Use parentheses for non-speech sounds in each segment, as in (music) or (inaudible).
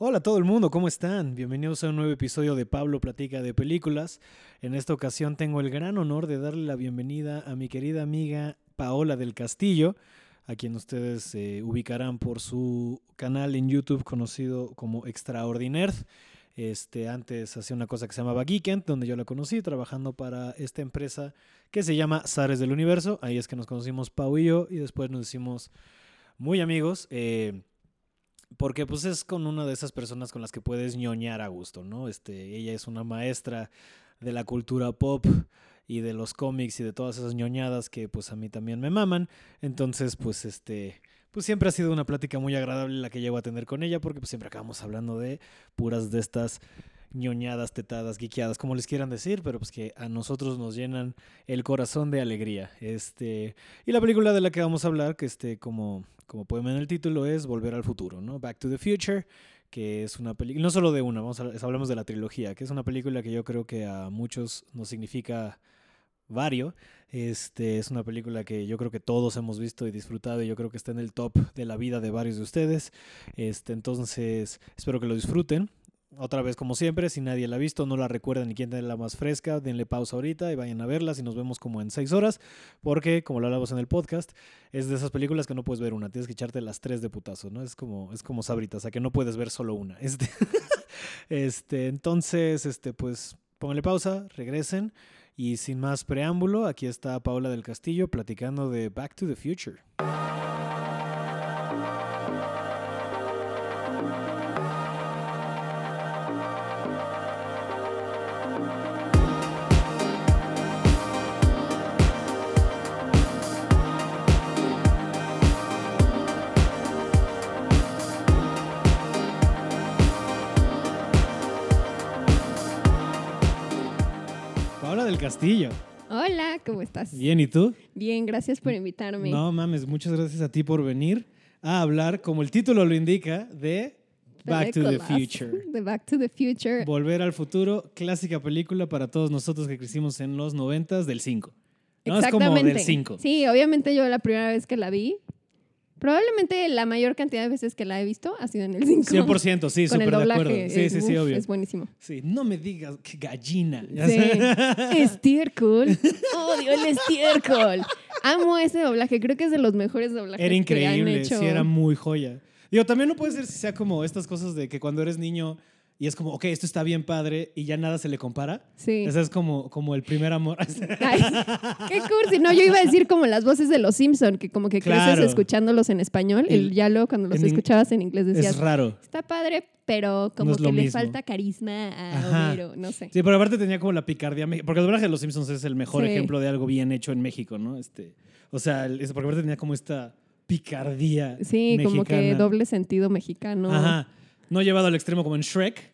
Hola todo el mundo, ¿cómo están? Bienvenidos a un nuevo episodio de Pablo Platica de Películas. En esta ocasión tengo el gran honor de darle la bienvenida a mi querida amiga Paola del Castillo, a quien ustedes eh, ubicarán por su canal en YouTube conocido como Extraordinerd. Este, antes hacía una cosa que se llamaba Geekend, donde yo la conocí trabajando para esta empresa que se llama Zares del Universo. Ahí es que nos conocimos Pau y yo y después nos hicimos muy amigos. eh, porque pues es con una de esas personas con las que puedes ñoñar a gusto, ¿no? Este, ella es una maestra de la cultura pop y de los cómics y de todas esas ñoñadas que pues a mí también me maman. Entonces, pues este, pues siempre ha sido una plática muy agradable la que llevo a tener con ella porque pues siempre acabamos hablando de puras de estas ñoñadas, tetadas, guiqueadas, como les quieran decir, pero pues que a nosotros nos llenan el corazón de alegría. Este, y la película de la que vamos a hablar, que este, como, como pueden ver en el título, es Volver al Futuro, ¿no? Back to the Future, que es una película, no solo de una, vamos a, hablamos de la trilogía, que es una película que yo creo que a muchos nos significa vario. Este es una película que yo creo que todos hemos visto y disfrutado y yo creo que está en el top de la vida de varios de ustedes. Este, entonces, espero que lo disfruten. Otra vez, como siempre, si nadie la ha visto, no la recuerdan ni quién tiene la más fresca, denle pausa ahorita y vayan a verlas y nos vemos como en seis horas, porque, como lo hablamos en el podcast, es de esas películas que no puedes ver una, tienes que echarte las tres de putazo, ¿no? Es como, es como Sabrita, o sea, que no puedes ver solo una. (laughs) Este, este, entonces, este, pues, pónganle pausa, regresen y sin más preámbulo, aquí está Paola del Castillo platicando de Back to the Future. Castillo. Hola, ¿cómo estás? Bien, ¿y tú? Bien, gracias por invitarme. No mames, muchas gracias a ti por venir a hablar, como el título lo indica, de Back to the Future. (laughs) De Back to the Future. Volver al futuro, clásica película para todos nosotros que crecimos en los noventas del 5. No, es como del 5. Sí, obviamente yo la primera vez que la vi, probablemente la mayor cantidad de veces que la he visto ha sido en el 5. 100%, sí, súper de acuerdo. Sí, es, sí, sí, uf, obvio. Es buenísimo. Sí, no me digas que gallina. Sí. Estiércol. Odio el estiércol. Amo ese doblaje. Creo que es de los mejores doblajes Era que han increíble, hecho. sí, era muy joya. Digo, también no puede ser si sea como estas cosas de que cuando eres niño y es como, ok, esto está bien padre y ya nada se le compara. Sí. Ese es como, como el primer amor. (laughs) Ay, qué cursi. No, yo iba a decir como las voces de los Simpson, que como que creces Claro. escuchándolos en español El- y ya luego cuando los en escuchabas en inglés decías, es raro. está padre, pero como No que le mismo. falta carisma a. Homero, no sé. Sí, pero aparte tenía como la picardía, porque el doblaje de Los Simpsons es el mejor Sí. ejemplo de algo bien hecho en México, ¿no? Este, o sea, porque aparte tenía como esta picardía Sí, como que mexicana. doble sentido mexicano. Ajá. No llevado al extremo como en Shrek,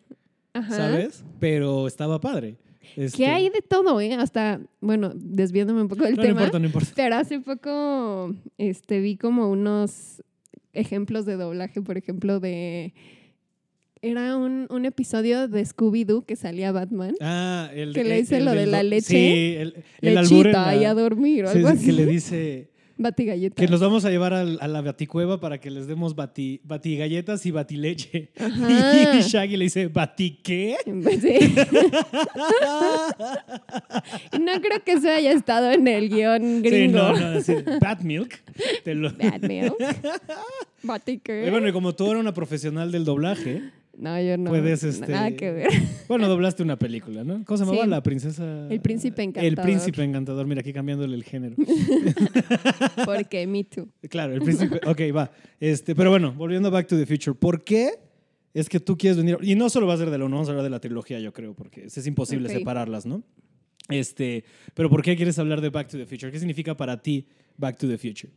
Ajá. ¿sabes? Pero estaba padre. Este, Que hay de todo, ¿eh? Hasta, bueno, desviándome un poco del No, no tema. importa, no importa. Pero hace poco este, vi como unos ejemplos de doblaje, por ejemplo, de... Era un, un episodio de Scooby-Doo que salía Batman. Ah, el Que el- le dice el lo de la leche. Sí, el, el albur en Lechita la- y a dormir o sí, algo sí, así. que le dice Batigalleta. que nos vamos a llevar al- a la baticueva para que les demos bati, batigalletas y batileche. Ajá. (laughs) Y Shaggy le dice, ¿bati qué? Sí. (laughs) no creo que eso haya estado en el guion Sí, gringo. no, no, sí, Bat Milk. Te lo- Bad milk. (laughs) Batique. Y bueno, y como tú eres una profesional del doblaje, No, yo no. puedes, este- Nada que ver. (laughs) bueno, doblaste una película, ¿no? ¿Cómo se llamaba Sí. la princesa? El príncipe El encantador. príncipe encantador, mira, aquí cambiándole el género. (laughs) Porque Me Too. Claro, el príncipe. Ok, va. Este, pero bueno, volviendo a Back to the Future, ¿por qué es que tú quieres venir? Y no solo va a ser de la uno, vamos a hablar de la trilogía, yo creo, porque es imposible separarlas, ¿no? Este, pero ¿por qué quieres hablar de Back to the Future? ¿Qué significa para ti Back to the Future?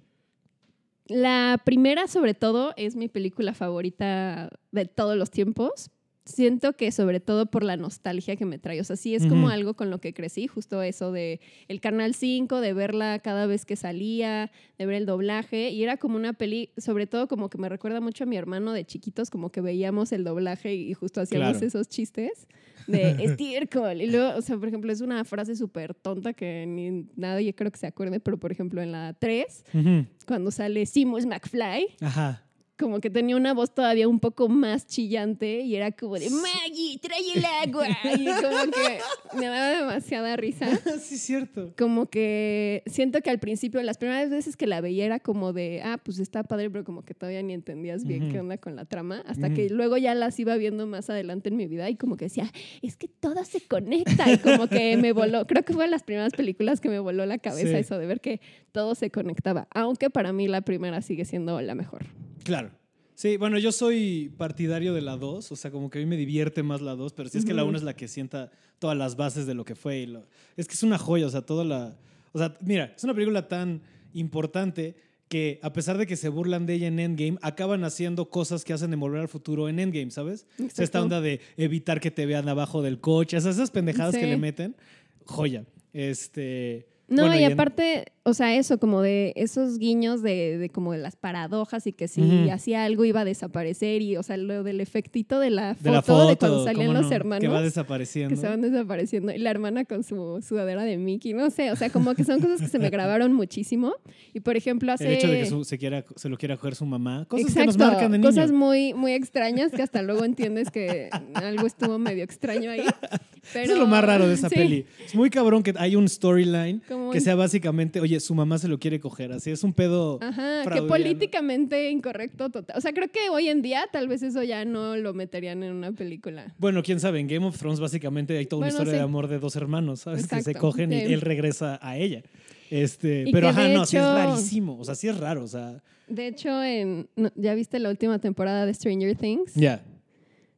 La primera, sobre todo, es mi película favorita de todos los tiempos. Siento que sobre todo por la nostalgia que me trae. O sea, sí es como algo con lo que crecí, justo eso de el Canal 5, de verla cada vez que salía, de ver el doblaje. Y era como una peli, sobre todo como que me recuerda mucho a mi hermano de chiquitos, como que veíamos el doblaje y justo hacíamos Claro. esos chistes de (laughs) estiércol. Y luego, o sea, por ejemplo, es una frase súper tonta que ni nadie creo que se acuerde, pero por ejemplo en la 3, Ujú. cuando sale Simus McFly, Ajá. Como que tenía una voz todavía un poco más chillante y era como de Maggie, trae el agua. (laughs) Y como que me daba demasiada risa. (laughs) sí, cierto. Como que siento que al principio, las primeras veces que la veía era como de, ah, pues está padre, pero como que todavía ni entendías bien qué onda con la trama. Hasta que luego ya las iba viendo más adelante en mi vida y como que decía, es que todo se conecta. Y como que me voló, creo que fue de las primeras películas que me voló la cabeza Sí. eso de ver que todo se conectaba. Aunque para mí la primera sigue siendo la mejor. Claro. Sí, bueno, yo soy partidario de la 2, o sea, como que a mí me divierte más la 2, pero sí es que la Ujú. 1 es la que sienta todas las bases de lo que fue. Y lo- es que es una joya, o sea, toda la... O sea, mira, es una película tan importante que a pesar de que se burlan de ella en Endgame, acaban haciendo cosas que hacen de volver al futuro en Endgame, ¿sabes? Esta onda de evitar que te vean abajo del coche, sea, esas pendejadas que le meten, joya. Este... No, bueno, y aparte, o sea, eso, como de esos guiños de, de como de las paradojas y que si Ujú. hacía algo iba a desaparecer y, o sea, lo del efectito de la foto de de, la foto, cuando salían ¿cómo los no? hermanos. Que va desapareciendo. que se van desapareciendo. Y la hermana con su sudadera de Mickey, no sé, o sea, como que son cosas que se me (laughs) grabaron muchísimo. Y por ejemplo, hace... El hecho de que su- se, quiera, se lo quiera coger su mamá. Cosas Exacto, que nos marcan de niño. cosas muy, muy extrañas que hasta luego entiendes que algo estuvo medio extraño ahí. Pero, Eso es lo más raro de esa sí, peli. Es muy cabrón que hay un storyline que sea básicamente, oye, su mamá se lo quiere coger. Así es un pedo. Ajá, que políticamente incorrecto total. O sea, creo que hoy en día tal vez eso ya no lo meterían en una película. Bueno, quién sabe, en Game of Thrones básicamente hay toda una Bueno, historia sí. de amor de dos hermanos, ¿sabes? Que se cogen y él regresa a ella. Este, Y pero ajá, no, sí es hecho- rarísimo. O sea, sí es raro. O sea, De hecho, en, ¿ya viste la última temporada de Stranger Things? ya.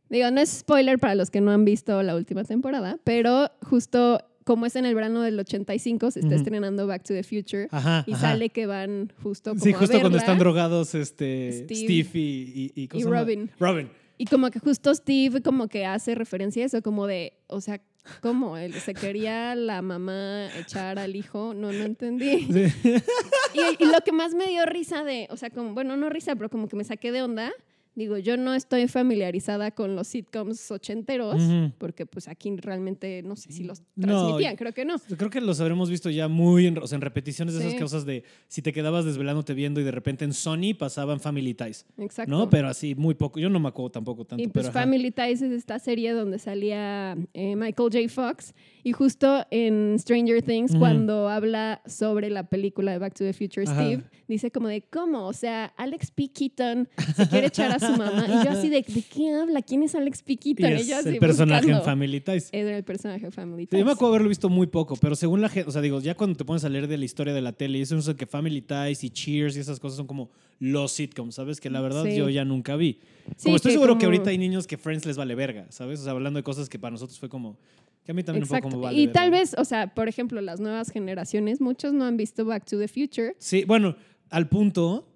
Digo, no es spoiler para los que no han visto la última temporada, pero justo como es en el verano del 85, se está Ujú. estrenando Back to the Future Ajá. y ajá. sale que van justo como Sí, a justo cuando están drogados este, Steve Steve, y, y, y. Robin. Robin. Y como que justo Steve como que hace referencia a eso, como de, o sea, ¿cómo? Él se quería la mamá echar al hijo, no, no entendí. Sí. (laughs) Y, y lo que más me dio risa de, o sea, como, bueno, no risa, pero como que me saqué de onda, digo, yo no estoy familiarizada con los sitcoms ochenteros, porque pues aquí realmente no sé si los No, transmitían, creo que no. Creo que los habremos visto ya muy en, o sea, en repeticiones de Sí. esas cosas de si te quedabas desvelándote viendo y de repente en Sony pasaban Family Ties, Exacto. ¿no? Pero así muy poco. Yo no me acuerdo tampoco tanto. Y pues pero. Family Ties es esta serie donde salía eh, Michael J. Fox y justo en Stranger Things cuando habla sobre la película de Back to the Future Ajá. Steve, dice como de ¿cómo? O sea, Alex P. Keaton se quiere echar a su mamá y yo así de ¿de qué habla? ¿Quién es Alex P. Y Keaton? es el personaje en buscando. Family Ties. Era el personaje de Family Ties. Yo me acuerdo haberlo visto muy poco, pero según la gente, o sea, digo, ya cuando te pones a leer de la historia de la tele, y eso es que Family Ties y Cheers y esas cosas son como los sitcoms, ¿sabes? Que la verdad Sí. yo ya nunca vi. Sí, Como estoy que seguro que como- ahorita hay niños que Friends les vale verga, ¿sabes? O sea, hablando de cosas que para nosotros fue como, que a mí también Exacto. un poco vale y verga. tal vez, o sea, por ejemplo, las nuevas generaciones, muchos no han visto Back to the Future. Sí, bueno, al punto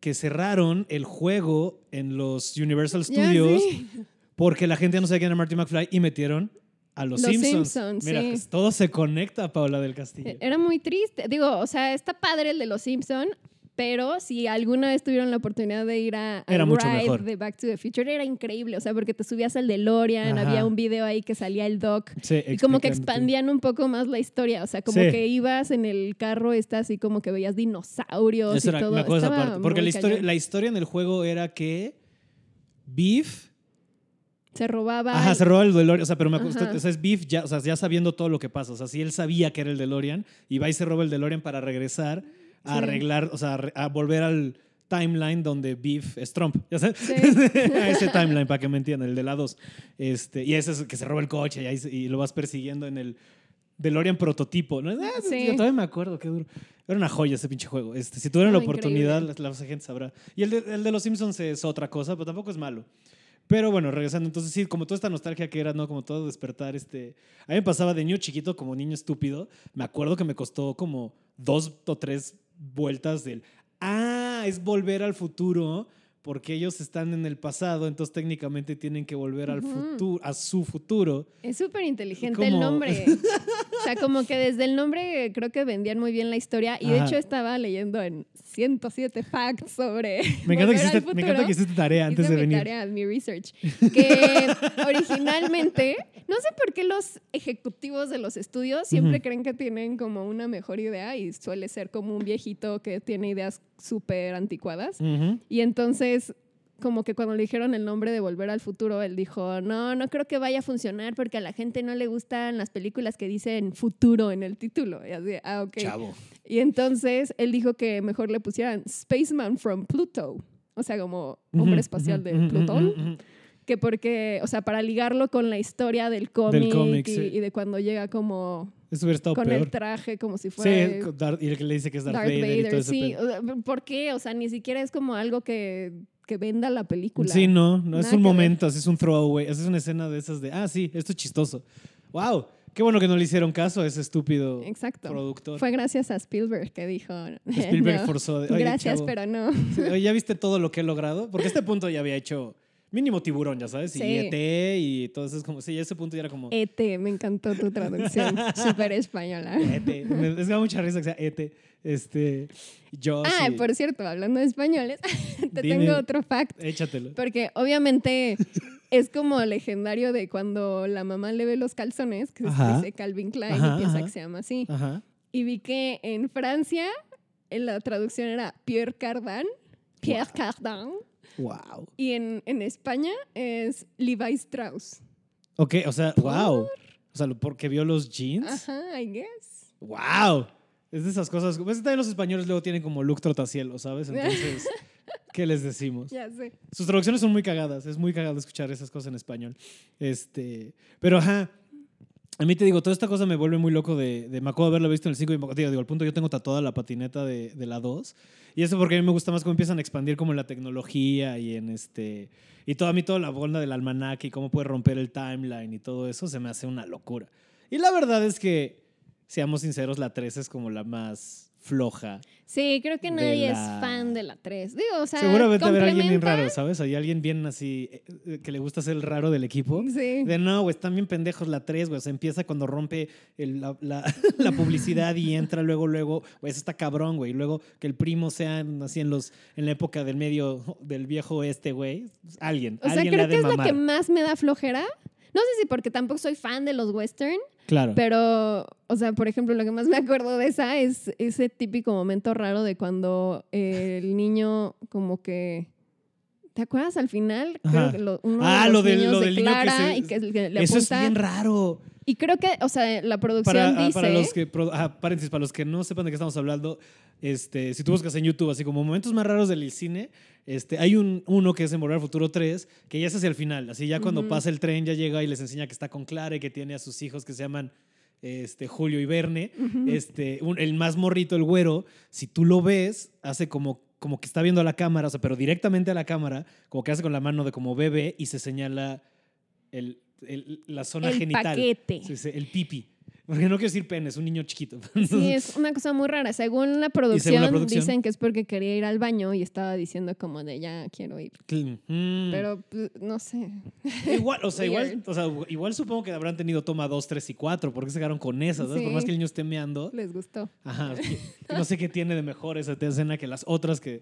que cerraron el juego en los Universal Studios sí. porque la gente ya no sabía quién era Marty McFly y metieron a los, Los Simpsons. Simpsons, Mira, sí. pues, todo se conecta, Paula del Castillo. Eh, Era muy triste. Digo, o sea, está padre el de los Simpson, pero si alguna vez tuvieron la oportunidad de ir a, Era mucho ride mejor. de Back to the Future, era increíble. O sea, porque te subías al DeLorean, Ajá. había un video ahí que salía el doc. Sí, Y como que expandían un poco más la historia. O sea, como Sí. que ibas en el carro, está así como que veías dinosaurios Eso y era- todo. me acuerdo de esa Estaba parte. Porque la historia, cañón. la historia en el juego era que Beef. Se robaba. Ajá, el- se roba el DeLorean. O sea, pero me acuerdo, o sea, es Beef ya, o sea, ya sabiendo todo lo que pasa. O sea, si él sabía que era el DeLorean y va y se roba el DeLorean para regresar a Sí. arreglar, o sea, a volver al timeline donde Beef es Trump. ¿Ya sabes? Sí. (laughs) a ese timeline, para que me entiendan, el de la 2. Este, y ese es que se roba el coche y, ahí y lo vas persiguiendo en el DeLorean prototipo. ¿no? Ah, Sí. Yo todavía me acuerdo, qué duro. Era una joya ese pinche juego. Este, si tuvieran la Estaba oportunidad, la, la gente sabrá. Y el de, el de los Simpsons es otra cosa, pero tampoco es malo. Pero bueno, regresando, entonces sí, como toda esta nostalgia que era, ¿no? Como todo despertar, este... A mí me pasaba de niño chiquito como niño estúpido. Me acuerdo que me costó como dos o tres vueltas del... Ah, es volver al futuro porque ellos están en el pasado, entonces técnicamente tienen que volver al futuro, a su futuro. Es súper inteligente el nombre. (laughs) O sea, como que desde el nombre creo que vendían muy bien la historia. Y de Ajá. hecho estaba leyendo en 107 facts sobre. Me (laughs) encanta, que hiciste, me encanta que hiciste tarea antes Hice de mi venir. tarea, mi research. (laughs) Que originalmente, no sé por qué los ejecutivos de los estudios siempre creen que tienen como una mejor idea y suele ser como un viejito que tiene ideas súper anticuadas. Y entonces como que cuando le dijeron el nombre de Volver al Futuro, él dijo, no, no creo que vaya a funcionar porque a la gente no le gustan las películas que dicen futuro en el título. Y así, ah, ok. Chavo. Y entonces él dijo que mejor le pusieran Spaceman from Pluto. O sea, como hombre espacial de Plutón. Que porque, o sea, para ligarlo con la historia del cómic cómic, y, sí. y de cuando llega como Eso hubiera estado con peor. el traje, como si Sí, fuera Darth- y el que le dice que es Darth, Darth Vader, y todo Vader. ese Sí, pedo. o sea, ¿por qué? O sea, ni siquiera es como algo que, que venda la película. Sí, no, no es Nada un que ver. momento, así es un throwaway, es una escena de esas de, ah, sí, esto es chistoso. ¡Wow! Qué bueno que no le hicieron caso a ese estúpido Exacto. productor. Fue gracias a Spielberg que dijo. (laughs) Spielberg "No, forzó de, "Oye, Gracias, chavo". pero no. Sí, (laughs) ¿Ya viste todo lo que he logrado? Porque a este punto ya había hecho mínimo tiburón, ya sabes, y Sí. ET y todo eso es como, sí, a ese punto ya era como... ET, me encantó tu traducción. (laughs) Súper española. ET. Me, es que da mucha risa que sea ET. Este, yo Ah, sí. por cierto, hablando de españoles, (laughs) te Dime. tengo otro fact. Échatelo. Porque obviamente es como legendario de cuando la mamá le ve los calzones, que se dice Calvin Klein Ajá, y piensa ajá. que se llama así. Ajá. Y vi que en Francia en la traducción era Pierre Cardin, Pierre Cardin, Wow. y en, en España es Levi Strauss. Ok, o sea, wow. O sea, porque vio los jeans. Ajá, I guess. ¡Wow! Es de esas cosas. Pues también los españoles luego tienen como look trotacielos, ¿sabes? Entonces, (laughs) ¿qué les decimos? Ya sé. Sus traducciones son muy cagadas. Es muy cagado escuchar esas cosas en español. Este, pero ajá. A mí te digo, toda esta cosa me vuelve muy loco de, de me acuerdo de haberlo visto en el 5 y me- digo, digo, al punto yo tengo tatuada la patineta de, de la 2 y eso porque a mí me gusta más cómo empiezan a expandir como en la tecnología y en este y toda a mí toda la onda del almanaque y cómo puede romper el timeline y todo eso se me hace una locura. Y la verdad es que seamos sinceros, la 3 es como la más floja. Sí, creo que nadie la- es fan de la 3. Digo, o sea, Seguramente habrá alguien bien raro, ¿sabes? Hay alguien bien así eh, eh, que le gusta ser el raro del equipo. Sí. De no, güey, están bien pendejos la 3, güey. O sea, empieza cuando rompe el- la, la- (laughs) la publicidad y entra luego, luego. Güey, eso está cabrón, güey. Luego que el primo sea así en, los, en la época del medio, del viejo oeste, güey. Alguien, O sea, alguien creo que es la que más me da flojera. No sé si porque tampoco soy fan de los western, Claro. pero, o sea, por ejemplo, lo que más me acuerdo de esa es ese típico momento raro de cuando el niño como que... ¿Te acuerdas al final? Creo que lo, uno Ah, de lo los del- lo del niño que declara se- y que, le Eso es apunta. bien raro. Y creo que, o sea, la producción Para, ah, dice... para los que, ah, paréntesis, para los que no sepan de qué estamos hablando, este, si tú buscas en YouTube así como momentos más raros del cine, este, hay un, uno que es en Volver al Futuro 3, que ya es hacia el final, así ya cuando pasa el tren ya llega y les enseña que está con Clara y que tiene a sus hijos que se llaman este, Julio y Verne, este, un- el más morrito, el güero, si tú lo ves, hace como, como que está viendo a la cámara, o sea, pero directamente a la cámara, como que hace con la mano de como bebé y se señala el, el- la zona el genital. paquete. Sí, sí, el pipi. Porque no quiero decir pene, es un niño chiquito. (laughs) Sí, es una cosa muy rara. Según la producción, producción? dicen que es porque quería ir al baño y estaba diciendo como de ya quiero ir. Mm. Pero pues, no sé. igual, o sea, igual, o sea, igual supongo que habrán tenido toma 2, 3 y 4, porque se quedaron con esas, ¿sabes? Por Sí. más que el niño esté meando. Les gustó. Ajá, no sé qué tiene de mejor esa escena que las otras que...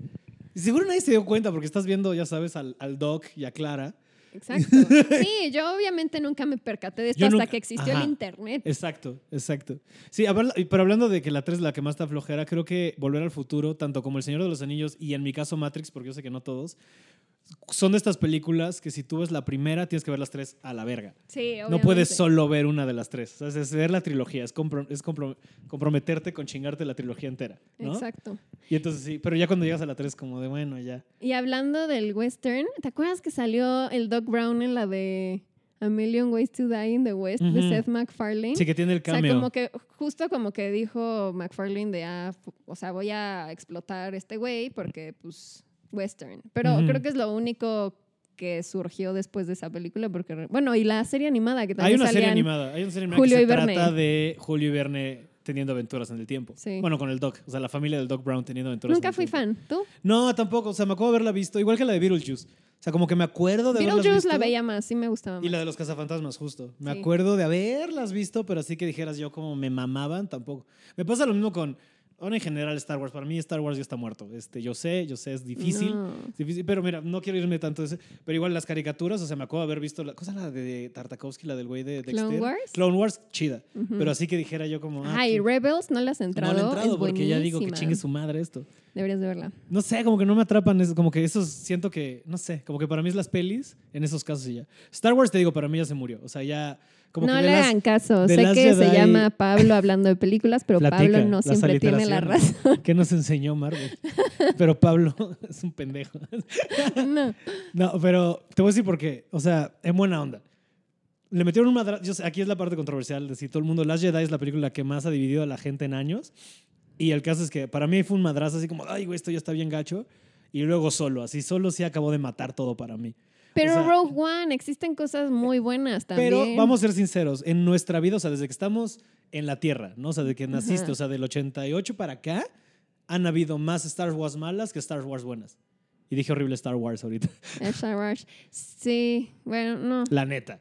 Seguro nadie se dio cuenta porque estás viendo, ya sabes, al, al Doc y a Clara. Exacto. (laughs) Sí, yo obviamente nunca me percaté de esto Yo hasta nunca- que existió ajá. el internet. Exacto, exacto. Sí, pero hablando de que la 3 es la que más está flojera, creo que Volver al Futuro, tanto como El Señor de los Anillos y en mi caso Matrix, porque yo sé que no todos, son de estas películas que si tú ves la primera, tienes que ver las tres a la verga. Sí, obviamente. No puedes solo ver una de las tres. O sea, es ver la trilogía, es, compro- es compro- comprometerte con chingarte la trilogía entera. ¿no? Exacto. Y entonces sí, pero ya cuando llegas a la tres, como de bueno, ya. Y hablando del western, ¿te acuerdas que salió el Doc Brown en la de A Million Ways to Die in the West de. Seth MacFarlane? Sí, que tiene el O sea, como que justo como que dijo McFarlane de, ah, o sea, voy a explotar este güey porque, pues, western. Pero creo que es lo único que surgió después de esa película porque, bueno, y la serie animada que hay también una serie animada. Hay una serie animada Julio que se Verne. trata de Julio y Verne teniendo aventuras en el tiempo. Sí. Bueno, con el Doc. O sea, la familia del Doc Brown teniendo aventuras Nunca en el fui tiempo. fan. ¿Tú? No, tampoco. O sea, me acuerdo de haberla visto. Igual que la de Beetlejuice. O sea, como que me acuerdo de haberlas visto. la veía más, sí me gustaba más. Y la de los cazafantasmas, justo. Me Sí. acuerdo de haberlas visto, pero así que dijeras yo como me mamaban, tampoco. Me pasa lo mismo con, ahora en general Star Wars. Para mí Star Wars ya está muerto. Este, yo sé, yo sé, es difícil. No. es difícil, pero mira, no quiero irme tanto de ese. Pero igual las caricaturas, o sea, me acuerdo de haber visto la cosa la de Tartakovsky, la del güey de Dexter. ¿Clone Wars? Clone Wars, chida. Pero así que dijera yo como... ah, Ay, ¿qué? Rebels, ¿no le has no entrado? le he entrado es porque ya digo que chingue su madre esto. Deberías de verla. No sé, como que no me atrapan, es como que esos siento que, no sé, como que para mí es las pelis, en esos casos y ya. Star Wars, te digo, para mí ya se murió. O sea, ya. Como no que le las- hagan caso. Sé que se llama Pablo hablando de películas, pero Platica, Pablo no siempre tiene la razón. ¿Qué nos enseñó Marvel? Pero Pablo (laughs) es un pendejo. no. No, pero te voy a decir por qué. O sea, en buena onda. Le metieron un madrazo. Aquí es la parte controversial de decir todo el mundo. Last Jedi es la película que más ha dividido a la gente en años. Y el caso es que para mí fue un madrazo así como, ay, güey, esto ya está bien gacho. Y luego solo, así solo sí acabó de matar todo para mí. Pero O sea- Rogue One, existen cosas muy buenas también. Pero vamos a ser sinceros, en nuestra vida, o sea, desde que estamos en la Tierra, ¿no? O sea, de que naciste, Ajá. o sea, del 88 para acá, han habido más Star Wars malas que Star Wars buenas. Y dije horrible Star Wars ahorita, Star Wars. Sí, bueno, no. la neta.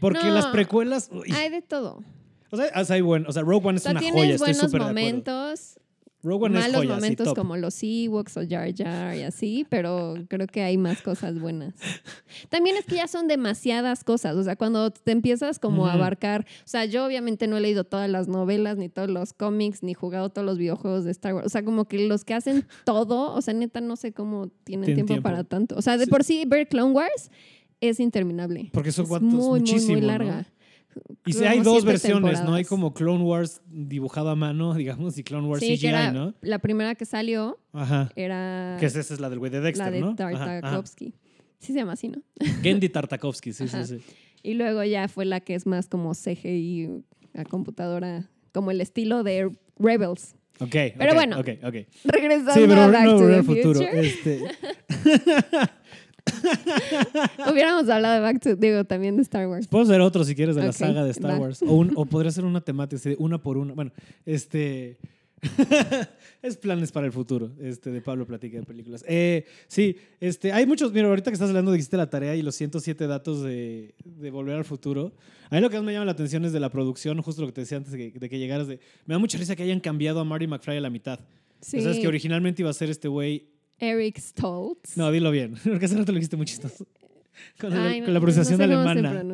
Porque No. las precuelas, uy, Hay de todo. O sea, o sea, hay buen- o sea, Rogue One O es sea, una joya, estoy súper de acuerdo. momentos, Rogue One es malos joya, sí, momentos como los Ewoks o Jar Jar y así, pero creo que hay más cosas buenas. También es que ya son demasiadas cosas, o sea, cuando te empiezas como a abarcar, o sea, yo obviamente no he leído todas las novelas, ni todos los cómics, ni jugado todos los videojuegos de Star Wars, o sea, como que los que hacen todo, o sea, neta no sé cómo tienen tiempo, tiempo. para tanto. O sea, de Sí. por sí ver Clone Wars es interminable. Porque son es cuantos, muy, muchísimo, muy, muy ¿no? Y si hay dos versiones, ¿no? Hay como Clone Wars dibujado a mano, (laughs) digamos, y Clone Wars Sí, CGI, que era ¿no? la primera que salió Ajá. era Que es, esa es la del güey de Dexter, la de ¿no? Ajá, ajá. Tartakovsky. Sí se llama así, ¿no? Gendy Tartakovsky, sí, sí, sí. Y luego ya fue la que es más como CGI a computadora, como el estilo de Rebels. Ok, Pero ok, bueno, ok, ok. Regresando Sí, pero a Back no to the. Future. Este, (laughs) (laughs) Hubiéramos hablado de Back to, digo, también de Star Wars. Puedo hacer otro si quieres de la saga de Star va. Wars. O, un- o podría ser una temática, una por una. Bueno, este. (laughs) es planes para el futuro, este, de Pablo Platica de Películas. Eh, sí, este, hay muchos. Mira, ahorita que estás hablando de que hiciste la tarea y los 107 datos de, de Volver al Futuro. A mí lo que más me llama la atención es de la producción, justo lo que te decía antes de que, de que llegaras. De, me da mucha risa que hayan cambiado a Marty McFly a la mitad. Sí. Sabes que originalmente iba a ser este güey. Eric Stoltz. No, dilo bien, (laughs) porque hace rato lo dijiste muy chistoso. Con, el- la pronunciación no sé cómo alemana.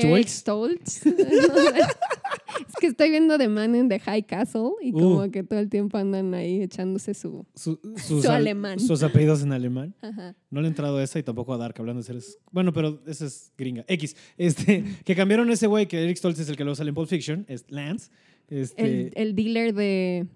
Eric Stoltz. es que estoy viendo The Man in the High Castle y como Uh. que todo el tiempo andan ahí echándose su... Su- (laughs) sus, Su al- alemán. Sus apellidos en alemán. Ajá. No le he entrado a esa y tampoco a Dark, hablando de seres. Bueno, pero esa es gringa. X. Este, (laughs) que cambiaron ese güey, que Eric Stoltz es el que luego sale en Pulp Fiction, es Lance. Este, El, el dealer de,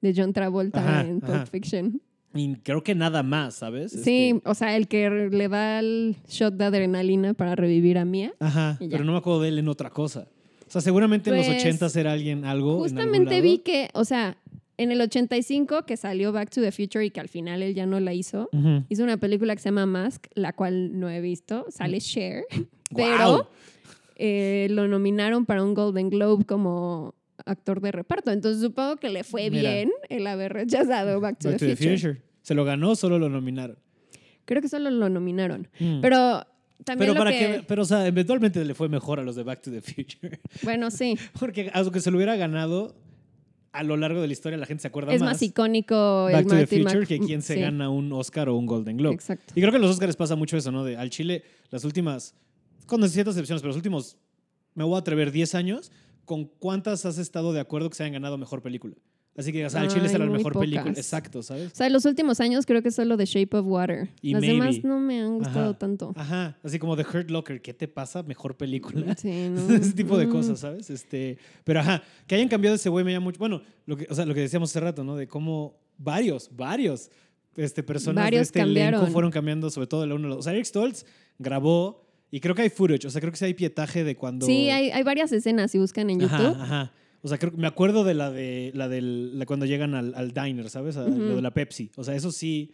de John Travolta Ajá, en Pulp ajá. Fiction. Y creo que nada más, ¿sabes? Sí, Este, o sea, el que le da el shot de adrenalina para revivir a Mia. ajá, pero no me acuerdo de él en otra cosa. O sea, seguramente en los Pues, 80 era alguien algo. Justamente vi que, o sea, en el 85 que salió Back to the Future y que al final él ya no la hizo, hizo una película que se llama Mask, la cual no he visto, sale Cher, (laughs) pero eh, lo nominaron para un Golden Globe como actor de reparto. Entonces supongo que le fue Mira. bien el haber rechazado Back to, Back the, to the Future. ¿Se lo ganó o solo lo nominaron? Creo que solo lo nominaron. Mm. Pero también Pero lo para que... que, pero o sea, eventualmente le fue mejor a los de Back to the Future. (laughs) Bueno, sí. (laughs) Porque aunque se lo hubiera ganado, a lo largo de la historia la gente se acuerda Es más. más icónico Back el to the Marty Future Mc- que quien se sí, gana un Oscar o un Golden Globe. Exacto. Y creo que en los Oscars pasa mucho eso, ¿no? De, al Chile, las últimas, con ciertas excepciones, pero los últimos, me voy a atrever, 10 años, ¿con cuántas has estado de acuerdo que se hayan ganado mejor película? Así que o sea, al Chile Ay, será la mejor película. Exacto, ¿sabes? O sea, en los últimos años creo que solo The Shape of Water. Y Las Maybe. demás no me han gustado Ajá. tanto. Ajá, así como The Hurt Locker, ¿qué te pasa? Mejor película. Sí, (laughs) no. Ese tipo de cosas, ¿sabes? Este, pero ajá, que hayan cambiado ese güey me llama mucho. Bueno, lo que, o sea, lo que decíamos hace rato, ¿no? De cómo varios, varios este, personas Varios de este cambiaron. elenco fueron cambiando, sobre todo de la uno O sea, Eric Stoltz grabó, y creo que hay footage, o sea, creo que sí hay pietaje de cuando. Sí, hay, hay varias escenas si buscan en YouTube. Ajá, ajá. O sea, creo, me acuerdo de la de la del la cuando llegan al, al diner, ¿sabes? A-. Lo de la Pepsi. O sea, eso sí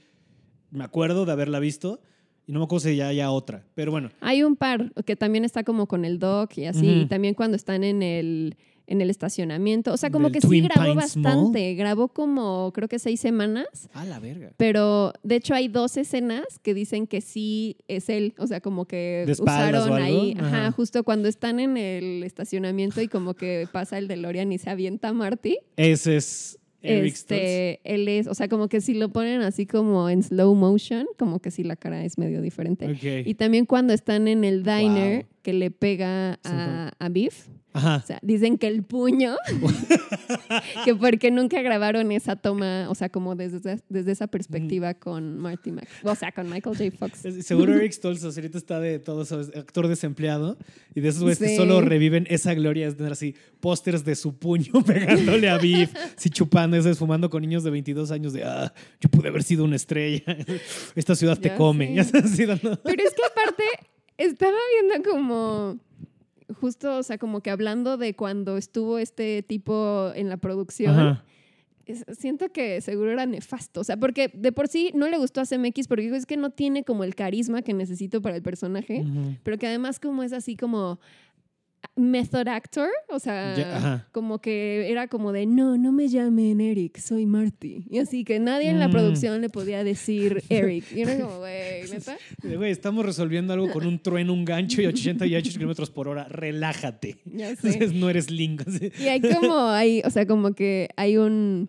me acuerdo de haberla visto y no me acuerdo si ya haya otra. Pero bueno, Hay un par que también está como con el doc y así. Y también cuando están en el, en el estacionamiento. O sea, como que sí grabó Pines Mall. bastante. Grabó como, creo que seis semanas. a la verga. Pero de hecho hay dos escenas que dicen que sí es él. O sea, como que ¿De espaldas usaron ahí. Ajá, Ajá. justo cuando están en el estacionamiento y como que pasa el DeLorean y se avienta Marty. Ese es Eric Stoltz. este, él es, o sea, como que si lo ponen así como en slow motion, como que sí la cara es medio diferente. Ok. Y también cuando están en el diner, Wow. que le pega a, a Biff. Ajá. O sea, dicen que el puño, (laughs) que porque nunca grabaron esa toma, o sea, como desde, desde esa perspectiva con Marty Mac, o sea, con Michael J. Fox. Seguro Eric Stoltz ahorita está de todo eso, actor desempleado y de esos güeyes que solo reviven esa gloria, es tener así pósters de su puño (laughs) pegándole a Biff, así chupando, eso es fumando con niños de 22 años de, ah, yo pude haber sido una estrella, (laughs) esta ciudad te come, Pero es que aparte, estaba viendo como, justo, o sea, como que hablando de cuando estuvo este tipo en la producción. Ajá. siento que seguro era nefasto. O sea, porque de por sí no le gustó a CMX porque dijo, es que no tiene como el carisma que necesito para el personaje, pero que además como es así como method actor, o sea, como que era como de, no, no me llamen Eric, soy Marty. Y así que nadie en la Mm. producción le podía decir Eric. Y era como, güey, ¿neta? (laughs) Güey, estamos resolviendo algo con un trueno, un gancho y 88 kilómetros por hora. Relájate. Ya sé. Entonces, no eres así. Y hay como, hay, o sea, como que hay un,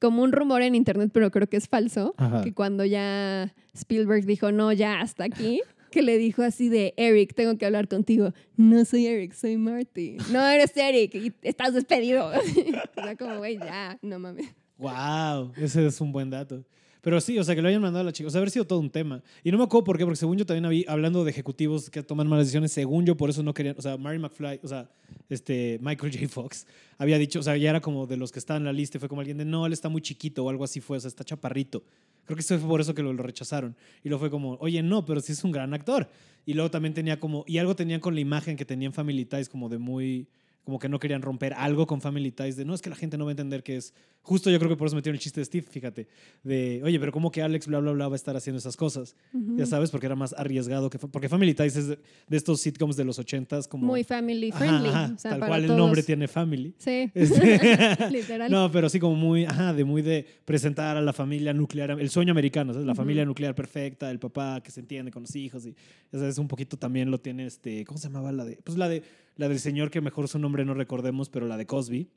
como un rumor en internet, pero creo que es falso, Ajá. que cuando ya Spielberg dijo, no, ya hasta aquí, que le dijo así de, Eric, tengo que hablar contigo. No soy Eric, soy Marty. No eres Eric y estás despedido. (laughs) o sea, como, güey, ya, no mames. Wow, ese es un buen dato. Pero sí, o sea, que lo hayan mandado a la chica. O sea, haber sido todo un tema. Y no me acuerdo por qué, porque según yo también había, hablando de ejecutivos que toman malas decisiones, según yo por eso no querían, o sea, Mary McFly, o sea, este, Michael J. Fox, había dicho, o sea, ya era como de los que estaban en la lista y fue como alguien de, no, él está muy chiquito o algo así fue, o sea, está chaparrito. Creo que eso fue por eso que lo, lo rechazaron. Y luego fue como, oye, no, pero sí es un gran actor. Y luego también tenía como, y algo tenían con la imagen que tenían Family Ties como de muy, como que no querían romper algo con Family Ties, de no, es que la gente no va a entender que es, justo yo creo que por eso metieron el chiste de Steve, fíjate, de, oye, pero ¿cómo que Alex bla, bla, bla va a estar haciendo esas cosas? Ya sabes, porque era más arriesgado que, porque Family Ties es de, de estos sitcoms de los ochentas como... Muy family Ajá, friendly. ajá, o sea, tal para cual todos. el nombre tiene Family. Sí, (laughs) Este- (laughs) literal. No, pero sí como muy, ajá, de muy de presentar a la familia nuclear, el sueño americano, ¿sabes? La Ujú. familia nuclear perfecta, el papá que se entiende con los hijos y, ya sabes, un poquito también lo tiene este, ¿cómo se llamaba la de? Pues la de, la del señor que mejor su nombre no recordemos, pero la de Cosby,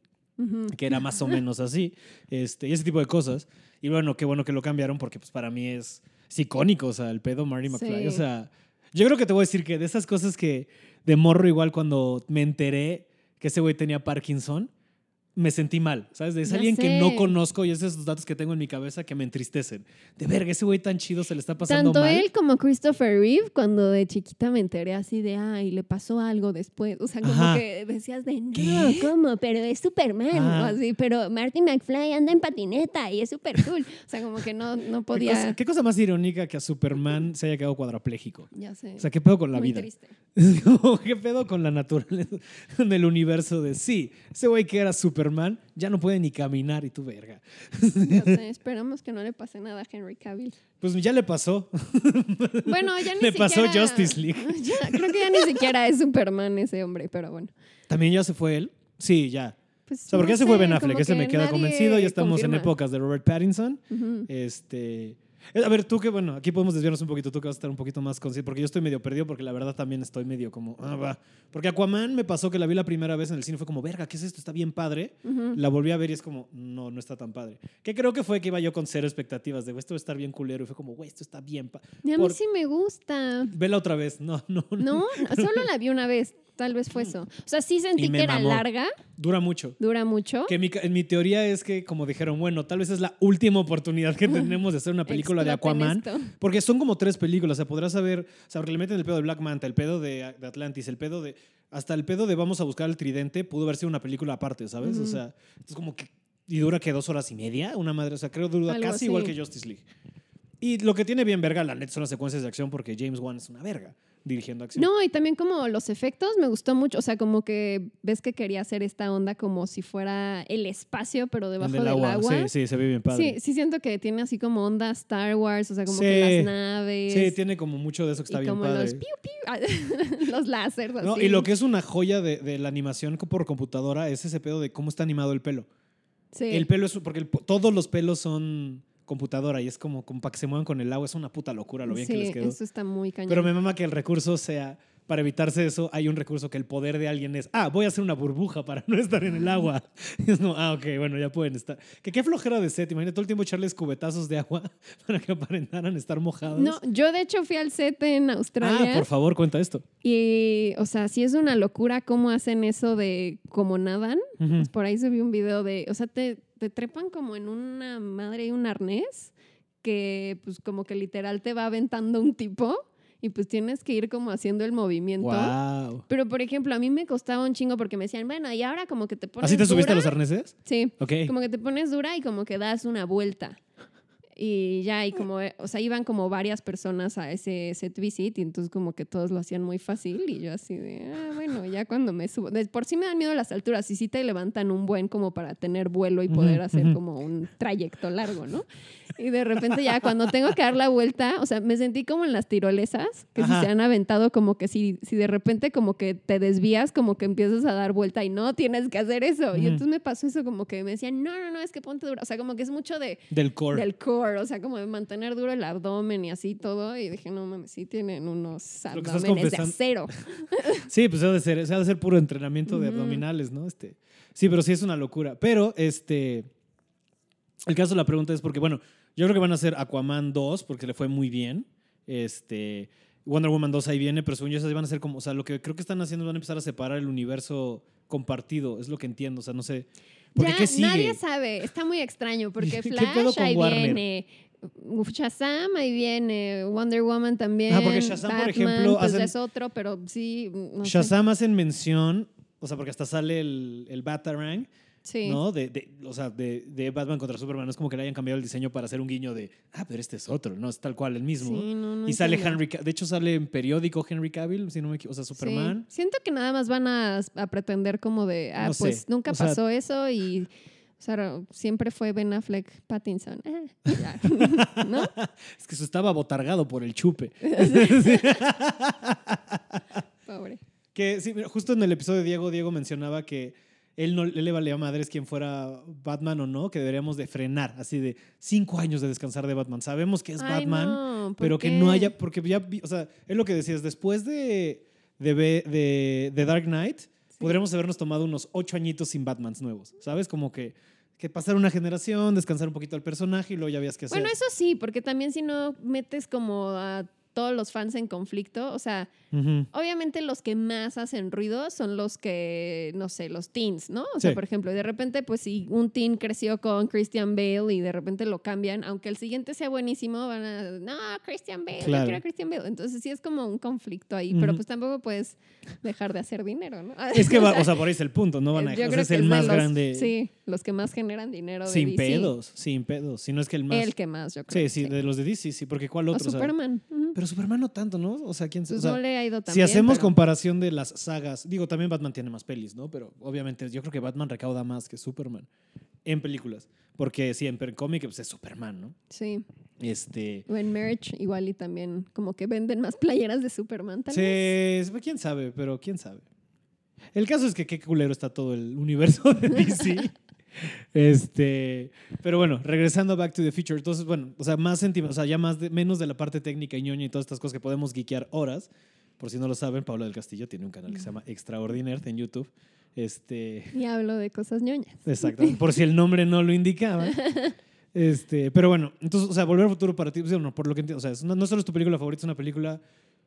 que era más o menos así, este, y ese tipo de cosas. Y bueno, qué bueno que lo cambiaron porque pues para mí es, es icónico, o sea, el pedo Marty McFly, Sí. o sea, yo creo que te voy a decir que de esas cosas que de morro igual cuando me enteré que ese güey tenía Parkinson, me sentí mal, ¿sabes? Es Ya alguien que no sé. conozco y esos datos que tengo en mi cabeza que me entristecen. De verga, ese güey tan chido se le está pasando Tanto mal. él como Christopher Reeve, cuando de chiquita me enteré así de, ay, le pasó algo después. O sea, como Ajá. que decías de, no, ¿Qué? ¿cómo? Pero es Superman. O así, pero Marty McFly anda en patineta y es súper cool. O sea, como que no, no ¿Qué podía. cosa, qué cosa más irónica que a Superman se haya quedado cuadrapléjico? Ya sé. O sea, ¿qué pedo con la Muy vida? triste. (laughs) ¿qué pedo con la naturaleza (laughs) del universo de sí? Ese güey que era Superman ya no puede ni caminar y tú, verga. Sé, Esperamos que no le pase nada a Henry Cavill. Pues ya le pasó. Bueno, ya ni Le pasó siquiera- Justice League. (laughs) Ya, creo que ya ni siquiera es Superman ese hombre, pero bueno. ¿También ya se fue él? Sí, ya. Pues, O sea, porque no ya se fue Ben Affleck, ese me que queda convencido. Ya estamos en épocas de Robert Pattinson. Este. Eh, A ver, tú que, bueno, aquí podemos desviarnos un poquito, tú que vas a estar un poquito más consciente, porque yo estoy medio perdido, porque la verdad también estoy medio como, ah, va. Porque Aquaman me pasó que la vi la primera vez en el cine, fue como, verga, ¿qué es esto? Está bien padre. La volví a ver y es como, no, no está tan padre. Que creo que fue que iba yo con cero expectativas de, güey, esto va a estar bien culero. Y fue como, güey, esto está bien. pa-". Y a mí Por- sí me gusta. Vela otra vez. No, (laughs) no, no. Solo la vi una vez. Tal vez fue eso. O sea, sí sentí que era mamó. larga, Dura mucho. dura mucho. Que mi, mi teoría es que, como dijeron, bueno, tal vez es la última oportunidad que (laughs) tenemos de hacer una película de Exploten Aquaman. Porque son como tres películas. O sea, podrás saber, o sea, porque le meten el pedo de Black Manta, el pedo de, de Atlantis, el pedo de. Hasta el pedo de Vamos a buscar el tridente pudo haber sido una película aparte, ¿sabes? O Ujú. sea, es como que. Y dura que dos horas y media, una madre. O sea, creo dura Algo casi así. igual que Justice League. Y lo que tiene bien verga, la net, son las secuencias de acción, porque James Wan es una verga dirigiendo acción. No, y también como los efectos me gustó mucho. O sea, como que ves que quería hacer esta onda como si fuera el espacio, pero debajo del del agua. agua. Sí, sí, se ve bien padre. Sí, sí siento que tiene así como onda Star Wars, o sea, como Sí. que las naves. Sí, tiene como mucho de eso que está y bien como padre. los piu piu, (laughs) los láseres así. No, y lo que es una joya de, de la animación por computadora es ese pedo de cómo está animado el pelo. Sí. El pelo es, porque el- todos los pelos son computadora y es como, como para que se muevan con el agua. Es una puta locura lo bien sí, que les quedó. eso está muy cañón. Pero me mama que el recurso sea para evitarse eso, hay un recurso que el poder de alguien es, ah, voy a hacer una burbuja para no (laughs) estar en el agua. (laughs) Y es como, ah, ok, bueno, ya pueden estar. Que qué flojera de set, imagínate todo el tiempo echarles cubetazos de agua (laughs) para que aparentaran estar mojados. No, yo de hecho fui al set en Australia. ah, por favor, cuenta esto. Y, o sea, sí es una locura cómo hacen eso de cómo nadan. Ujú. Por ahí vio un video de, o sea, te, te trepan como en una madre y un arnés que pues como que literal te va aventando un tipo y pues tienes que ir como haciendo el movimiento. Wow. Pero por ejemplo, a mí me costaba un chingo porque me decían, bueno, y ahora como que te pones ¿Así te subiste a dura". los arneses? Sí. Ok. Como que te pones dura y como que das una vuelta. Y ya, y como, eh, o sea, iban como varias personas a ese set visit y entonces como que todos lo hacían muy fácil y yo así de, ah, bueno, ya cuando me subo, de por sí me dan miedo las alturas y sí te levantan un buen como para tener vuelo y poder hacer como un trayecto largo, ¿no? Y de repente ya cuando tengo que dar la vuelta, o sea, me sentí como en las tirolesas, que si se han aventado como que si, si de repente como que te desvías, como que empiezas a dar vuelta y no tienes que hacer eso. Y entonces me pasó eso como que me decían, no, no, no, es que ponte dura. O sea, como que es mucho de, Del core. del core, o sea, como de mantener duro el abdomen y así todo. Y dije, no mames, sí tienen unos abdomenes de acero. (laughs) Sí, pues ha de ser, ha de ser puro entrenamiento de abdominales, ¿no? Este, sí, pero sí es una locura. Pero, este, el caso de la pregunta es porque, bueno, yo creo que van a hacer Aquaman 2 porque le fue muy bien. Este, Wonder Woman 2 ahí viene, pero según yo esas van a ser como, o sea, lo que creo que están haciendo es van a empezar a separar el universo compartido, es lo que entiendo, o sea, no sé. Ya ¿qué sigue? nadie sabe, está muy extraño porque ¿Qué pedo Flash ahí Warner? viene. Uf, Shazam ahí viene, Wonder Woman también. Ah, porque Shazam, por ejemplo, pues hacen- es otro, pero sí, no sé. Shazam hacen mención, o sea, porque hasta sale el, el Batarang, Sí. ¿no? De, de- o sea, de, de Batman contra Superman. Es como que le hayan cambiado el diseño para hacer un guiño de, ah, pero este es otro, no es tal cual el mismo. Sí, no, no y sale. Henry, de hecho sale en periódico Henry Cavill, si no me equivoco, o sea, Sí. Superman. Siento que nada más van a, a pretender como de, ah, No sé, pues nunca o sea- pasó eso y, o sea, siempre fue Ben Affleck Pattinson. Ah, ya. (laughs) ¿No? (laughs) Es que se estaba botargado por el chupe. (laughs) Pobre. Que sí, justo en el episodio de Diego, Diego mencionaba que él no él le valía a madres quién fuera Batman o no, que deberíamos de frenar, así de cinco años de descansar de Batman. Sabemos que es Ay, Batman, no, ¿por pero que no haya, porque ya, o sea, es lo que decías, después de, de, de Dark Knight, podríamos habernos tomado unos ocho añitos sin Batmans nuevos, ¿sabes? Como que, que pasar una generación, descansar un poquito al personaje y luego ya habías que hacer. Bueno, eso sí, porque también si no metes como a todos los fans en conflicto, o sea, Obviamente los que más hacen ruido son los que, no sé, los teens, ¿no? O sea, Sí. por ejemplo, de repente, pues si un teen creció con Christian Bale y de repente lo cambian, aunque el siguiente sea buenísimo, van a, no, Christian Bale, Claro. yo quiero a Christian Bale. Entonces sí es como un conflicto ahí, pero pues tampoco puedes dejar de hacer dinero, ¿no? Es que, va, o sea, (laughs) por ahí es el punto, no van a Yo o sea, creo es el más los- grande. Sí, los que más generan dinero de Sin DC. pedos, sin pedos. Si no es que el más. El que más, yo creo. sí, sí, de los de DC, sí, porque ¿cuál O otro? O sea, Superman. pero Superman no tanto, ¿no? O sea, ¿quién se- Pues o sea, no le ha ido tan Si bien, hacemos pero- comparación de las sagas, digo, también Batman tiene más pelis, ¿no? Pero obviamente yo creo que Batman recauda más que Superman en películas. Porque siempre en cómic pues, es Superman, ¿no? Sí. Este. O en merch igual y también como que venden más playeras de Superman tal Sí, vez. es- quién sabe, pero quién sabe. El caso es que qué culero está todo el universo de (laughs) DC. este, pero bueno, regresando a Back to the Future, entonces, bueno, o sea, más sentimiento, o sea, ya más de, menos de la parte técnica y ñoña y todas estas cosas que podemos geekear horas. Por si no lo saben, Pablo del Castillo tiene un canal que se llama Extraordinaire en YouTube. Este, Y hablo de cosas ñoñas. Exacto, por si el nombre no lo indicaba. (laughs) Este, pero bueno, entonces, o sea, Volver al Futuro para ti, no, por lo que entiendo, o sea, no, no solo es tu película favorita, es una película,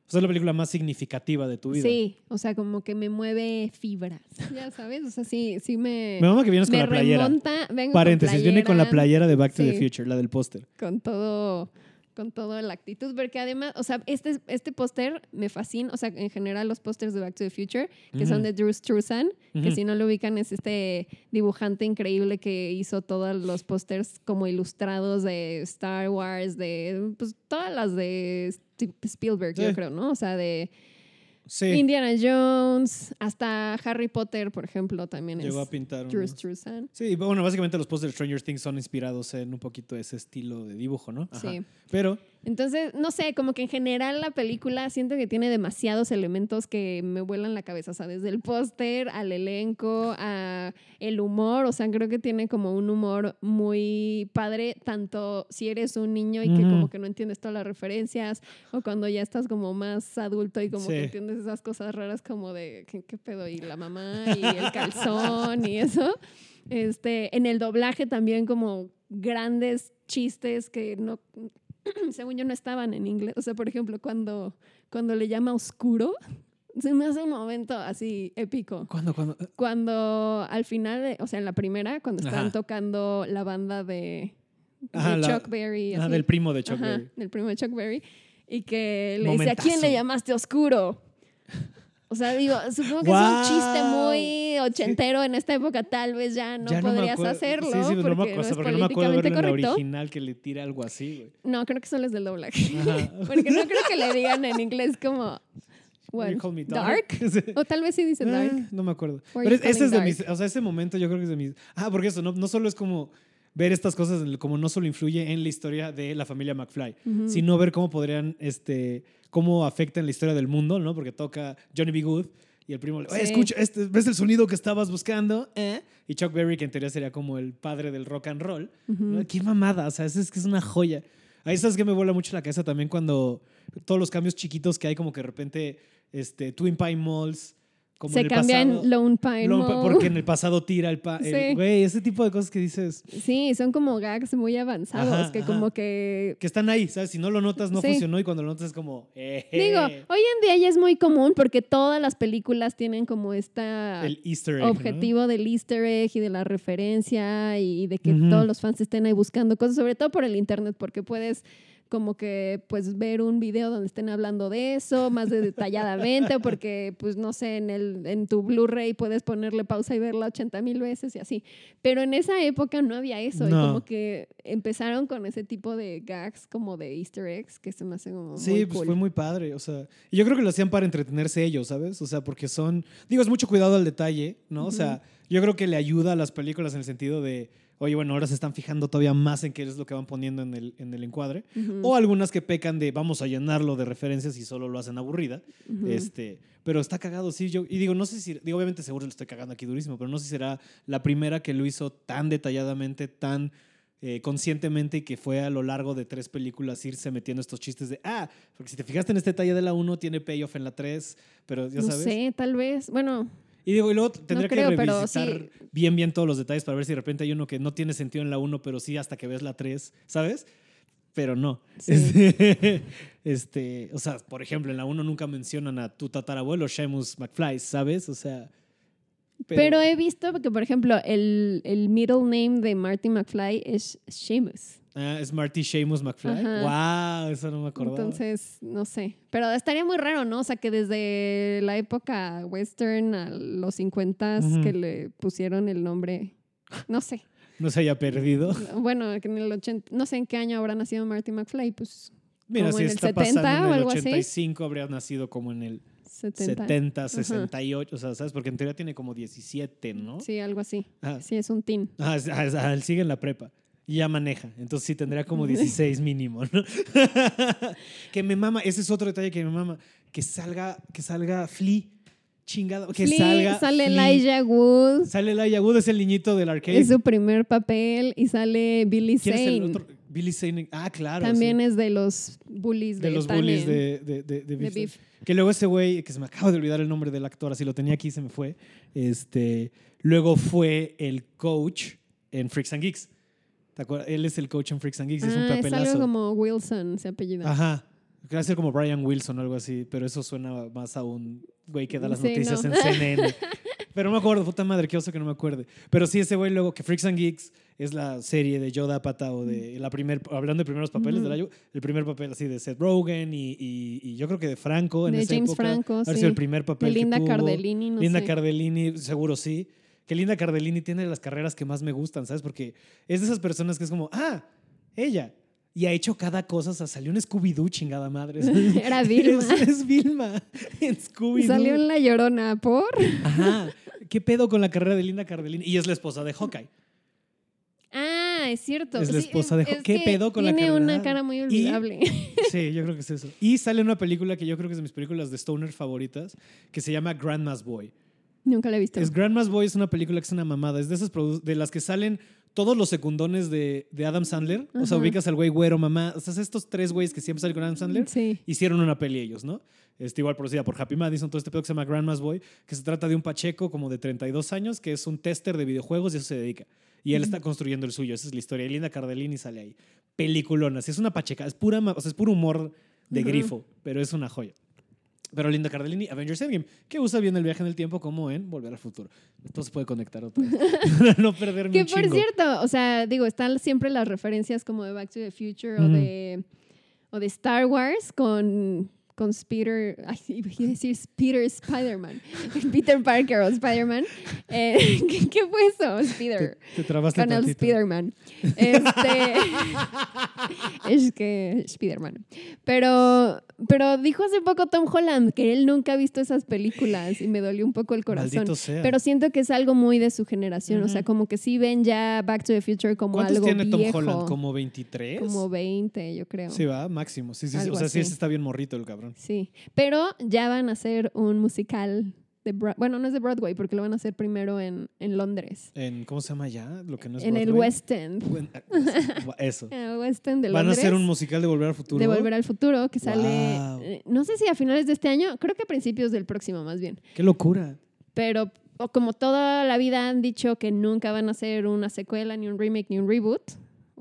o sea, es la película más significativa de tu vida. Sí, o sea, como que me mueve fibras. (laughs) Ya sabes, o sea, sí, sí me. Me mama que vienes con la playera. remonta. Vengo Paréntesis, con viene con la playera de Back to the. Future, la del póster. Con todo. Con toda la actitud, porque además, o sea, este, este póster me fascina, o sea, en general los pósters de Back to the Future, que son de Drew Struzan, que si no lo ubican es este dibujante increíble que hizo todos los pósters como ilustrados de Star Wars, de pues todas las de Spielberg, Sí. yo creo, ¿no? O sea, de Sí, Indiana Jones, hasta Harry Potter, por ejemplo, también llegó a es pintar. Drew Struzan. Sí, bueno, básicamente los pósters de Stranger Things son inspirados en un poquito ese estilo de dibujo, ¿no? Ajá. Sí. Pero, Entonces, no sé, como que en general la película siento que tiene demasiados elementos que me vuelan la cabeza, o sea, desde el póster al elenco, a el humor, o sea, creo que tiene como un humor muy padre, tanto si eres un niño y que como que no entiendes todas las referencias, o cuando ya estás como más adulto y como Sí. que entiendes esas cosas raras como de, ¿qué, qué pedo? Y la mamá y el (laughs) calzón y eso. Este, en el doblaje también como grandes chistes que no, (clears throat) según yo no estaban en inglés. O sea, por ejemplo, cuando, cuando le llama oscuro, (laughs) se me hace un momento así épico. ¿Cuándo, cuándo? Cuando al final, o sea, en la primera, cuando estaban Ajá. tocando la banda de, de Ajá, la- Chuck Berry. Ah, del primo de Chuck Ajá, Berry. del primo de Chuck Berry. Y que le dice, ¿a quién Momentazo. le llamaste oscuro? O sea, digo, supongo que es un chiste muy ochentero en esta época, tal vez ya no Ya podrías hacerlo Sí, sí, pero no me porque acuerdo, no es porque no me acuerdo políticamente verlo en la original que le tira algo así, güey. No, creo que solo es del doblaje. (laughs) Porque no creo que le digan en inglés como what, You call me dark. (laughs) O tal vez sí dice dark. Eh, no me acuerdo. Pero ese es de dark. mis, o sea, ese momento yo creo que es de mis. Ah, porque eso no, no solo es como ver estas cosas como no solo influye en la historia de la familia McFly, sino ver cómo podrían, este, cómo afecta en la historia del mundo, ¿no? Porque toca Johnny B. Good y el primo le "Oye, Sí. escucha, este, ¿ves el sonido que estabas buscando? ¿Eh? Y Chuck Berry, que en teoría sería como el padre del rock and roll. Ujú. ¿no? Qué mamada, o sea, es, es que es una joya. Ahí sabes que me vuela mucho la cabeza también cuando todos los cambios chiquitos que hay, como que de repente este, Twin Pine Malls, como Se en cambia pasado, en Lone Pine Lone porque en el pasado tira el pa, Sí. güey, ese tipo de cosas que dices Sí, son como gags muy avanzados Ajá, que ajá. como que que están ahí, ¿sabes? Si no lo notas no Sí. funcionó y cuando lo notas es como eh, Digo, hoy en día ya es muy común porque todas las películas tienen como esta el Easter egg, ¿no? objetivo del easter egg y de la referencia y de que todos los fans estén ahí buscando cosas, sobre todo por el internet, porque puedes como que pues ver un video donde estén hablando de eso más de detalladamente o porque pues no sé en el en tu Blu-ray puedes ponerle pausa y verla 80 mil veces y así pero en esa época no había eso y como que empezaron con ese tipo de gags como de easter eggs que se me hace como Sí, muy pues cool. fue muy padre, o sea, y yo creo que lo hacían para entretenerse ellos, ¿sabes? O sea, porque son, digo, es mucho cuidado al detalle, ¿no? O sea, yo creo que le ayuda a las películas en el sentido de, oye, bueno, ahora se están fijando todavía más en qué es lo que van poniendo en el, en el encuadre, o algunas que pecan de, vamos a llenarlo de referencias y solo lo hacen aburrida, este, pero está cagado, sí, yo, y digo, no sé si, digo, obviamente seguro lo estoy cagando aquí durísimo, pero no sé si será la primera que lo hizo tan detalladamente, tan eh, conscientemente y que fue a lo largo de tres películas irse metiendo estos chistes de, ah, porque si te fijaste en este detalle de la 1, tiene payoff en la 3, pero ya no sabes. sé tal vez bueno Y digo, y luego tendría creo, que revisitar sí. bien, bien todos los detalles para ver si de repente hay uno que no tiene sentido en la 1, pero sí hasta que ves la 3, ¿sabes? Pero no. Sí. Este, (laughs) este, o sea, por ejemplo, en la 1 nunca mencionan a tu tatarabuelo, Seamus McFly, ¿sabes? O sea. Pero, he visto que, por ejemplo, el, el middle name de Marty McFly es Seamus. Ah, es Marty Seamus McFly. ¡Wow! Eso no me acordaba. Entonces, no sé. Pero estaría muy raro, ¿no? O sea, que desde la época western a los 50 Ujú. que le pusieron el nombre, no sé. no se haya perdido. Bueno, que en el 80, no sé en qué año habrá nacido Marty McFly, pues Mira, Como si en el está 70 pasando en el algo así. 85, habría nacido como en el 70. 70, 68, o sea, ¿sabes? Porque en teoría tiene como 17, ¿no? Sí, algo así. Ah, Sí, es un teen. Ah, ah, ah, él sigue en la prepa y ya maneja. Entonces sí tendría como 16 mínimo, ¿no? (laughs) que me mama, ese es otro detalle que me mama. Que salga, que salga Flea, chingado. Que Flea, salga. sale. Elijah Wood, Sale Elijah Wood, es el niñito del arcade. es su primer papel, y sale Billy ¿Quién es el Zane. otro? Billy Zane. Ah, claro. También sí. es de los bullies de, de los Tannen, bullies de, de, de, de de Beef. Beef. Que luego ese güey, que se me acaba de olvidar el nombre del actor, así lo tenía aquí, se me fue. Este, luego fue el coach en Freaks and Geeks. ¿Te acuerdas? Él es el coach en Freaks and Geeks, es un Ah, es papelazo. algo como Wilson, se apellida. Ajá. Quiere ser como Brian Wilson o algo así, pero eso suena más a un güey que da las Sí, noticias no. en CNN. (laughs) pero no me acuerdo, puta madre, qué oso que no me acuerde. Pero sí, ese güey luego que Freaks and Geeks es la serie de Yoda Pata o de la primer, hablando de primeros papeles Ujú. del año, el primer papel así de Seth Rogen y, y- y yo creo que de Franco en De esa James época. Franco, sí. sido el primer papel de que Linda tuvo. Cardellini, no Linda sé. Cardellini, seguro sí. Que Linda Cardellini tiene las carreras que más me gustan, ¿sabes? Porque es de esas personas que es como, ah, ella. Y ha hecho cada cosa, o sea, salió en Scooby-Doo, chingada madre. (laughs) Era Vilma. Es, es Vilma (laughs) en Scooby-Doo. Salió en La Llorona, ¿por? Ajá. ¿Qué pedo con la carrera de Linda Cardellini? Y es la esposa de Hawkeye. Ah, es cierto. Es la Sí, esposa de es ¿Qué pedo con la Tiene carrera? una cara muy olvidable. (laughs) Sí, yo creo que es eso. Y sale una película que yo creo que es de mis películas de Stoner favoritas, que se llama Grandma's Boy. Nunca la he visto. Es Grandma's Boy es una película que es una mamada. Es de esas de las que salen todos los secundones de, de Adam Sandler. O sea, Ajá. ubicas al güey güero, mamá. O sea, estos tres güeyes que siempre salen con Adam Sandler. Sí. Hicieron una peli ellos, ¿no? Este, igual producida por Happy Madison, todo este pedo que se llama Grandma's Boy, que se trata de un pacheco como de 32 años, que es un tester de videojuegos y eso se dedica. Y él está construyendo el suyo, esa es la historia. Y Linda Cardellini sale ahí. Peliculona, sí, es una pacheca, es pura, o sea, es puro humor de grifo, pero es una joya. Pero Linda Cardellini, Avengers Endgame, que usa bien el viaje en el tiempo como en Volver al Futuro. Todo se puede conectar otra vez. Para (laughs) (laughs) no perderme Que un por chingo. cierto, o sea, digo, están siempre las referencias como de Back to the Future o, Ujú. de, o de Star Wars con, con Peter, ay, iba a decir Peter Spider-Man, (laughs) Peter Parker o Spider-Man. Eh, (laughs) ¿qué, qué fue eso? Te, Spider. te trabaste Con el. Spider-Man. Este, (laughs) es que Spider-Man. Pero, pero dijo hace poco Tom Holland que él nunca ha visto esas películas y me dolió un poco el corazón. Maldito sea. Pero siento que es algo muy de su generación. O sea, como que sí ven ya Back to the Future como ¿Cuántos algo tiene Tom viejo. Holland? ¿Como 23? Como 20, yo creo. Sí, va, máximo. Sí, sí, sí. O Algo sea, sí, así. está bien morrito el cabrón. Sí. Pero ya van a hacer un musical de Bro- bueno, no es de Broadway porque lo van a hacer primero en, en Londres. En, ¿Cómo se llama ya? Lo que no es en el. West End. Buen- (laughs) Eso. En el West End de Van a Londres. hacer un musical de Volver al Futuro. de Volver al Futuro que sale, eh, no sé si a finales de este año, creo que a principios del próximo más bien. ¡Qué locura! Pero o como toda la vida han dicho que nunca van a hacer una secuela, ni un remake, ni un reboot,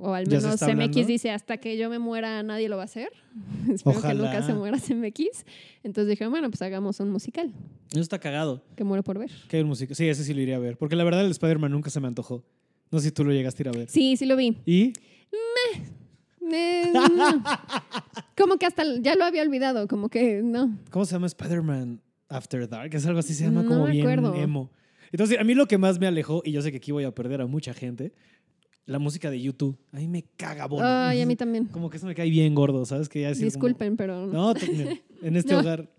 o al ¿Ya se menos CMX hablando? dice hasta que yo me muera nadie lo va a hacer. (laughs) Espero Ojalá. que nunca se muera CMX. Entonces dijeron, bueno, pues hagamos un musical, Eso está cagado. que muero por ver. Que hay un musical. Sí, ese sí lo iría a ver. Porque la verdad el Spider-Man nunca se me antojó. No sé si tú lo llegaste a ir a ver. Sí, sí lo vi. ¿Y? Eh, no. (laughs) como que hasta ya lo había olvidado, como que no. ¿Cómo se llama Spider-Man After Dark? Es algo así, se llama No como me bien acuerdo. emo. Entonces, a mí lo que más me alejó, y yo sé que aquí voy a perder a mucha gente, la música de YouTube. A mí me caga bono. Ay, a mí también. Como que eso me cae bien gordo, ¿sabes? Que ya decir como- Disculpen, pero no. Mira, en este (laughs) No. hogar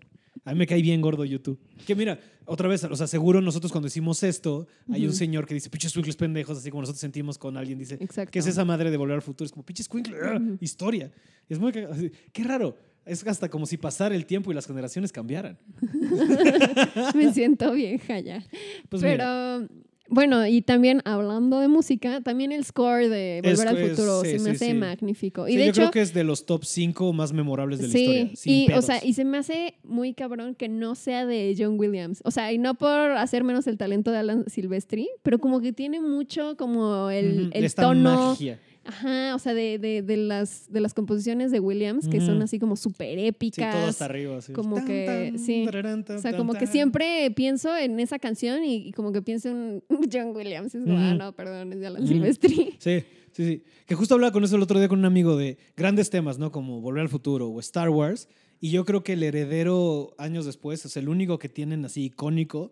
a mí me cae bien gordo YouTube. Que mira, otra vez, o sea, seguro nosotros cuando decimos esto, hay un señor que dice, pinches squinkles pendejos, así como nosotros sentimos con alguien, dice, Exacto. ¿qué es esa madre de volver al futuro? Es como, pinches squinkles, ¡ah! Ujú. historia. Es muy así, Qué raro. Es hasta como si pasara el tiempo y las generaciones cambiaran. (laughs) Me siento vieja ya. Pues mira, Pero bueno, y también hablando de música, también el score de Volver al Es- Futuro sí, se me sí, hace sí. magnífico. Y sí, de yo hecho, creo que es de los top 5 más memorables de la sí, historia. y, o sea, y se me hace muy cabrón que no sea de John Williams. O sea, y no por hacer menos el talento de Alan Silvestri, pero como que tiene mucho como el, el esta tono. magia. Ajá, o sea, de, de, de las, de las composiciones de Williams, que son así como súper Sí, épicas. todo hasta arriba. así. como Tan, que- tan, sí. tararán, tan, O sea, como que siempre pienso en esa canción y, y como que pienso en (laughs) John Williams. Es como, ah, no, perdón, es de Alan. Silvestri. (laughs) Sí, sí, sí. Que justo hablaba con eso el otro día con un amigo de grandes temas, ¿no? Como Volver al Futuro o Star Wars. Y yo creo que el heredero años después, o sea, el único que tienen así icónico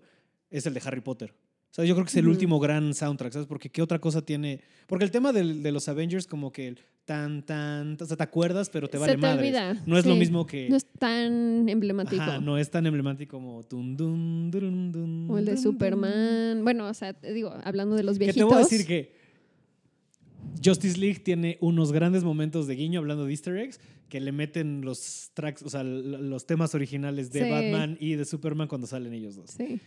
es el de Harry Potter. O sea, yo creo que es el último gran soundtrack, ¿sabes? Porque ¿qué otra cosa tiene? Porque el tema del- de los Avengers como que el tan, tan, o sea, te acuerdas, pero te vale olvida, No es lo mismo que... No es tan emblemático. Ajá, no es tan emblemático como... Dun, durun, dun, O el de dun, Superman. Bueno, o sea, te digo, hablando de los Que viejitos. te voy a decir que Justice League tiene unos grandes momentos de guiño hablando de Easter eggs que le meten los tracks, o sea, los temas originales de Sí. Batman y de Superman cuando salen ellos dos. Sí.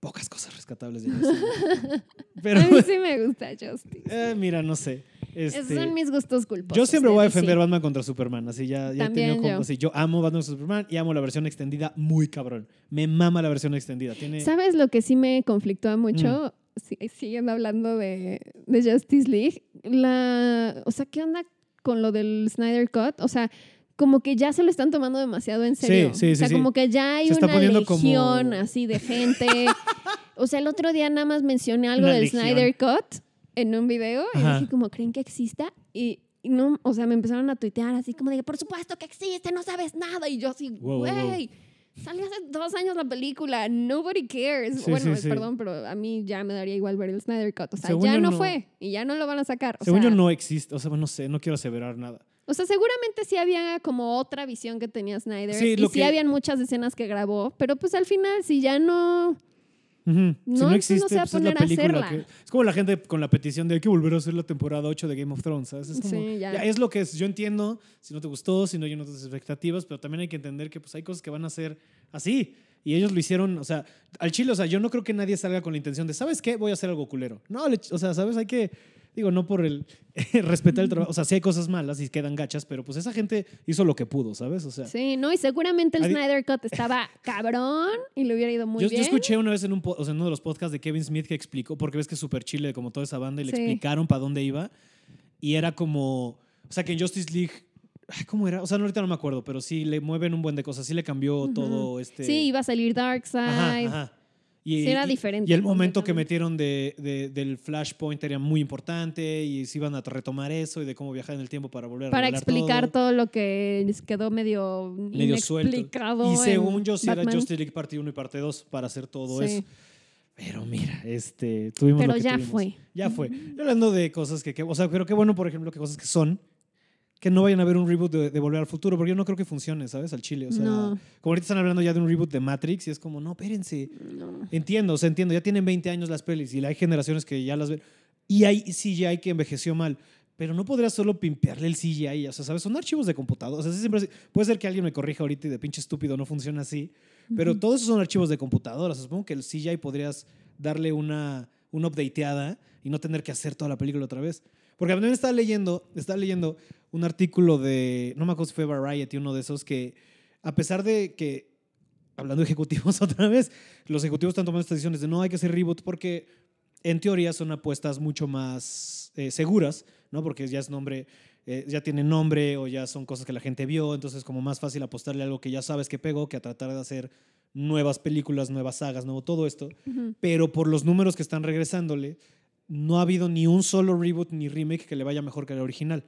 Pocas cosas rescatables de Justice League. (laughs) Pero a mí sí me gusta Justice. eh, mira, no sé. Esos Este, son mis gustos culposos. yo siempre voy a defender Batman contra Superman, así ya, ya he tenido como- yo. así, yo amo Batman contra Superman y amo la versión extendida muy cabrón. Me mama la versión extendida. Tiene ¿Sabes lo que sí me conflictúa Mm. mucho? Sí, siguiendo hablando de, de Justice League. La, o sea, ¿qué onda con lo del Snyder Cut? O sea, como que ya se lo están tomando demasiado en Sí, serio. sí, o sea, sí, sí. como que ya hay una poniendo como- legión así de gente. (laughs) o sea, el otro día nada más mencioné algo Una del legión. Snyder Cut en un video y Ajá. dije como, ¿creen que exista? Y, y no, o sea, me empezaron a tuitear así como de, por supuesto que existe, no sabes nada. Y yo así, Wow, wow, wow. güey. Salió hace dos años la película, nobody cares. Sí, bueno, sí, sí. perdón, pero a mí ya me daría igual ver el Snyder Cut. O sea, Según ya no, no. fue y ya no lo van a sacar. O Según sea, yo no existe, o sea, no sé, no quiero aseverar nada. O sea, seguramente sí había como otra visión que tenía Snyder Sí, y sí que- habían muchas escenas que grabó, pero pues al final si ya no, Ujú. Si No, no entonces no existe, se va a pues es la poner a hacerla. que... Es como la gente con la petición de hay que volver a hacer la temporada 8 de Game of Thrones, ¿sabes? Es como, Sí, ya. ya, es lo que es. Yo entiendo si no te gustó, si no llenas tus expectativas, pero también hay que entender que pues hay cosas que van a ser así. Y ellos lo hicieron, o sea, al chile, o sea, yo no creo que nadie salga con la intención de, ¿sabes qué? Voy a hacer algo culero. No, o sea, ¿sabes? Hay que, digo, no por el (laughs) respetar el trabajo, o sea, sí hay cosas malas y quedan gachas, pero pues esa gente hizo lo que pudo, ¿sabes? O sea, Sí, no, y seguramente el Snyder Cut estaba (laughs) cabrón y le hubiera ido muy yo, bien. yo escuché una vez en, un, o sea, en uno de los podcasts de Kevin Smith que explicó, porque ves que es súper chile como toda esa banda y le Sí. explicaron para dónde iba. Y era como, o sea, que en Justice League, ay, ¿cómo era? O sea, no, ahorita no me acuerdo, pero sí le mueven un buen de cosas, sí le cambió todo este... Sí, iba a salir Darkseid. Ajá, ajá. Y, diferente Y el momento que metieron de, de- del Flashpoint era muy importante y se iban a retomar eso y de cómo viajar en el tiempo para volver a Para explicar todo. todo. lo que les quedó medio, medio suelto. Y según yo, sí era. Justice League parte 1 y parte 2 para hacer todo Sí. eso. Pero mira, este, tuvimos Pero lo que ya tuvimos. fue. Ya fue. Y hablando de cosas que, que- o sea, pero qué bueno, por ejemplo, que cosas que son, que no vayan a ver un reboot de, de Volver al Futuro, porque yo no creo que funcione, ¿sabes? Al chile. O sea, No. como ahorita están hablando ya de un reboot de Matrix y es como, no, espérense. No. Entiendo, o sea, entiendo, ya tienen 20 años las pelis y hay generaciones que ya las ven. Y hay CGI que envejeció mal. Pero no podrías solo pimpearle el CGI, o sea, ¿sabes? Son archivos de computadora. O sea, siempre, puede ser que alguien me corrija ahorita y de pinche estúpido no funciona así. Pero todos esos son archivos de computadora. O sea, supongo que el CGI podrías darle una, una updateada y no tener que hacer toda la película otra vez. Porque también estaba leyendo, estaba leyendo un artículo de, no me acuerdo si fue Variety, uno de esos, que a pesar de que, hablando de ejecutivos (laughs) otra vez, los ejecutivos están tomando estas decisiones de no hay que hacer reboot porque en teoría son apuestas mucho más eh, seguras, ¿no? Porque ya es nombre, eh, ya tiene nombre o ya son cosas que la gente vio, entonces es como más fácil apostarle a algo que ya sabes que pegó que a tratar de hacer nuevas películas, nuevas sagas, nuevo todo esto. Pero por los números que están regresándole, no ha habido ni un solo reboot ni remake que le vaya mejor que el original.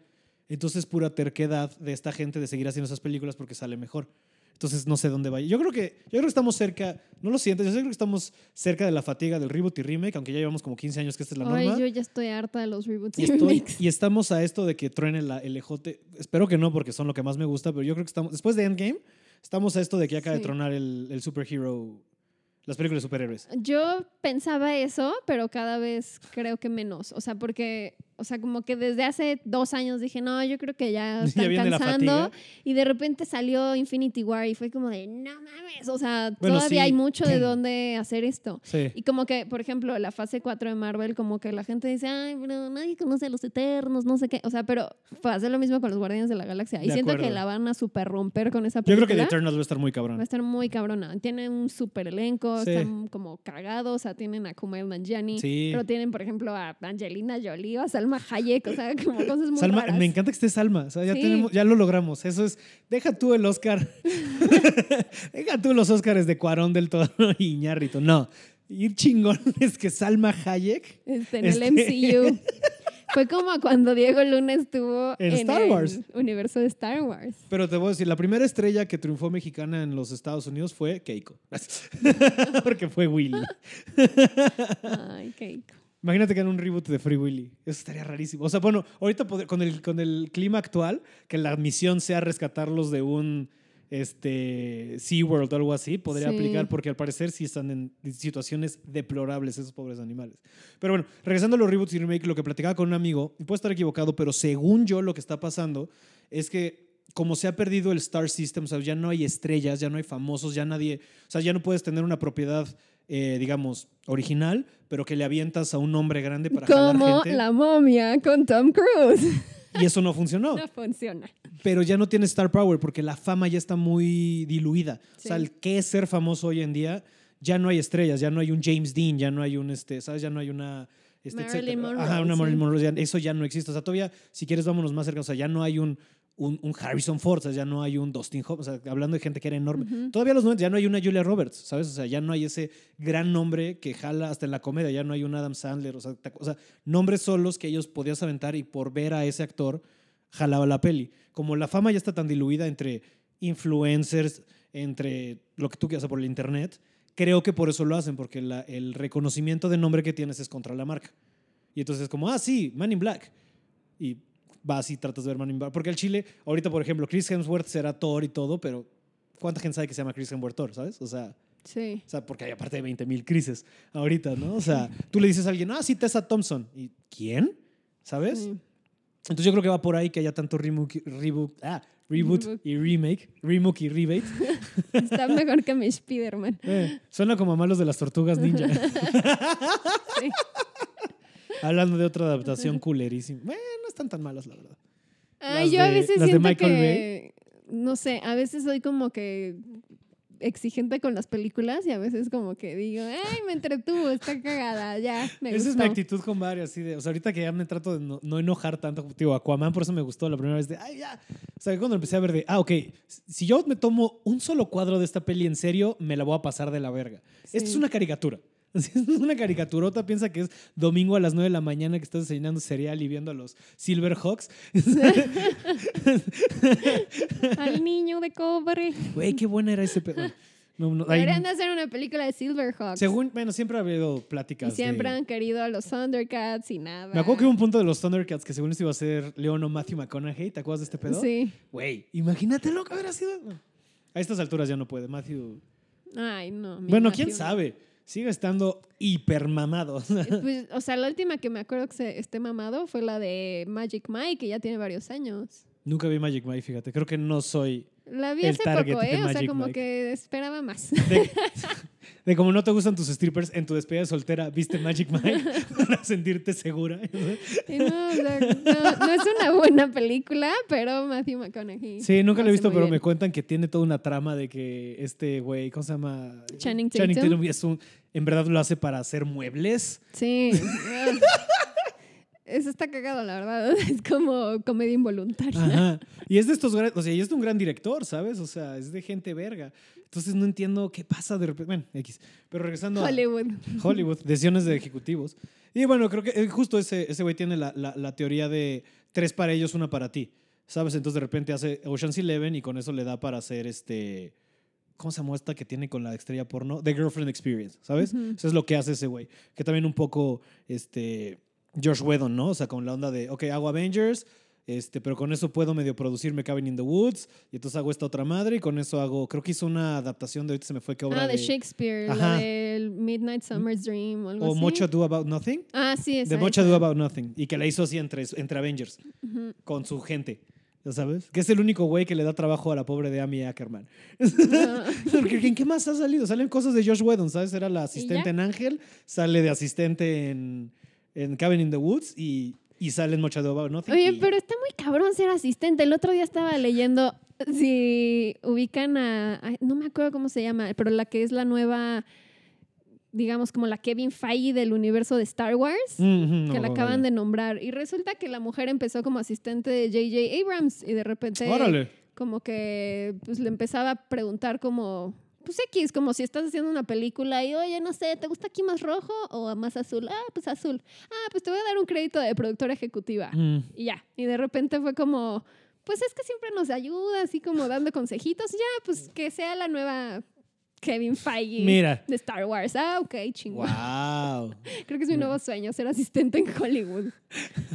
Entonces, pura terquedad de esta gente de seguir haciendo esas películas porque sale mejor. Entonces, no sé dónde vaya. Yo creo que, yo creo que estamos cerca, no lo sientes, yo creo que estamos cerca de la fatiga del reboot y remake, aunque ya llevamos como 15 años que esta es la Ay, norma. yo ya estoy harta de los reboots Y, y, estoy- remakes. y estamos a esto de que truene la, el ejote. Espero que no, porque son lo que más me gusta, pero yo creo que estamos, después de Endgame, estamos a esto de que acaba de Sí. tronar el, el superhero, las películas de superhéroes. Yo pensaba eso, pero cada vez creo que menos. O sea, porque, o sea, como que desde hace dos años dije, no, yo creo que ya (laughs) están cansando. Y de repente salió Infinity War y fue como de, no mames. O sea, Bueno, todavía sí. hay mucho de (clears throat) dónde hacer esto. Sí. Y como que, por ejemplo, la fase 4 de Marvel, como que la gente dice, ay, pero nadie conoce a los Eternos, no sé qué. O sea, pero hacer lo mismo con los Guardianes de la Galaxia. Y De siento que la van a super romper con esa Yo película. creo que The Eternals va a estar muy Va a cabrón. estar muy cabrona. Tiene un super elenco, Sí. están como cagados, o sea, tienen a Kumail Nanjiani, Sí. pero tienen, por ejemplo, a Angelina Jolie o a Salma Hayek, o sea, (laughs) como cosas muy Salma, raras. me encanta que esté Salma. O sea, ya, Sí. tenemos, ya lo logramos. Eso es. Deja tú el Oscar. (laughs) deja tú los Oscars de Cuarón del Toro y Iñárritu. No. Ir chingón (laughs) es que Salma Hayek. Este, en Este- el MCU. Fue como cuando Diego Luna estuvo En en, Star el Wars. universo de Star Wars. Pero te voy a decir, la primera estrella que triunfó mexicana en los Estados Unidos fue Keiko. Porque fue Willy. Ay, qué Imagínate que en un reboot de Free Willy. Eso estaría rarísimo. O sea, bueno, ahorita con el, con el clima actual, que la misión sea rescatarlos de un este, SeaWorld o algo así, podría Sí. aplicar porque al parecer sí están en situaciones deplorables esos pobres animales. Pero bueno, regresando a los reboots y remake, lo que platicaba con un amigo, y puedo estar equivocado, pero según yo lo que está pasando es que como se ha perdido el Star System, o sea, ya no hay estrellas, ya no hay famosos, ya nadie, o sea, ya no puedes tener una propiedad, eh, digamos, original, pero que le avientas a un nombre grande para jalar Como gente. la momia con Tom Cruise. Y eso no funcionó. No funciona. Pero ya no tiene Star Power porque la fama ya está muy diluida. O sea, el qué es ser famoso hoy en día, ya no hay estrellas, ya no hay un James Dean, ya no hay un, este, ¿sabes? Ya no hay una... Este, Marilyn. Monroe, Ajá, una. Marilyn Monroe. eso ya no existe. O sea, todavía, si quieres, vámonos más cerca. O sea, ya no hay un, un, un Harrison Ford, o sea, ya no hay un Dustin Hoffman. O sea, hablando de gente que era enorme. Todavía a los 90 ya no hay una Julia Roberts, ¿sabes? O sea, ya no hay ese gran nombre que jala hasta en la comedia, ya no hay un Adam Sandler, o sea, o sea, nombres solos que ellos podías aventar y por ver a ese actor jalaba la peli. Como la fama ya está tan diluida entre influencers, entre lo que tú quieras por el internet, creo que por eso lo hacen, porque la- el reconocimiento de nombre que tienes es contra la marca. Y entonces es como, ah, sí, Man in Black. Y vas y tratas de ver Man in Black. Porque el Chile, ahorita, por ejemplo, Chris Hemsworth será Thor y todo, pero ¿cuánta gente sabe que se llama Chris Hemsworth Thor, sabes? O sea, Sí. O sea, porque hay aparte de 20 mil crisis ahorita, ¿no? O sea, tú le dices a alguien, ah, sí, Tessa Thompson. ¿Y quién? ¿Sabes? Sí. Entonces yo creo que va por ahí que haya tanto reboot, reboot, ah, reboot Reboot. y remake, remake y rebate. (laughs) Está mejor que mi Spider-Man. Eh, suena como a malos de las tortugas ninja. (laughs) Sí. Hablando de otra adaptación culerísima. Bueno, no están tan malas, la verdad. Ay, Las yo a de- veces las de siento que, no sé, a veces soy como que exigente con las películas y a veces como que digo, ay, me entretuvo, está cagada, ya, me Esa es gustó. mi actitud con varias, así de, o sea, ahorita que ya me trato de no, no enojar tanto, digo, Aquaman por eso me gustó la primera vez de, ay, ya. O sea, cuando empecé a ver de, ah, ok, si yo me tomo un solo cuadro de esta peli en serio, me la voy a pasar de la verga. Esto es Sí. una caricatura. (laughs) Así Es una caricaturota, piensa que es domingo a las 9 de la mañana que estás desayunando cereal y viendo a los Silverhawks. (laughs) Al niño de cobre. Güey, qué buena era ese pedo. No, Deberían de hacer una película de Silverhawks. según, bueno, siempre ha habido pláticas. y siempre de- han querido a los Thundercats y nada. Me acuerdo que hubo un punto de los Thundercats que según esto iba a ser Leon o Matthew McConaughey. ¿Te acuerdas de este pedo? Sí. Güey, imagínate lo que hubiera sido. A estas alturas ya no puede. Matthew. Ay, no. Bueno, Matthew quién sabe. Sigue estando hipermamado. (laughs) Pues, o sea, la última que me acuerdo que se esté mamado fue la de Magic Mike, que ya tiene varios años. Nunca vi Magic Mike, fíjate. Creo que no soy. La vi El hace target poco, ¿eh? O sea, como Mike. que esperaba más. De, (laughs) de como no te gustan tus strippers, en tu despedida de soltera viste Magic Mike (laughs) para sentirte segura. (laughs) No, no, no es una buena película, pero Matthew McConaughey. Sí, nunca lo he visto, pero bien. me cuentan que tiene toda una trama de que este güey, ¿cómo se llama? Channing Tatum. es un, en verdad lo hace para hacer muebles. Sí. (laughs) Eso está cagado, la verdad. Es como comedia involuntaria. Ajá. Y es de estos o sea, y es de un gran director, ¿sabes? O sea, es de gente verga. Entonces no entiendo qué pasa de repente. Bueno, X. Pero regresando Hollywood. a Hollywood, decisiones de ejecutivos. Y bueno, creo que eh, justo ese ese güey tiene la, la- la teoría de tres para ellos, una para ti. ¿Sabes? Entonces de repente hace Ocean's Eleven y con eso le da para hacer este. ¿Cómo se llama esta que tiene con la estrella porno? The Girlfriend Experience, ¿sabes? Eso es lo que hace ese güey. Que también un poco, este, Josh Whedon, ¿no? O sea, con la onda de, ok, hago Avengers, este, pero con eso puedo medio producirme Cabin in the Woods, y entonces hago esta otra madre, y con eso hago, creo que hizo una adaptación de, ahorita se me fue, ¿qué obra? Ah, de Shakespeare, Ajá. la del Midnight Summer's Dream o algo O así. Much Ado About Nothing. Ah, sí, esa. De Much. Ado About Nothing. Y que la hizo así entre, entre Avengers, Ujú. con su gente. ¿Ya sabes? Que es el único güey que le da trabajo a la pobre de Amy Ackerman. Ah, (laughs) Porque ¿en qué más ha salido? Salen cosas de Josh Whedon, ¿sabes? Era la asistente en Ángel, sale de asistente en, en Cabin in the Woods y, y sale en Much Ado About Nothing. Oye, y- pero está muy cabrón ser asistente. El otro día estaba leyendo si ubican a, no me acuerdo cómo se llama, pero la que es la nueva, digamos como la Kevin Feige del universo de Star Wars, Mm, no, que la acaban de nombrar. Y resulta que la mujer empezó como asistente de J.J. Abrams y de repente Órale. como que pues le empezaba a preguntar como pues X, como si estás haciendo una película y, oye, no sé, ¿te gusta aquí más rojo o más azul? Ah, pues azul. Ah, pues te voy a dar un crédito de productora ejecutiva. Mm. Y ya. Y de repente fue como, pues es que siempre nos ayuda, así como dando consejitos. Ya, pues que sea la nueva Kevin Feige Mira. de Star Wars. Ah, ok, chingón. Wow. (laughs) Creo que es mi nuevo sueño, ser asistente en Hollywood.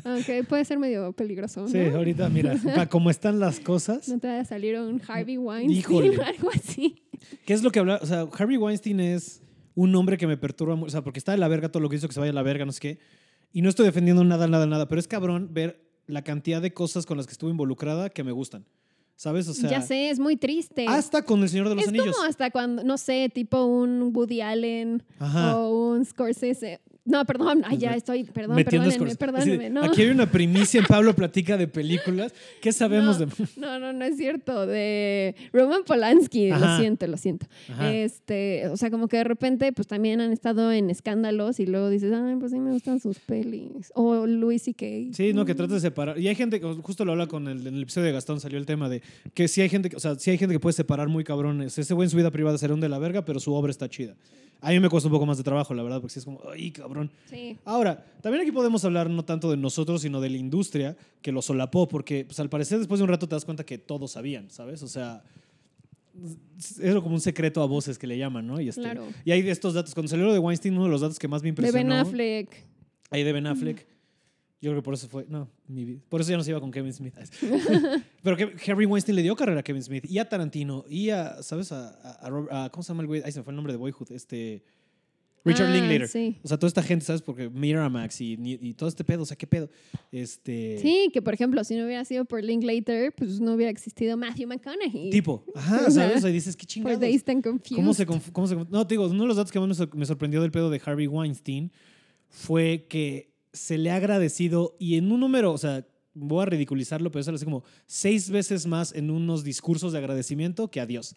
Aunque puede ser medio peligroso, Sí, ahorita, mira, pa- como están las cosas, (laughs) No te vaya a salir un Harvey Weinstein o algo así. ¿Qué es lo que habla? O sea, Harvey Weinstein es un hombre que me perturba mucho, o sea, porque está de la verga todo lo que hizo que se vaya a la verga, no sé qué. Y no estoy defendiendo nada, nada, nada, pero es cabrón ver la cantidad de cosas con las que estuvo involucrada que me gustan. ¿Sabes? O sea, ya sé, es muy triste. hasta con El Señor de los es Anillos. como hasta cuando, no sé, tipo un Woody Allen Ajá. o un Scorsese. No, perdón, ay, ya estoy, perdón, perdónenme, perdónenme, no. Aquí hay una primicia en Pablo Platica de películas. ¿Qué sabemos no, de...? No, no, no es cierto. De Roman Polanski, Ajá. lo siento, lo siento. Ajá. Este, o sea, como que de repente, pues también han estado en escándalos y luego dices, ay, pues sí me gustan sus pelis. O Louis C.K. Sí, no, que trata de separar. Y hay gente, que justo lo habla con el, en el episodio de Gastón, salió el tema de que sí hay gente, que- o sea, sí hay gente que puede separar muy cabrones. Ese güey en su vida privada será un de la verga, pero su obra está chida. A mí me cuesta un poco más de trabajo, la verdad, porque sí es como, ay, cabrón. Sí. Ahora, también aquí podemos hablar no tanto de nosotros, sino de la industria que lo solapó, porque pues, al parecer después de un rato te das cuenta que todos sabían, ¿sabes? O sea, es como un secreto a voces que le llaman, ¿no? Y, este, Claro. y hay de estos datos, cuando salió lo de Weinstein, uno de los datos que más me De impresionó. Ben Affleck. Ahí de Ben Affleck. Yo creo que por eso fue. No, mi vida. Por eso ya no se iba con Kevin Smith. (laughs) (laughs) Pero que Harry Weinstein le dio carrera a Kevin Smith y a Tarantino y a, ¿sabes? A, a- a a- ¿Cómo se llama el güey? Ahí se me fue el nombre de Boyhood. Este. Richard Ah, Linklater. Sí. O sea, toda esta gente, ¿sabes? Porque Miramax y, y todo este pedo, o sea, ¿qué pedo? Este. Sí, que por ejemplo, si no hubiera sido por Linklater, pues no hubiera existido Matthew McConaughey. Tipo. Ajá, (laughs) ¿sabes? O sea, dices, qué chingados. Dazed and Confused. ¿Cómo se, cómo se No, te digo, uno de los datos que más me sor- me sorprendió del pedo de Harvey Weinstein fue que se le ha agradecido y en un número, o sea, voy a ridiculizarlo, pero lo hace como seis veces más en unos discursos de agradecimiento que a Dios.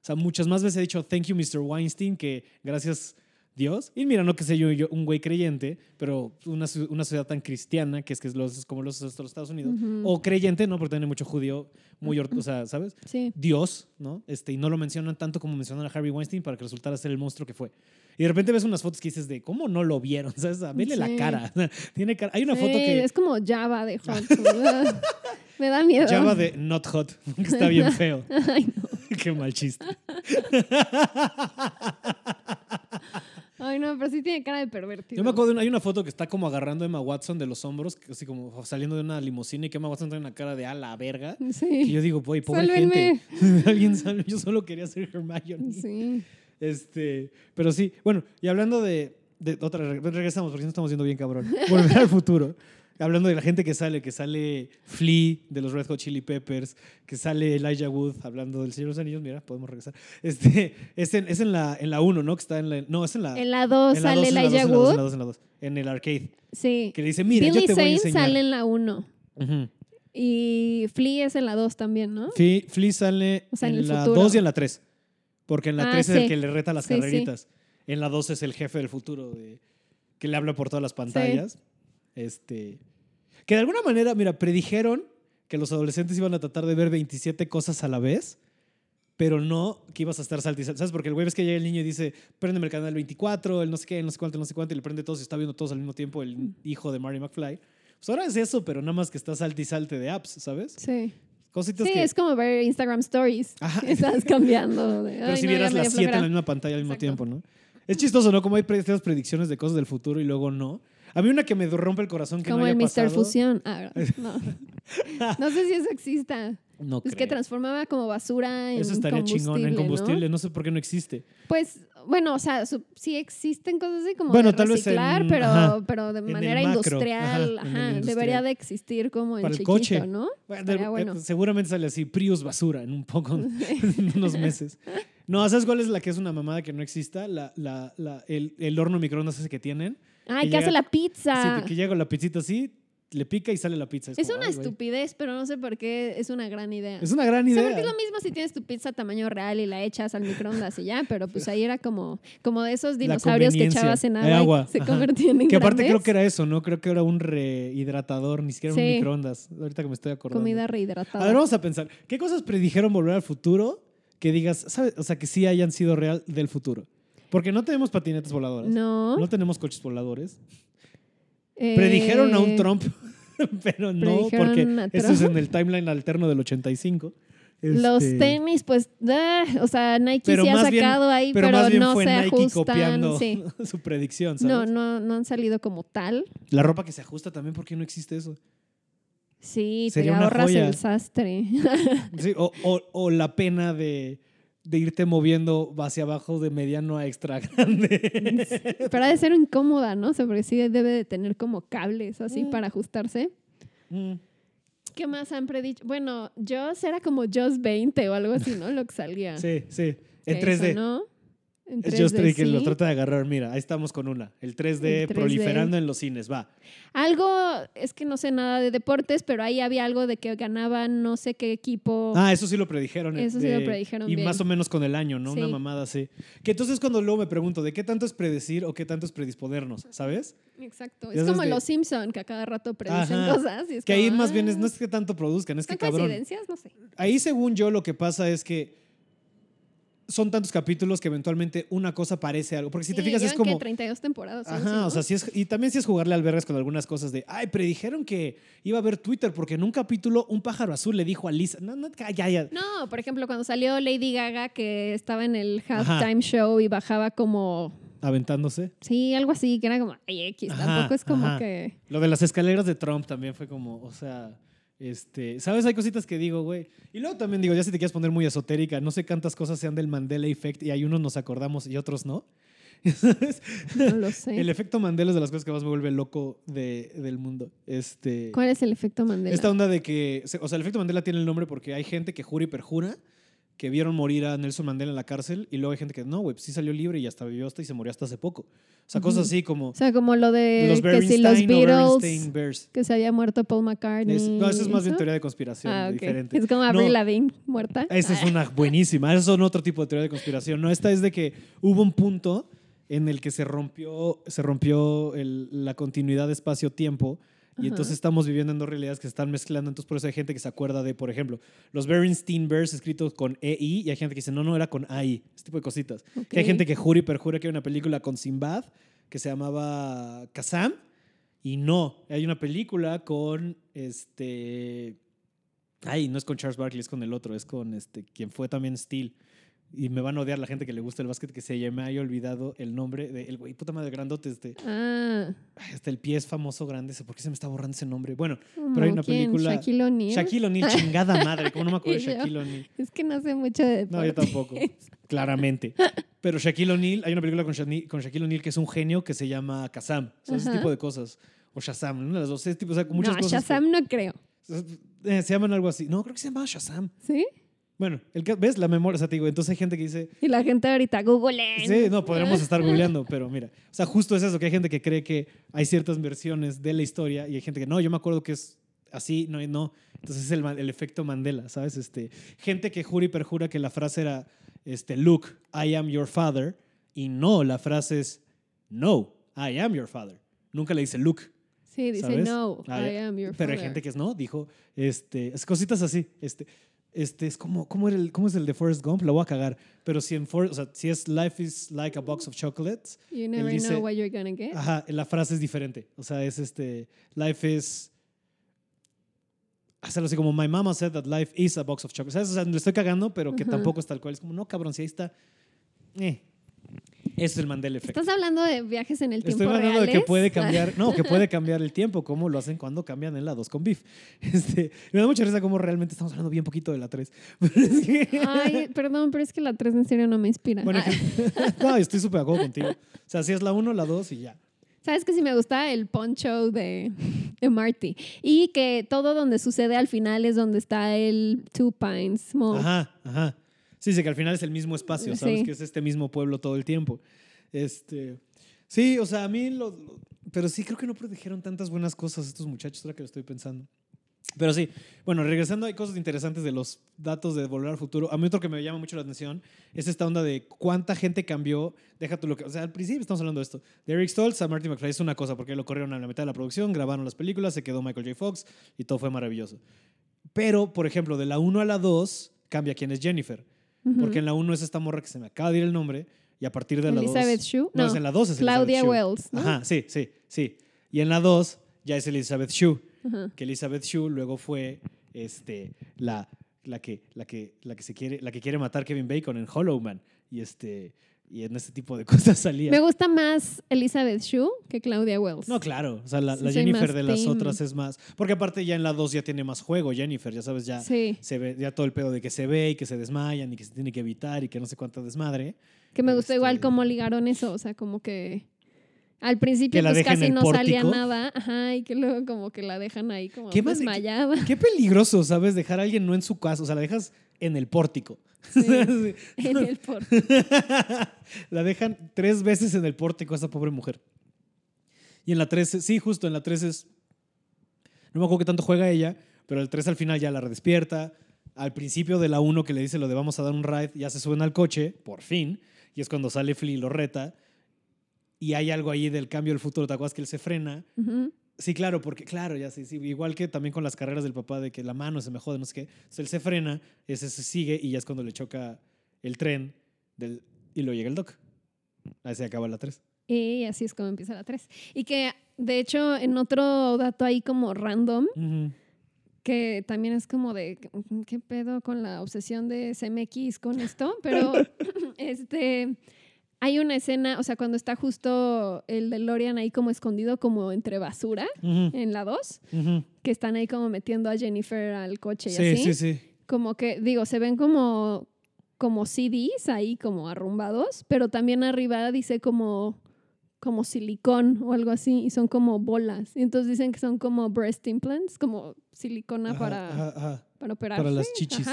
O sea, muchas más veces he dicho thank you, Mr. Weinstein, que gracias Dios. Y mira, no que sé yo, yo un güey creyente, pero una, una ciudad tan cristiana, que es que es los, como los, los Estados Unidos, Ujú. o creyente, ¿no? Porque tiene mucho judío, muy, or- o sea, ¿sabes? Sí. Dios, ¿no? Este, y no lo mencionan tanto como mencionan a Harvey Weinstein para que resultara ser el monstruo que fue. Y de repente ves unas fotos que dices de cómo no lo vieron, (laughs) ¿sabes? A verle la Sí. cara. (laughs) Tiene cara. Hay una Sí, foto que Es como Java de (laughs) Hot. me da- miedo. llama de Not Hot, está bien feo. Ay, no. Qué mal chiste. Ay, no, pero sí tiene cara de pervertido. Yo me acuerdo, de una- hay una foto que está como agarrando a Emma Watson de los hombros, así como saliendo de una limusina y que Emma Watson tiene una cara de a la verga. Y Sí. yo digo, pobre Sálvenme. gente. (laughs) Alguien salve. Yo solo quería ser Hermione. Sí. Este, pero sí, bueno, y hablando de, de otra, re- regresamos porque no estamos yendo bien cabrón. Volver al futuro. Hablando de la gente que sale, que sale Flea de los Red Hot Chili Peppers, que sale Elijah Wood, hablando del Señor de los Anillos, mira, podemos regresar. Este, es en, es en la en la 1, ¿no? Que está en la no, es en la En la 2 en la sale Elijah en la dos, Wood. en la dos, en la dos, en el arcade, Sí. que le dice, "Mira, Billy yo te voy a Zane enseñar." sale en la 1. Ujú. Y Flea es en la 2 también, ¿no? Flea, Flea sale O sea, en en, la futuro. 2 y en la 3. Porque en la Ah, 3 es el sí. que le reta las Sí, sí. carreritas. En la 2 es el jefe del futuro de, que le habla por todas las pantallas. Este, que de alguna manera, mira, predijeron que los adolescentes iban a tratar de ver 27 cosas a la vez, pero no que ibas a estar salti ¿Sabes? Porque el güey ves que llega el niño y dice, préndeme el canal 24, el no sé qué, el no sé cuánto, el no sé cuánto, y le prende todos y está viendo todos al mismo tiempo el hijo de Marty McFly. Pues ahora es eso, pero nada más que está salti y salte de apps, ¿sabes? Sí. Cositas Sí, que... es como ver Instagram Stories. Ajá. (laughs) Estás cambiando. de, Pero "Ay, si no, vieras las siete en la flojera". misma pantalla al mismo Exacto. tiempo, ¿no? Es chistoso, ¿no? Como hay estas predicciones de cosas del futuro y luego no. A mí una que me rompe el corazón que Como no haya el Mr. Fusión. Ah, (laughs) no. no sé si eso exista. No Es que transformaba como basura en Eso estaría chingón en ¿no? combustible. ¿no? sé por qué no existe. Pues, bueno, o sea, su- sí existen cosas así como Bueno, de tal vez en- reciclar, pero, ajá, pero de manera macro, industrial. ajá, industrial. debería de existir como en Para el chiquito, coche. ¿no? Bueno, de- bueno. eh, seguramente sale así, Prius basura en un poco, en (laughs) unos meses. No, ¿sabes cuál es la que es una mamada que no exista? La, la, la- el, el horno microondas ese que tienen. Ay, que que hace la pizza. Sí, que llega la pizzita así, le pica y sale la pizza. es como, una estupidez, pero no sé por qué es una gran idea. Es una gran O sea, idea. porque es lo mismo si tienes tu pizza tamaño real y la echas al microondas y ya, pero pues ahí era como, como de esos dinosaurios que echabas en agua, agua, y se ajá. convertían en Que aparte grandes. creo que era eso, ¿no? Creo que era un rehidratador, ni siquiera un microondas. Ahorita que me estoy acordando. comida rehidratada. A ver, vamos a pensar. ¿Qué cosas predijeron volver al futuro que digas, ¿sabes? O sea, que sí hayan sido real del futuro? Porque no tenemos patinetas voladoras. no. No tenemos coches voladores. eh, Predijeron a un Trump, (laughs) pero no, porque eso es en el timeline alterno del 85. Los Este, tenis, pues, ah, o sea, Nike sí ha bien- sacado ahí, pero, pero, más bien no fue se Nike ajustan. copiando Sí. (laughs) su predicción, ¿sabes? No, no, no han salido como tal. La ropa que se ajusta también, ¿por qué no existe eso? Sí, Sería te ahorras joya. el sastre. (laughs) Sí, o, o- o la pena de, de irte moviendo hacia abajo de mediano a extra (laughs) grande. Pero ha de ser incómoda, ¿no? O sea, porque sí debe de tener como cables así Mm. para ajustarse. Mm. ¿Qué más han predicho? Bueno, Joss era como Joss 20 o algo así, ¿no? Lo que salía. Sí, sí. En Que eso, 3D. ¿no? En Es Just 3D, Three que lo trata de agarrar. Mira, ahí estamos con una. El 3D, El 3D. proliferando en los cines. Va. Algo, es que no sé nada de deportes, pero ahí había algo de que ganaban no sé qué equipo. Ah, eso sí lo predijeron. Eso sí lo predijeron Y bien. más o menos con el año, ¿no? Una mamada así. Que entonces cuando luego me pregunto, ¿de qué tanto es predecir o qué tanto es predisponernos? ¿Sabes? Exacto. Es como de- los Simpson que a cada rato predicen Ajá. cosas. y es Que ahí más bien es, ah, no es que tanto produzcan, es que ¿Son cabrón. coincidencias? No sé. Ahí según yo lo que pasa es que son tantos capítulos que eventualmente una cosa parece algo. Porque si te fijas es llevan que como... 32 temporadas. Ajá, ¿no? o sea, sí es, y también sí es jugarle al vergas con algunas cosas de, ay, predijeron que iba a haber Twitter porque en un capítulo un pájaro azul le dijo a Lisa, no, no, ya, ya. No, por ejemplo, cuando salió Lady Gaga, que estaba en el halftime show y bajaba como aventándose. Sí, algo así, que era como, ay, X, tampoco es como ajá. que... Lo de las escaleras de Trump también fue como, o sea, este, ¿sabes? Hay cositas que digo, güey. Y luego también digo, ya si te quieres poner muy esotérica, no sé cuántas cosas sean del Mandela Effect y hay unos nos acordamos y otros no. (laughs) No lo sé. El efecto Mandela es de las cosas que más me vuelve loco de, del mundo. Este, ¿Cuál es el efecto Mandela? esta onda de que, o sea, el efecto Mandela tiene el nombre porque hay gente que jura y perjura que vieron morir a Nelson Mandela en la cárcel y luego hay gente que no, güey, pues sí salió libre y hasta vivió hasta y se murió hasta hace poco. O sea, cosas Ujú. así como O sea, como lo de los que si los Beatles, que se había muerto Paul McCartney. Es- no, eso es más ¿eso? teoría de conspiración, Ah, ok. diferente. Es como Avril No, Lavigne muerta. Esa es una buenísima. Esos son otro tipo de teoría de conspiración. No, esta es de que hubo un punto en el que se rompió, se rompió el- la continuidad de espacio-tiempo. Y Ajá. entonces estamos viviendo en dos realidades que se están mezclando. Entonces, por eso hay gente que se acuerda de, por ejemplo, los Berenstein Bears escritos con EI y hay gente que dice, no, no, era con AI. Este tipo de cositas. Que hay gente que jura y perjura que hay una película con Sinbad que se llamaba Kazam. Y no, hay una película con este. Ay, no es con Charles Barkley, es con el otro, es con este, quien fue también Steel. Y me van a odiar la gente que le gusta el básquet, que se me haya olvidado el nombre del güey, puta madre, grandote, este. Ah, Hasta el pie es famoso, grande. ¿Por qué se me está borrando ese nombre? Bueno, ¿cómo Pero hay una quién? película- Shaquille O'Neal. Shaquille O'Neal, (laughs) chingada madre, ¿cómo no me acuerdo de Shaquille O'Neal? Es que no sé mucho de No, yo deportes. tampoco, claramente. Pero Shaquille O'Neal, hay una película con, Shaquille O'Neal que es un genio que se llama Kazam, o sea, ese tipo de cosas. O Shazam, una de las dos, ese tipo, o sea, con muchas no, cosas. que- Shazam no creo. Eh, se llaman algo así. No, creo que se llama Shazam. ¿Sí? Bueno, el que, ¿ves? La memoria, o sea, te digo, entonces hay gente que dice, Y la gente ahorita, Google. sí, no, podríamos estar googleando, pero mira, o sea, justo es eso, que hay gente que cree que hay ciertas versiones de la historia y hay gente que no, yo me acuerdo que es así, no, no. Entonces es el, el efecto Mandela, ¿sabes? Este, gente que jura y perjura que la frase era, este, Luke, I am your father, y no, la frase es, no, I am your father. Nunca le dice Luke. Sí, dice, ¿sabes? no, I am your Pero hay father". gente que es no, dijo, este, es cositas así, este, este es como, ¿cómo, era el, ¿cómo es el de Forrest Gump? Lo voy a cagar. Pero si en Forrest, o sea, si es Life is like a box of chocolates, You never dice- know what you're gonna get. ajá, la frase es diferente. O sea, es este, Life is, hacerlo así como, My mama said that life is a box of chocolates. ¿Sabes? O sea, le estoy cagando, pero que Ajá. tampoco es tal cual. Es como, no, cabrón, si ahí está. Eh. Ese es el Mandela Effect. ¿Estás hablando de viajes en el tiempo Estoy hablando de que reales? puede (laughs) cambiar, no, que puede cambiar el tiempo, como lo hacen cuando cambian helados con beef. (laughs) Este, me da mucha risa como realmente estamos hablando bien poquito de la 3. (laughs) Ay, perdón, pero es que la 3 en serio no me inspira. Bueno, que- no, estoy súper de acuerdo contigo. O sea, si es la 1, la 2 y ya. ¿Sabes que sí me gusta? El poncho de, de Marty. Y que todo donde sucede al final es donde está el Two Pines Mall. Ajá, ajá. Sí, sí, que al final es el mismo espacio, ¿sabes? Sí. Que es este mismo pueblo todo el tiempo. Este, sí, o sea, a mí lo, lo- Pero sí, creo que no produjeron tantas buenas cosas estos muchachos, ahora que lo estoy pensando. Pero sí, bueno, regresando, hay cosas interesantes de los datos de Volver al Futuro. A mí otro que me llama mucho la atención es esta onda de cuánta gente cambió. Deja tú lo que. O sea, al principio estamos hablando de esto. De Eric Stoltz a Marty McFly es una cosa, porque lo corrieron a la mitad de la producción, grabaron las películas, se quedó Michael J. Fox y todo fue maravilloso. Pero, por ejemplo, de la 1 a la 2 cambia quién es Jennifer. Porque en la 1 es esta morra que se me acaba de ir el nombre y a partir de la 2. Elizabeth Shue. No, No, es en la 2 es Claudia Elizabeth. Wells. ¿no? Ajá, sí, sí, sí. Y en la 2 ya es Elizabeth Shue Ajá. que Elizabeth Shue luego fue este, la, la, que, la, que, la, que se quiere, la que quiere matar Kevin Bacon en Hollow Man. Y, este, y en este tipo de (laughs) cosas salía. Me gusta más Elizabeth Shue que Claudia Wells. No, claro. O sea, la, Sí, la soy Jennifer de las team. otras es más. Porque aparte ya en la 2 ya tiene más juego, Jennifer, ya sabes, ya. Sí, Se ve ya todo el pedo de que se ve y que se desmayan y que se tiene que evitar y que no sé cuánta desmadre. que me gustó igual Este- cómo ligaron eso, o sea, como que al principio pues casi no salía pórtico. nada, ajá, y que luego como que la dejan ahí como ¿Qué más- desmayada. Qué peligroso, ¿sabes? Dejar a alguien no en su casa, o sea, la dejas en el pórtico. (laughs) Sí, en el por- (laughs) la dejan tres veces en el pórtico a esa pobre mujer. Y en la 3, sí, justo en la 3 es. No me acuerdo qué tanto juega ella, pero el 3 al final ya la redespierta. Al principio de la 1 que le dice lo de vamos a dar un ride, ya se suben al coche, por fin. Y es cuando sale Flea y lo reta. Y hay algo ahí del cambio del futuro, ¿te acuerdas que él se frena? Sí, claro, porque, claro, ya sí, sí. Igual que también con las carreras del papá de que la mano se me jode, no sé qué. Entonces él se frena, ese se sigue y ya es cuando le choca el tren del, y lo llega el doc. Ahí se acaba la 3. Y así es como empieza la 3. Y que, de hecho, en otro dato ahí como random, que también es como de, ¿qué pedo con la obsesión de CMX con esto? (laughs) Pero, (laughs) este, Hay una escena, o sea, cuando está justo el DeLorean ahí como escondido como entre basura en la 2, ujú. que están ahí como metiendo a Jennifer al coche y Sí, así. sí, sí. Como que, digo, se ven como, como CDs ahí como arrumbados, pero también arriba dice como, como silicón o algo así, y son como bolas. Y entonces dicen que son como breast implants, como silicona Ajá, para, ajá, ajá. para operarse. Para las chichis.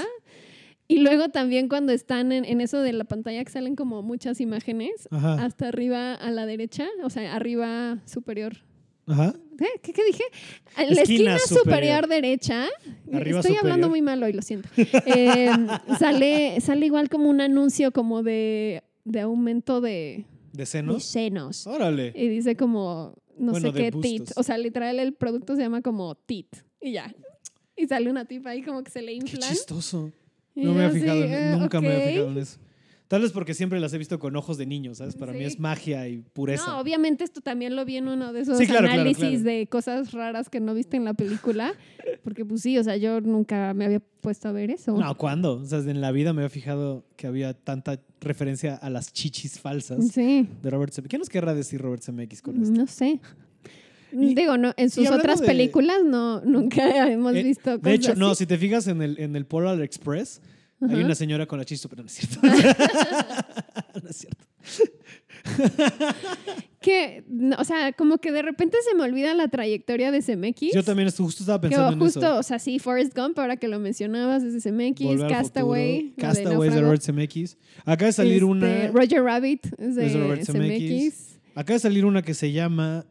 Y luego también cuando están en, en eso de la pantalla que salen como muchas imágenes, Ajá. hasta arriba a la derecha, o sea, arriba superior. Ajá. ¿Qué, ¿Qué, qué dije? En la Esquina esquina superior. superior, derecha. Arriba Estoy hablando muy mal hoy, lo siento. (laughs) Eh, sale, sale igual como un anuncio como de, de aumento de, ¿De de senos? Órale. Y dice como, no Bueno, sé qué, tit. O sea, literal el producto se llama como tit. Y ya. Y sale una tipa ahí como que se le Qué inflan. chistoso. No me había fijado, en- eh, nunca me había fijado en eso. Tal vez porque siempre las he visto con ojos de niño, ¿sabes? Para mí Sí. es magia y pureza. No, obviamente esto también lo vi en uno de esos Sí, claro, claro, análisis claro. de cosas raras que no viste en la película. (laughs) Porque pues sí, o sea, yo nunca me había puesto a ver eso. No, ¿cuándo? O sea, en la vida me había fijado que había tanta referencia a las chichis falsas Sí, de Robert Zemeckis. ¿Qué nos querrá decir Robert Zemeckis con esto? no sé. Y- Digo, no, en sus otras de- películas no, nunca hemos Eh, visto cosas De hecho, no, si te fijas en el, en el Polar Express, hay una señora con la chichis, pero no es cierto. (laughs) (laughs) no es cierto. Que, o sea, como que de repente se me olvida la trayectoria de CMX. Yo también justo estaba Que pensando en justo, eso. o sea, sí, Forrest Gump, ahora que lo mencionabas, es de al Castaway, de Castaway es de Náufrago. Robert Zemeckis. Acaba de salir Este, una. Roger Rabbit es de, Es de Robert. Zemeckis. Acaba de salir una que se llama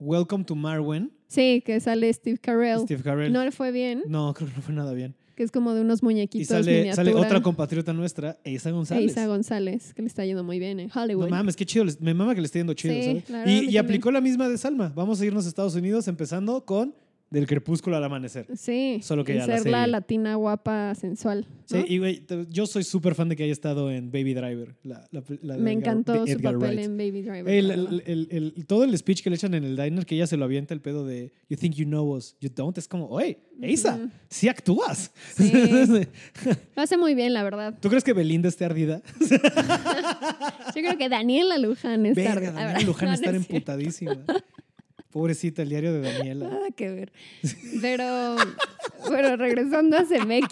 Welcome to Marwen. Sí, que sale Steve Carell. Steve Carell. No le fue bien, No, creo que no fue nada bien. que es como de unos muñequitos Y sale, miniatura. sale otra compatriota nuestra, Eisa González. Isa González, que le está yendo muy bien en Hollywood. No mames, qué chido. Me mama que le esté yendo chido, Sí, ¿sabes? Y, y aplicó la misma de Salma. Vamos a irnos a Estados Unidos empezando con Del crepúsculo al amanecer. Sí, Solo que y ya la ser la serie. latina guapa, sensual. Sí, y güey, yo soy súper fan de que haya estado en Baby Driver. La, la- la de Me Edgar- encantó su papel Wright. en Baby Driver. El- la el- el- todo el speech que le echan en el diner, que ella se lo avienta el pedo de You think you know us, you don't. Es como, oye, Eisa, Ujú. sí actúas. Sí. (laughs) Lo hace muy bien, la verdad. ¿Tú crees que Belinda esté ardida? (laughs) Yo creo que Daniela Luján (laughs) está Verga, la Daniela. Luján No, no estar es cierto. emputadísima. Pobrecita, el diario de Daniela. (laughs) Nada que ver. Pero, pero regresando a CMX,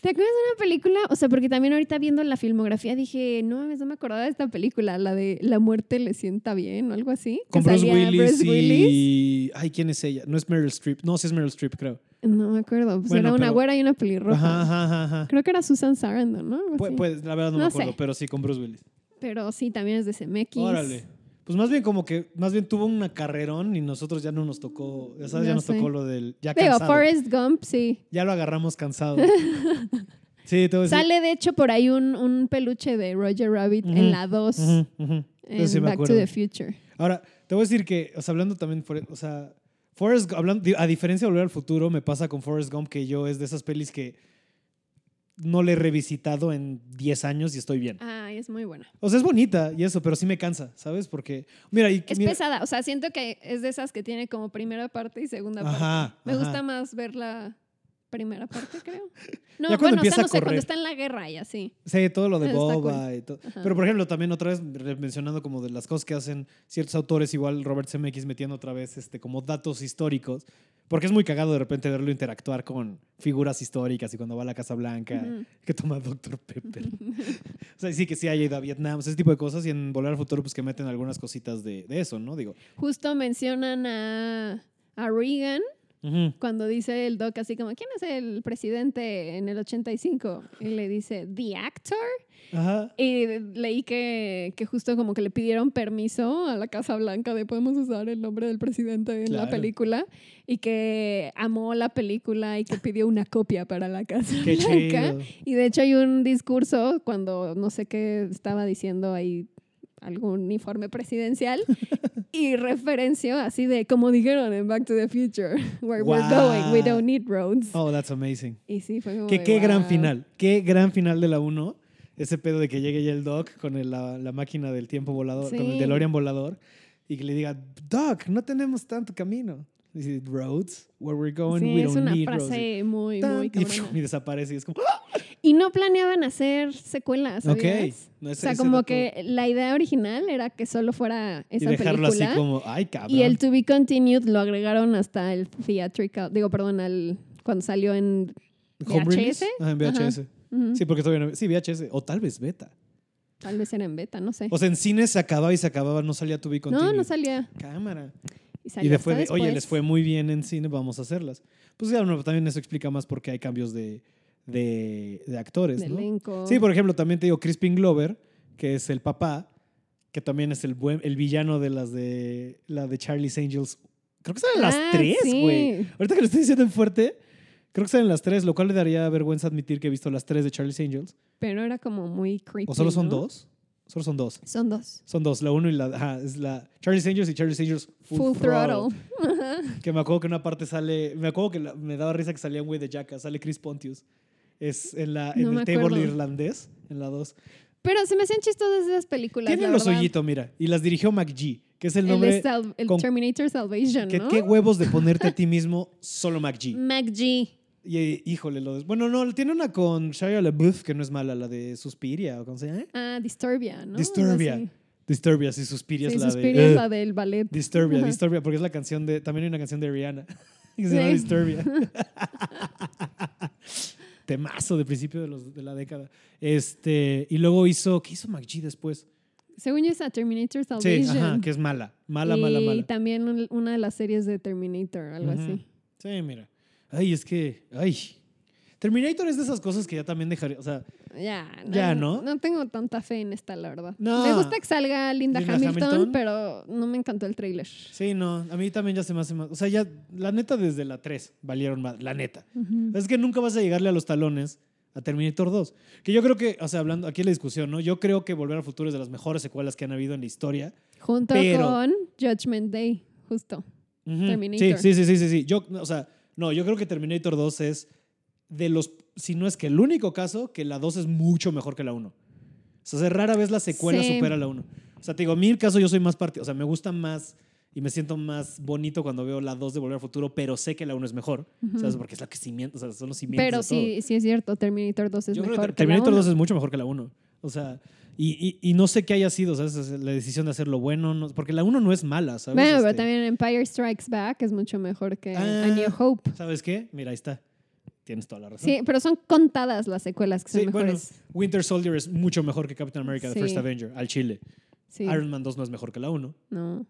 ¿te acuerdas de una película? O sea, porque también ahorita viendo la filmografía dije, no mames, no me acordaba de esta película, la de La muerte le sienta bien o algo así. que Con Bruce Willis, Bruce Willis. y... Ay, ¿quién es ella? No es Meryl Streep. No, sí es Meryl Streep, creo. No me acuerdo. Pues Bueno, era una pero- güera y una pelirroja. Ajá, ajá, ajá. ajá. Creo que era Susan Sarandon, ¿no? Pues, la verdad no, No me acuerdo, sé. pero sí, con Bruce Willis. Pero sí, también es de CMX. Órale. Pues más bien como que, más bien tuvo una carrerón y nosotros ya no nos tocó, ya sabes, ya Ya nos sé. tocó lo del, ya Digo, cansado. Forrest Gump, sí. Ya lo agarramos cansado. (laughs) sí, te voy a decir. Sale, de hecho, por ahí un, un peluche de Roger Rabbit en la 2, Ujú, ujú. en sí Back to the Future. Ahora, te voy a decir que, o sea, hablando también, o sea, Forrest hablando, a diferencia de Volver al Futuro, me pasa con Forrest Gump que yo es de esas pelis que no le he revisitado en 10 años y estoy bien. Ay, es muy buena. O sea, es bonita y eso, pero sí me cansa, ¿sabes? Porque, mira, y, Es mira- pesada, o sea, siento que es de esas que tiene como primera parte y segunda parte. Ajá, Me ajá. gusta más ver la primera parte, creo. (laughs) No, Ya cuando bueno, o sea, no sé, cuando está en la guerra y así. Sí, todo lo de Boba y todo. Ajá. Pero, por ejemplo, también otra vez mencionando como de las cosas que hacen ciertos autores, igual Robert Zemeckis metiendo otra vez este, como datos históricos, porque es muy cagado de repente verlo interactuar con figuras históricas y cuando va a la Casa Blanca, que toma Dr. Pepper. o sea, sí que sí haya ido a Vietnam, o sea, ese tipo de cosas y en Volver al Futuro pues que meten algunas cositas de, de eso, ¿no? Digo, Justo mencionan a, a Reagan cuando dice el doc así como, ¿quién es el presidente en el 85? Y le dice, ¿The actor? Y leí que, que justo como que le pidieron permiso a la Casa Blanca de podemos usar el nombre del presidente en la Claro. película y que amó la película y que pidió una copia para la Casa Qué Blanca. chido. Y de hecho hay un discurso cuando no sé qué estaba diciendo ahí algún informe presidencial y (laughs) referenció así de como dijeron en Back to the Future (laughs) where we're going we Wow. don't need roads Oh, that's amazing. y sí fue como Que de, qué gran wow. final, qué gran final de la 1. Ese pedo de que llegue ya el Doc con el- la, la máquina del tiempo volador, con el Sí. DeLorean volador, y que le diga, Doc, no tenemos tanto camino. Dice, roads, where we're going, sí, we es don't una need roads. frase muy Tan- muy y, (laughs) cabrona. y desaparece y es como, ¡ah! Y no planeaban hacer secuelas, Ok. ¿sabías? No, O ese- sea, ese como dato- que la idea original era que solo fuera Y esa dejarlo película. así como, ay, cabrón. Y el To Be Continued lo agregaron hasta el theatrical, digo, perdón, al cuando salió en. VHS? Ajá, en VHS. Ujú. Sí, porque todavía no. Sí, VHS. O tal vez beta. tal vez era en beta, no sé. O sea, en cine se acababa y se acababa, no salía To Be no, Continued. no salía. Cámara. Y, Y después, hasta de, oye, después. les fue muy bien en cine, vamos a hacerlas. Pues claro, no, también eso explica más por qué hay cambios de, de, de actores, de ¿no? elenco. Sí, por ejemplo, también te digo Crispin Glover, que es el papá, que también es el buen, el villano de las de la de Charlie's Angels. Creo que salen las Ah, tres, sí. güey. Ahorita que lo estoy diciendo en fuerte, creo que salen las tres, lo cual le daría vergüenza admitir que he visto las tres de Charlie's Angels. Pero era como muy creepy. ¿O solo son ¿no? dos? Solo son dos. Son dos. Son dos, la uno y la... Ajá, es la Charlie's Angels y Charlie's Angels Full, throttle. (laughs) Que me acuerdo que una parte sale... Me acuerdo que la- me daba risa que salía un güey de Jackass, sale Chris Pontius. Es en, la, en No el table acuerdo. irlandés, en la dos. Pero se me hacían chistosas esas películas. Tiene la lo verdad. suyito, mira. Y las dirigió McG, que es el nombre... Sal- el con- Terminator Salvation, que, ¿no? ¿Qué huevos de ponerte a (laughs) ti mismo solo McG? MacG. Y híjole, lo Bueno, no, tiene una con Shia LaBeouf que no es mala, la de Suspiria, o cómo se llama. Ah, Disturbia, ¿no? Disturbia. Disturbia, sí, Suspiria Sí, es la Suspiria de... es eh, la del ballet. Disturbia, Ajá. Disturbia, porque es la canción de... También hay una canción de Rihanna (laughs) que se llama Sí. Disturbia. (laughs) Temazo de principio de, los, de la década. Este, y luego hizo... ¿Qué hizo McG después? Según yo, esa Terminator Sí, Salvation. ajá, que es mala. Mala, y mala, mala. también un- una de las series de Terminator, algo así. Sí, mira. Ay, es que... Ay. Terminator es de esas cosas que ya también dejaría... O sea, Ya, no, Ya, ¿no? No tengo tanta fe en esta, la verdad. No. Me gusta que salga Linda, Linda Hamilton, Hamilton. pero no me encantó el tráiler. sí, no. A mí también ya se me hace más... O sea, ya... La neta, desde la 3 valieron más. La neta. Es que nunca vas a llegarle a los talones a Terminator 2. Que yo creo que, o sea, hablando aquí la discusión, ¿no? Yo creo que Volver al Futuro es de las mejores secuelas que han habido en la historia. Junto Pero- con Judgment Day, justo. Ujú. Terminator. Sí, sí, sí, sí, sí, sí. Yo, o sea, no, yo creo que Terminator 2 es de los, si no es que el único caso, que la 2 es mucho mejor que la 1. O sea, rara vez la secuela Sí. supera a la 1. O sea, te digo, mí el caso yo soy más partido, o sea, me gusta más y me siento más bonito cuando veo la 2 de Volver al Futuro, pero sé que la 1 es mejor, Ujú. ¿sabes? Porque es la que cimiento, o sea, son los cimientos Pero de todo. sí, sí es cierto, Terminator 2 es Yo creo mejor que que la Terminator uno. 2 es mucho mejor que la 1. O sea, y, y, y no sé qué haya sido, ¿sabes? La decisión de hacerlo bueno, no- porque la 1 no es mala, ¿sabes? Bueno, pero Este, también Empire Strikes Back es mucho mejor que Ah. A New Hope. ¿Sabes qué? Mira, ahí está. Tienes toda la razón. Sí, pero son contadas las secuelas que son Sí, bueno, mejores. Winter Soldier es mucho mejor que Captain America, The. First Avenger, al Chile. Sí. Iron Man 2 no es mejor que la 1. No.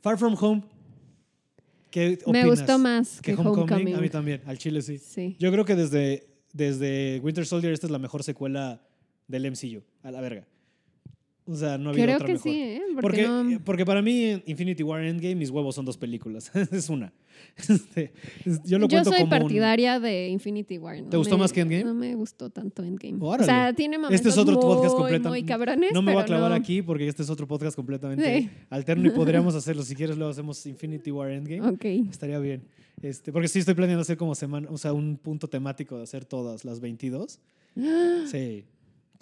Far From Home. ¿Qué Me opinas? gustó más que que Homecoming. Homecoming. A mí también, al Chile sí. Sí. Yo creo que desde, desde Winter Soldier esta es la mejor secuela del MCU, a la verga. O sea, no había Creo otra que mejor. sí, ¿eh? Porque, Porque, no- porque para mí Infinity War Endgame mis huevos son dos películas. (laughs) es una. (laughs) Este, es- yo lo yo cuento soy como un- partidaria de Infinity War. no ¿Te gustó me- más que Endgame? No me gustó tanto Endgame. Órale. O sea, tiene momentos Este es otro muy, podcast completamente. muy cabrones, No me voy a clavar no. aquí porque este es otro podcast completamente Sí. alterno y (laughs) podríamos hacerlo. Si quieres, luego hacemos Infinity War Endgame. Ok. Estaría bien. Este, porque sí estoy planeando hacer como semana, o sea, un punto temático de hacer todas las 22. (gasps) Sí.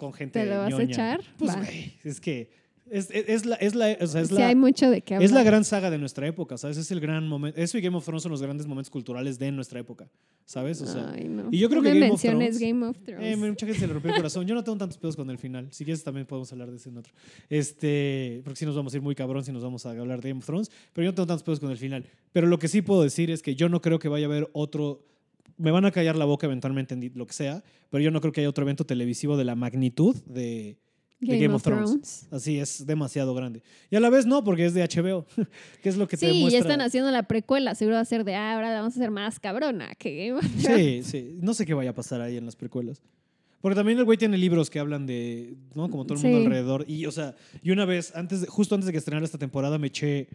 Con gente. ¿Te lo vas a echar? Pues, güey, es que es, es- es la, es la, o sea, es sí la- hay mucho de qué hablar. es la gran saga de nuestra época, ¿sabes? Es el gran momento. Eso y Game of Thrones son los grandes momentos culturales de nuestra época, ¿sabes? O sea, Ay, no. y yo creo No que me Game of Thrones- Game of Thrones. eh, mucha gente se le rompió el corazón. Yo no tengo tantos pedos con el final. Si quieres, también podemos hablar de ese en otro. Este, porque si nos vamos a ir muy cabrón si nos vamos a hablar de Game of Thrones. Pero yo no tengo tantos pedos con el final. Pero lo que sí puedo decir es que yo no creo que vaya a haber otro. Me van a callar la boca eventualmente en lo que sea. Pero yo no creo que haya otro evento televisivo de la magnitud de, de Game, of, Thrones. Así es demasiado grande. Y a la vez no, porque es de HBO. (laughs) que es lo que te Sí, muestra. ya están haciendo la precuela. Seguro va a ser de, ah, ahora la vamos a hacer más cabrona que Game of Sí, Thrones. sí. No sé qué vaya a pasar ahí en las precuelas. Porque también el güey tiene libros que hablan de, ¿no? Como todo el mundo Sí. alrededor. Y, o sea, y una vez, antes de- justo antes de que estrenara esta temporada, me eché.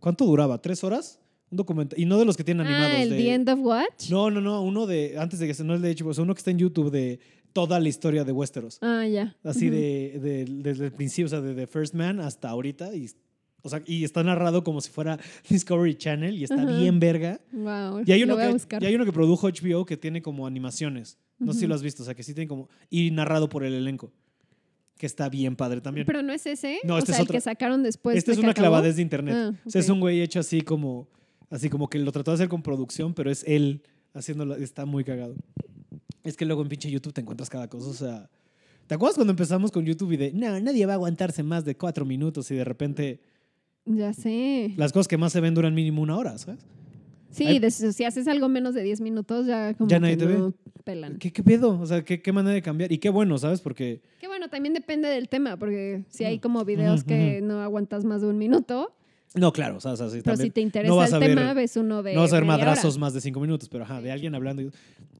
¿Cuánto duraba? ¿Tres horas? Un documental. Y no de los que tienen animados. Ah, el de- The End of Watch. No, no, no. Uno de. Antes de que se no el de HBO, o uno que está en YouTube de toda la historia de Westeros. Ah, ya. Así de, de- desde el principio, o sea, de The First Man hasta ahorita. Y, o sea, y está narrado como si fuera (laughs) Discovery Channel y está bien verga. Wow. Y hay, uno que, y hay uno que produjo HBO que tiene como animaciones. No sé si lo has visto, o sea, que sí tiene como. Y narrado por el elenco. Que está bien padre también. Pero no es ese. No, o este sea, es el otra- que sacaron después. este de es una acabó. clavadez de internet. Ah, O sea, es un güey hecho así como. Así como que lo trató de hacer con producción, pero es él haciéndolo. Está muy cagado. Es que luego en pinche YouTube te encuentras cada cosa, o sea... ¿Te acuerdas cuando empezamos con YouTube y de, no, nadie va a aguantarse más de cuatro minutos y de repente Ya sé. las cosas que más se ven duran mínimo una hora, ¿sabes? Sí, Hay- de- si haces algo menos de 10 minutos, ya como Ya que nadie te ve. no pelan. ¿Qué, qué pedo? O sea, ¿qué, qué manera de cambiar? Y qué bueno, ¿sabes? Porque Que bueno, también depende del tema, porque si hay como videos que no aguantas más de un minuto, No, claro, o sea, o sea, sí, pero si te interesa no vas el a ver- tema, ves uno de no vas a ver media hora. madrazos más de cinco minutos, pero ajá, de alguien hablando.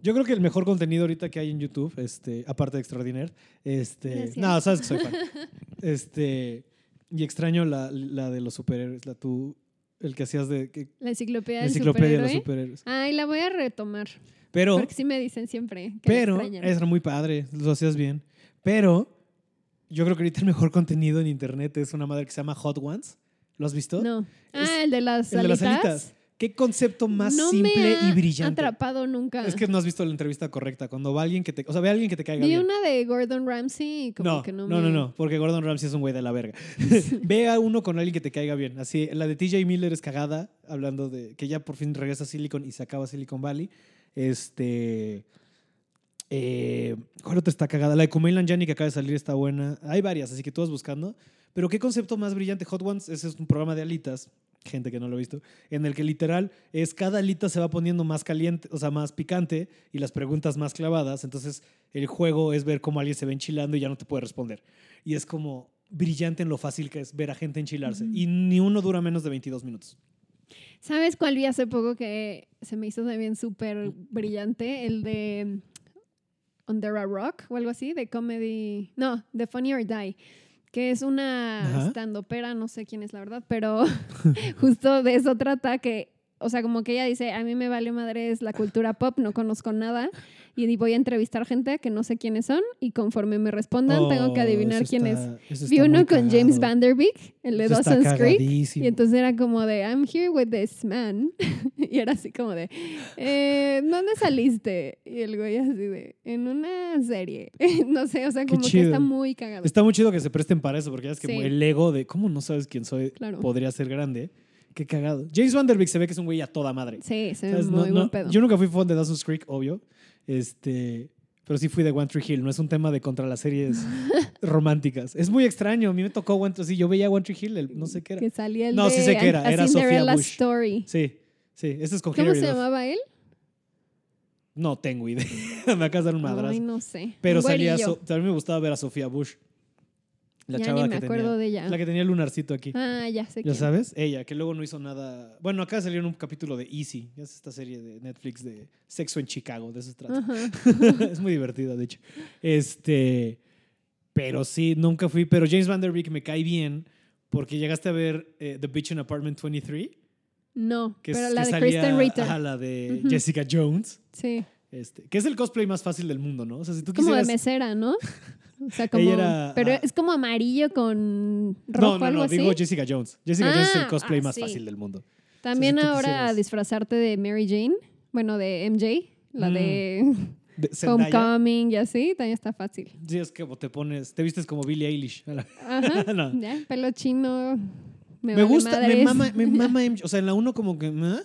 Yo creo que el mejor contenido ahorita que hay en YouTube, este, aparte de Extraordinaire, este, Gracias. no, sabes que soy fan. (laughs) este, y extraño la, la de los superhéroes, la tú, el que hacías de que- La enciclopedia la enciclopedia de los superhéroe. superhéroes. Ay, la voy a retomar, Pero, porque sí me dicen siempre que pero, era muy padre, lo hacías bien. Pero, yo creo que ahorita el mejor (laughs) contenido en internet es una madre que se llama Hot Ones. ¿Lo has visto? No. Es Ah, el de las el de las alitas. alitas. ¿Qué concepto más no simple me ha y brillante? atrapado nunca. Es que no has visto la entrevista correcta. Cuando va alguien que te. O sea, ve a alguien que te caiga Vi bien. una de Gordon Ramsay como no, que no no, me... no, no, porque Gordon Ramsay es un güey de la verga. (laughs) ve a uno con alguien que te caiga bien. Así, la de TJ Miller es cagada, hablando de que ya por fin regresa a Silicon y se acaba Silicon Valley. Este. Eh, ¿Cuál otra está cagada? La de Kumail Nanjiani que acaba de salir está buena. Hay varias, así que tú vas buscando. Pero qué concepto más brillante. Hot Ones, ese es un programa de alitas, gente que no lo ha visto, en el que literal es cada alita se va poniendo más caliente, o sea, más picante y las preguntas más clavadas. Entonces el juego es ver cómo alguien se va enchilando y ya no te puede responder. Y es como brillante en lo fácil que es ver a gente enchilarse. Y ni uno dura menos de 22 minutos. ¿Sabes cuál vi hace poco que se me hizo también súper brillante? El de Under a Rock o algo así, de comedy. No, de Funny or Die. Que es una Ajá. stand-upera, no sé quién es la verdad, pero (laughs) justo de eso trata que, o sea, como que ella dice, a mí me vale madre es la cultura pop, no conozco nada, y voy a entrevistar gente que no sé quiénes son, y conforme me respondan, tengo que Oh, adivinar quién es. está- eso Vi uno con James cagado. Van Der Beek, el de Dawson's Creek. Y entonces era como de, I'm here with this man. (laughs) y era así como de, eh, ¿dónde saliste? Y el güey así de, en una serie. (laughs) no sé, o sea, como que está muy cagado. Está muy chido que se presten para eso, porque ya es que Sí. el ego de cómo no sabes quién soy Claro. podría ser grande. Qué cagado. James Van Der Beek se ve que es un güey a toda madre. Sí, se ve muy No- buen pedo. yo nunca fui fan de Dawson's Creek, obvio. Este, pero sí fui de One Tree Hill. No es un tema de contra las series (laughs) románticas. Es muy extraño. A mí me tocó One Tree Sí, yo veía One Tree Hill, el- no sé qué era. que salía el No, de sí sé qué era, A era Cinderella Bush. Story. Sí, sí. Este es con ¿Cómo Hilary se Duff. llamaba él? No tengo idea. (laughs) me acabas de dar un madrazo. Ay, no sé. Pero Un salía. güerillo. So- también me gustaba ver a Sofía Bush. La ya chava ni me que acuerdo tenía, de ella. La que tenía el lunarcito aquí. Ah, ya sé ¿Ya quién. sabes? Ella, que luego no hizo nada. Bueno, acá salió en un capítulo de Easy. Es esta serie de Netflix de sexo en Chicago. De eso se trata. (laughs) Es muy divertida, de hecho. Este. Pero sí, nunca fui. Pero James Van Der Beek me cae bien porque llegaste a ver eh, The Beach in Apartment 23. No, Que pero es, la que de salía- Kristen Ritter. ajá, la de Ujú. Jessica Jones. Sí. Este, que es el cosplay más fácil del mundo, ¿no? O sea, si tú Como de quisieras. mesera, ¿no? (laughs) O sea, como. Era- pero ah. es como amarillo con rojo, no, no, algo no, así. digo Jessica Jones. Jessica Jones es el Ah, cosplay ah, más sí. fácil del mundo. También si ahora quisieras. disfrazarte de Mary Jane, bueno, de MJ, la Mm. de. (laughs) Homecoming y así, también está fácil. Sí, es que te pones, te vistes como Billie Eilish. (laughs) Ajá. (laughs) No. Ya, pelo chino. Me, Me vale gusta, me madres. mama, me mama MJ. O sea, en la 1 como que, ¿ah?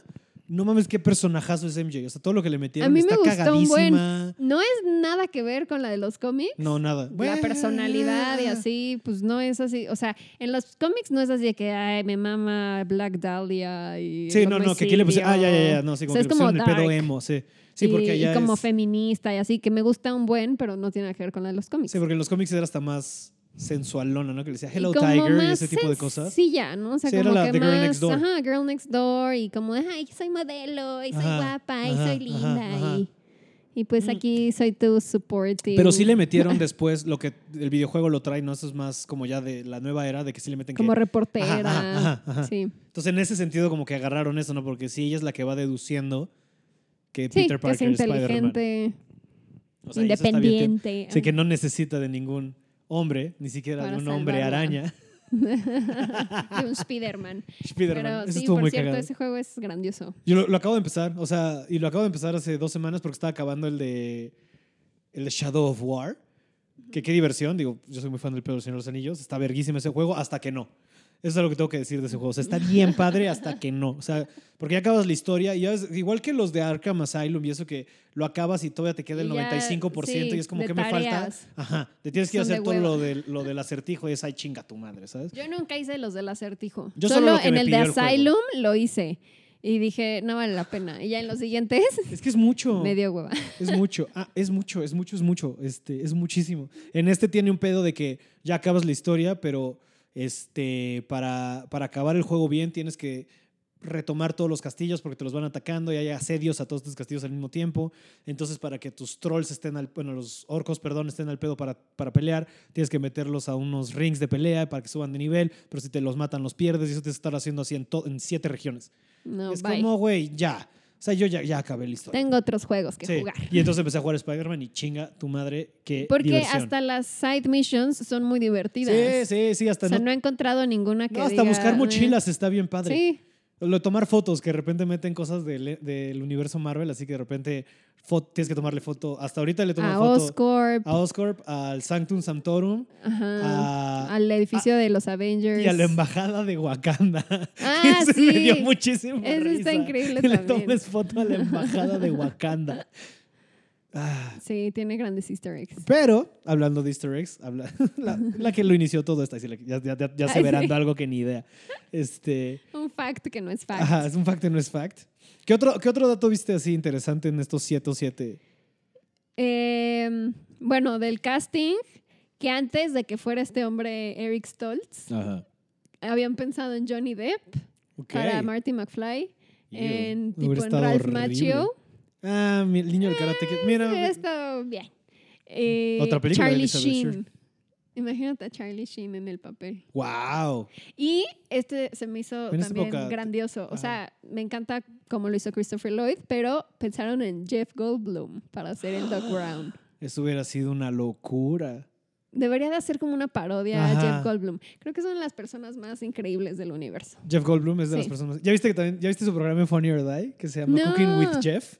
No mames, qué personajazo es MJ. O sea, todo lo que le metieron A mí me está gustó un buen. cagadísima. No es nada que ver con la de los cómics. No, nada. La personalidad y así, pues no es así. O sea, en los cómics no es así de que, ay, me mama Black Dahlia y. Sí, no, no, que aquí le pusieron. Ah, ya, ya, ya. No, sí, O como sea, que es como el pedo emo, sí. Sí, porque y, allá y como es- feminista y así, que me gusta un buen, pero no tiene nada que ver con la de los cómics. Sí, porque en los cómics era hasta más sensualona, ¿no? Que le decía Y Hello Tiger y ese tipo de cosas. Sí, ya, ¿no? O sea, Sí, era como la que Girl más, Next Door. Ajá, Girl Next Door y como ay, soy modelo y soy Ajá, guapa y ajá, soy linda ajá, y, y pues Mm. aquí soy tu supportive. Pero sí le metieron (laughs) después lo que el videojuego lo trae, ¿no? Eso es más como ya de la nueva era, de que sí le meten como que... reportera. Sí. Entonces, en ese sentido, como que agarraron eso, ¿no? Porque sí, ella es la que va deduciendo que Sí, Peter que es Parker es Spider-Man. inteligente, O sea, y independiente. Sí, que no necesita de ningún hombre, ni siquiera de un hombre araña. (laughs) de un Spider-Man. Spider-Man. Pero Eso sí, estuvo por muy cierto, cagado. ese juego es grandioso. Yo lo, lo acabo de empezar, o sea, y lo acabo de empezar hace dos semanas porque estaba acabando el de, el de Shadow of War. Que qué diversión, digo, yo soy muy fan del Pedro Señor de los Anillos, está verguísimo ese juego hasta que no. Eso es lo que tengo que decir de ese juego. O sea, está bien padre hasta que no. O sea, porque ya acabas la historia y ya ves, igual que los de Arkham Asylum y eso que lo acabas y todavía te queda el Y ya, 95% sí, y es como que me falta. Ajá. Te tienes que ir a Son hacer todo lo, del- lo del acertijo y es ay chinga tu madre, ¿sabes? Yo nunca hice los del acertijo. Yo solo en el de el. Asylum lo hice. Y dije, no vale la pena. Y ya en los siguientes Es que es mucho. (laughs) me dio hueva. Es mucho, ah, es mucho, es mucho, es mucho, este, es muchísimo. En este tiene un pedo de que ya acabas la historia, pero este, para, para acabar el juego bien tienes que retomar todos los castillos porque te los van atacando y hay asedios a todos estos castillos al mismo tiempo. Entonces, para que tus trolls estén al, bueno, los orcos, perdón, estén al pedo para, para pelear, tienes que meterlos a unos rings de pelea para que suban de nivel, pero si te los matan los pierdes y eso te estar haciendo así en, to- en siete regiones. No, es bye. como, güey, ya. O sea, yo ya, ya acabé la historia. Tengo otros juegos que Sí, jugar. Y entonces empecé a jugar Spider-Man y chinga tu madre, qué Porque diversión. hasta las side missions son muy divertidas. Sí, sí, sí, hasta o sea, no- no, he encontrado ninguna que no, hasta diga, buscar "Eh". mochilas está bien padre. Sí, Lo de tomar fotos, que de repente meten cosas del, del universo Marvel, así que de repente tienes que tomarle foto. Hasta ahorita le tomo a foto Oscorp, a Oscorp, al Sanctum Sanctorum ajá, a- al edificio de los Avengers. y a la embajada de Wakanda. Ah, (laughs) Ese sí. me dio muchísimo Ese está increíble Que (laughs) le también. tomes foto a la embajada de Wakanda. (laughs) Ah, Sí, tiene grandes easter eggs. Pero, hablando de easter eggs, habla- (laughs) la, la que lo inició todo está, ya, ya, ya, ya (laughs) sí. algo que ni idea. Este, Un fact que no es fact. ajá, es un fact y no es fact. ¿Qué otro, ¿Qué otro dato viste así interesante en estos 7 o 7? Eh, bueno, del casting, que antes de que fuera este hombre Eric Stoltz, Ajá. habían pensado en Johnny Depp para Marty McFly, en tipo en Ralph horrible. Macchio. Ah, mi- el niño del karate. Kid. Mira, estado bien. Eh, Otra película de Charlie Elizabeth Sheen. Imagínate a Charlie Sheen en el papel. wow. Y este se me hizo En también época- grandioso. O sea, me encanta cómo lo hizo Christopher Lloyd, pero pensaron en Jeff Goldblum para hacer el Doc (gasps) Brown. Eso hubiera sido una locura. Debería de hacer como una parodia Ajá. a Jeff Goldblum. Creo que son las personas más increíbles del universo. Jeff Goldblum es de las personas. ¿Ya viste que también ya viste su programa en Funny or Die que se llama No. Cooking with Jeff?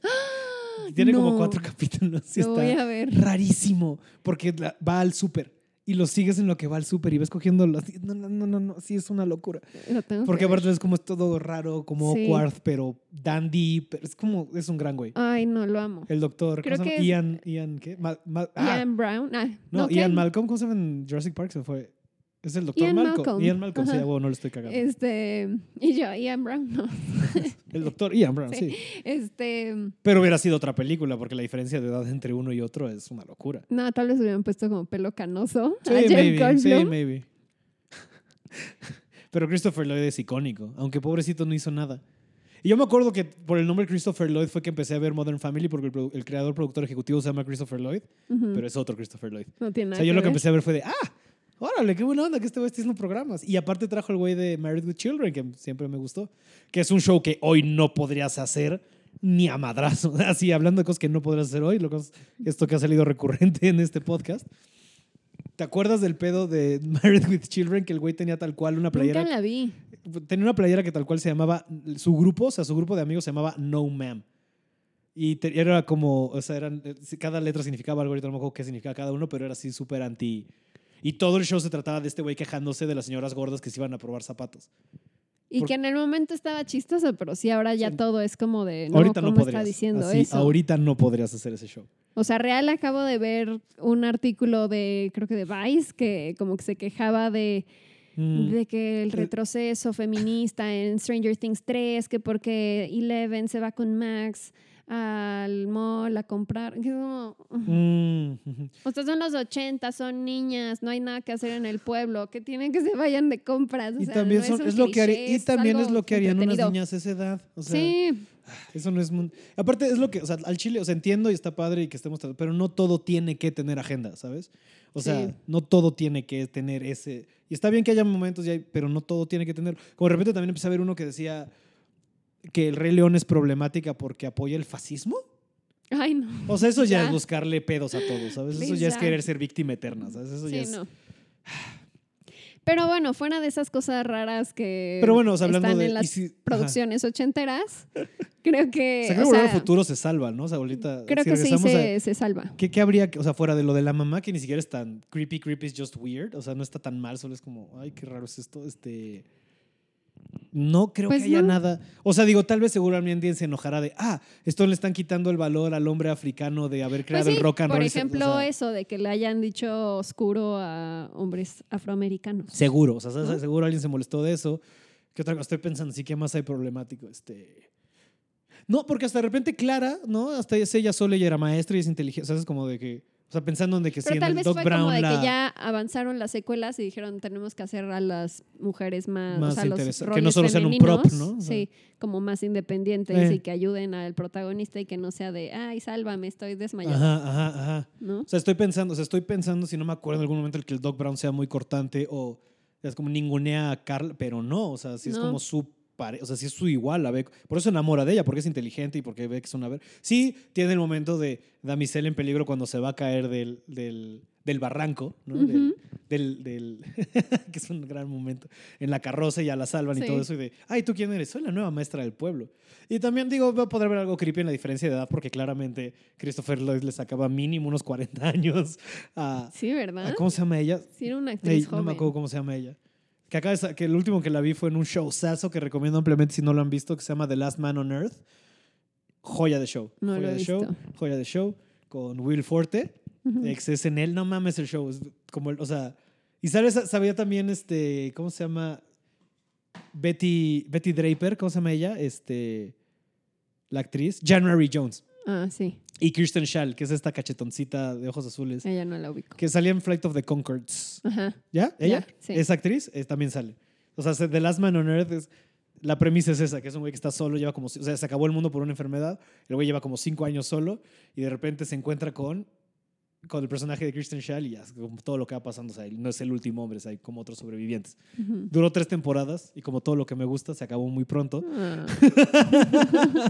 Tiene como No. cuatro (laughs) capítulos. y Lo voy está a ver. rarísimo porque va al súper y lo sigues en lo que va al súper y vas cogiendo los no no no no no sí es una locura Lo tengo porque que aparte es como es todo raro como Sí. awkward pero dandy pero es como es un gran güey Ay, no, lo amo. el doctor Creo ¿cómo se llama? que es- Ian Ian qué ah, Ian Brown. Ah, no, ¿qué? Ian Malcolm cómo se llama en Jurassic Park se fue es el doctor Ian Malcolm. Malcolm. Ian Malcolm sí Ajá. a huevo, no le estoy cagando Este, y yo, Ian Brown, no. (laughs) el doctor Ian Brown Sí. sí Este, pero hubiera sido otra película porque la diferencia de edad entre uno y otro es una locura no, tal vez hubieran puesto como pelo canoso Sí, a Jeff maybe, sí, maybe. (laughs) Pero Christopher Lloyd es icónico, aunque pobrecito no hizo nada. Y yo me acuerdo que por el nombre Christopher Lloyd fue que empecé a ver Modern Family porque el, el creador, productor ejecutivo se llama Christopher Lloyd, Ujú. pero es otro Christopher Lloyd. no tiene O nada sea, yo que lo que ver. empecé a ver fue de, ah, órale, qué buena onda que este güey esté haciendo programas. Y aparte trajo el güey de Married with Children, que siempre me gustó, que es un show que hoy no podrías hacer ni a madrazo. (laughs) Así, hablando de cosas que no podrías hacer hoy, lo que es- esto que ha salido recurrente en este podcast. ¿Te acuerdas del pedo de (laughs) Married with Children? Que el güey tenía tal cual una playera. Nunca la vi. Tenía una playera que tal cual se llamaba. Su grupo, o sea, su grupo de amigos se llamaba No Ma'am. Y te- era como. O sea, eran, eh, cada letra significaba algo. Ahorita no me acuerdo qué significaba cada uno, pero era así súper anti. Y todo el show se trataba de este güey quejándose de las señoras gordas que se iban a probar zapatos. Y Por- que en el momento estaba chistoso, pero sí, ahora ya Sí. todo es como de. No, ahorita no ¿cómo podrías. está diciendo Así, eso? Ahorita no podrías hacer ese show. O sea, real acabo de ver un artículo de, creo que de Vice, que como que se quejaba de, Mm. de que el retroceso feminista en Stranger Things 3, que porque Eleven se va con Max al mall a comprar. es como, Mm, (laughs) sea, son los 80, son niñas, no hay nada que hacer en el pueblo, que tienen que se vayan de compras. o Y sea, también no son- un es lo que haría- cliché, y también es algo lo que harían unas niñas a esa edad. O sea, sí, Eso no es. Aparte, es lo que. O sea, al chile, o sea, entiendo y está padre y que estemos. Pero no todo tiene que tener agenda, ¿sabes? O sea, Sí. no todo tiene que tener ese. Y está bien que haya momentos, y hay- pero no todo tiene que tener. Como de repente también empecé a ver uno que decía que el Rey León es problemática porque apoya el fascismo. ay no. O sea, eso ya, Ya. es buscarle pedos a todos, ¿sabes? Eso ya es querer ser víctima eterna, ¿sabes? Eso ya es. no. (sighs) Pero bueno, fuera de esas cosas raras que Pero bueno, o sea, hablando están de- en las si- ajá. producciones ochenteras, creo que. (laughs) O sea, creo o que sea, futuro se salva, ¿no? O sea, ahorita. creo si que sí regresamos a- se, se salva. ¿Qué, qué habría, o sea, fuera de lo de la mamá, que ni siquiera es tan creepy, creepy, es just weird? O sea, no está tan mal, solo es como, ay, qué raro es esto. Este. No creo Pues que haya no. nada. O sea, digo, tal vez seguramente alguien se enojará de, ah, esto le están quitando el valor al hombre africano de haber Pues creado sí, el rock and por roll. o ejemplo, sea, eso de que le hayan dicho oscuro a hombres afroamericanos. Seguro, o sea, ¿No? seguro alguien se molestó de eso. ¿Qué otra cosa? Estoy pensando, sí, ¿qué más hay problemático? Este. No, porque hasta de repente Clara, ¿no? Hasta ella sola y era maestra y es inteligente. O sea, es como de que. O sea, pensando en de que Pero sí, en el vez Doc fue Brown como de la- que ya avanzaron las secuelas y dijeron tenemos que hacer a las mujeres más, Más o sea, los interesa- que no solo sean un prop, ¿no? O sea. Sí, como más independientes Eh. y que ayuden al protagonista y que no sea de, ay, sálvame, estoy desmayado, Ajá, ajá, ajá. ¿no? O sea, estoy pensando, o sea, estoy pensando si no me acuerdo en algún momento el que el Doc Brown sea muy cortante o es como ningunea a Carl, pero no, o sea, sí es No. como su pare, o sea, sí es su igual, la ve, por eso se enamora de ella, porque es inteligente y porque ve que es una ver. Sí, tiene el momento de damisela en peligro cuando se va a caer del, del, del barranco, ¿no? Del, Ujú. del, del- (laughs) que es un gran momento, en la carroza y ya la salvan y Sí. todo eso y de, ay, ¿tú quién eres? Soy la nueva maestra del pueblo. Y también digo, va a poder ver algo creepy en la diferencia de edad porque claramente Christopher Lloyd le sacaba mínimo unos 40 años a, Sí, a- ¿verdad? ¿cómo se llama ella? Sí, era una actriz no me joven. acuerdo cómo se llama ella. Que acaba de que el último que la vi fue en un showzazo que recomiendo ampliamente si no lo han visto, que se llama The Last Man on Earth. Joya de show. No joya lo he de visto. show. Joya de show. Con Will Forte. Ujú. Ex SNL. No mames el show. Es como, o sea. Y sabes, sabía también este. ¿Cómo se llama? Betty, Betty Draper. ¿Cómo se llama ella? Este. La actriz. January Jones. Ah, sí, Y Kirsten Schall, que es esta cachetoncita de ojos azules. ella no la ubico. Que salía en Flight of the Concords. Ajá. ¿Ya? ¿Ella? Ya, sí. Esa actriz eh, también sale. O sea, The Last Man on Earth es. La premisa es esa, que es un güey que está solo, lleva como. O sea, se acabó el mundo por una enfermedad. El güey lleva como cinco años solo y de repente se encuentra con. Con el personaje de Kristen Schall y ya, como todo lo que va pasando. O sea, él no es el último hombre, o sea, hay como otros sobrevivientes. Ujú. Duró tres temporadas y como todo lo que me gusta, se acabó muy pronto. Ah, (laughs)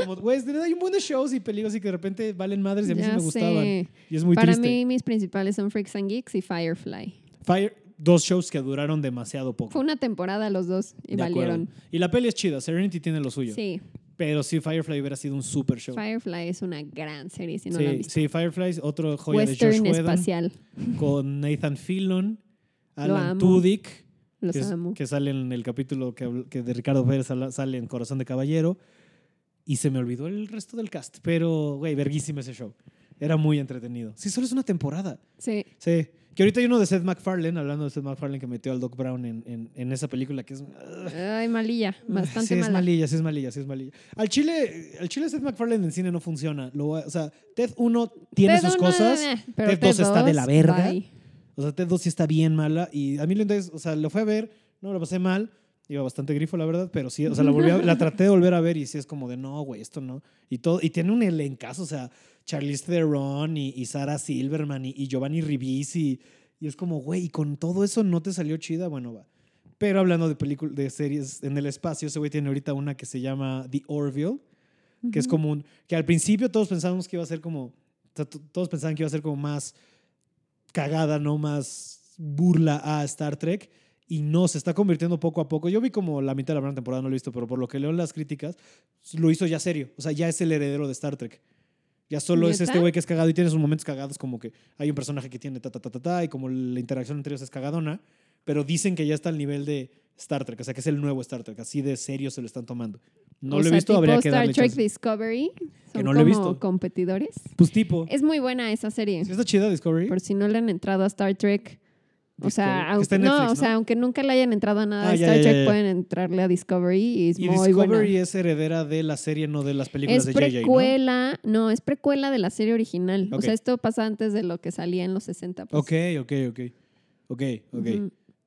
Como, güey, hay un buen de shows y peligros y que de repente valen madres y a mí sí ya me gustaban. Y es muy Para triste. mí, mis principales son Freaks and Geeks y Firefly. Fire, dos shows que duraron demasiado poco. Fue una temporada los dos y De acuerdo. valieron. Y la peli es chida, Serenity tiene lo suyo. Sí, Pero sí, Firefly hubiera sido un super show. Firefly es una gran serie, si no la han sí, visto. sí, Firefly es otro joya de Josh Whedon espacial. con Nathan Fillion, (laughs) Lo Alan. Tudyk, Los que, es- amo. que sale en el capítulo que, de Ricardo Pérez sale en Corazón de Caballero. Y se me olvidó el resto del cast. Pero, güey, verguísima ese show. Era muy entretenido. Sí, solo es una temporada. Sí. Sí. Que ahorita hay uno de Seth MacFarlane, hablando de Seth MacFarlane, que metió al Doc Brown en, en, en esa película que es... Ay, malilla. Bastante sí, es mala. malilla, sí es malilla, sí es malilla. Al chile, al chile Seth MacFarlane en cine no funciona. Lo o sea, Ted 1 tiene Ted sus uno, cosas. eh, pero Ted 2 está de la 2, verga. bye. O sea, Ted 2 sí está bien mala. Y a mí lo entonces, o sea, lo fue a ver, no lo pasé mal. Iba bastante grifo, la verdad, pero sí, o sea, la, volví a- la (laughs) traté de volver a ver y sí es como de no, güey, esto no. Y todo, y tiene un elencazo, o sea, Charlize Theron y, y Sarah Silverman y, y Giovanni Ribisi. Y es como, güey, y con todo eso no te salió chida, bueno, va. Pero hablando de películas, de series en el espacio, ese güey tiene ahorita una que se llama The Orville, que es Ujú. como un, que al principio todos pensábamos que iba a ser como, o sea, t- todos pensaban que iba a ser como más cagada, no más burla a Star Trek. Y no, se está convirtiendo poco a poco. Yo vi como la mitad de la primera temporada, no lo he visto, pero por lo que leo en las críticas, lo hizo ya serio. O sea, ya es el heredero de Star Trek. Ya solo es este güey que es cagado y tiene sus momentos cagados, como que hay un personaje que tiene ta, ta, ta, ta, ta, y como la interacción entre ellos es cagadona, pero dicen que ya está al nivel de Star Trek, o sea, que es el nuevo Star Trek, así de serio se lo están tomando. No O lo he visto, habría que Star Trek chance. Discovery. Son no lo he como visto. competidores. Pues tipo, Es muy buena esa serie. ¿sí está chida Discovery? Por si no le han entrado a Star Trek. O sea, aunque, no, o sea, aunque nunca le hayan entrado a nada de Star Trek, pueden entrarle a Discovery y es Y muy Discovery buena. es heredera de la serie, no de las películas Es de JJ, precuela, ¿no? es precuela de la serie original. O sea, esto pasa antes de lo que salía en los 60. pues. Ok, ok, ok. Ok, ok.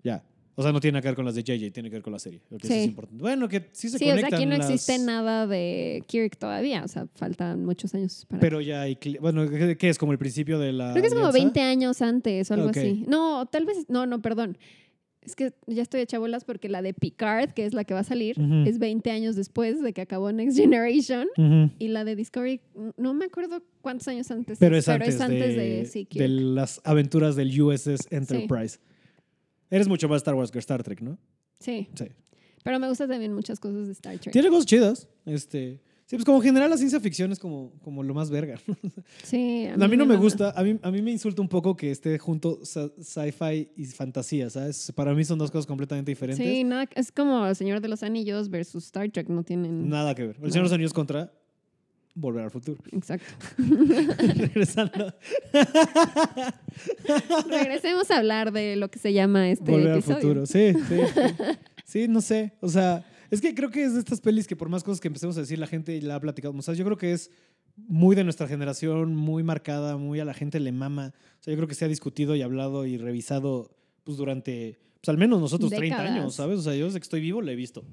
Ya. O sea, no tiene que ver con las de JJ, tiene que ver con la serie. Ok, eso Sí. es importante. Bueno, que sí se Sí, o sea, conectan aquí no las- existe nada de Kirk todavía. O sea, faltan muchos años para. Pero ya hay... Bueno, ¿qué es? ¿Como el principio de la Creo que es como alianza? 20 años antes o algo así. No, tal vez. No, no, perdón. Es que ya estoy hecha bolas porque la de Picard, que es la que va a salir, es 20 años después de que acabó Next Generation. Y la de Discovery, no me acuerdo cuántos años antes. Pero es antes, de, sí, Kirk. de las aventuras del USS Enterprise. Eres mucho más Star Wars que Star Trek, ¿no? Sí. Sí. Pero me gustan también muchas cosas de Star Trek. Tiene cosas chidas. Este, sí, pues como en general la ciencia ficción es como, como lo más verga. ¿no? Sí. A mí no me mama. gusta, a mí, a mí me insulta un poco que esté junto sci-fi y fantasía, ¿sabes? Para mí son dos cosas completamente diferentes. Sí, nada, es como El Señor de los Anillos versus Star Trek, no tienen... Nada que ver. El Señor de los Anillos contra Volver al Futuro. Exacto. (laughs) Regresando. (laughs) Regresemos a hablar de lo que se llama este Volver al futuro. Sí, sí, sí. (laughs) Sí, no sé. O sea, es que creo que es de estas pelis que por más cosas que empecemos a decir, la gente la ha platicado. O sea, yo creo que es muy de nuestra generación, muy marcada, muy a la gente le mama. O sea, yo creo que se ha discutido y hablado y revisado pues durante, pues al menos nosotros 30 Décadas. años, ¿sabes? O sea, yo desde que estoy vivo la he visto.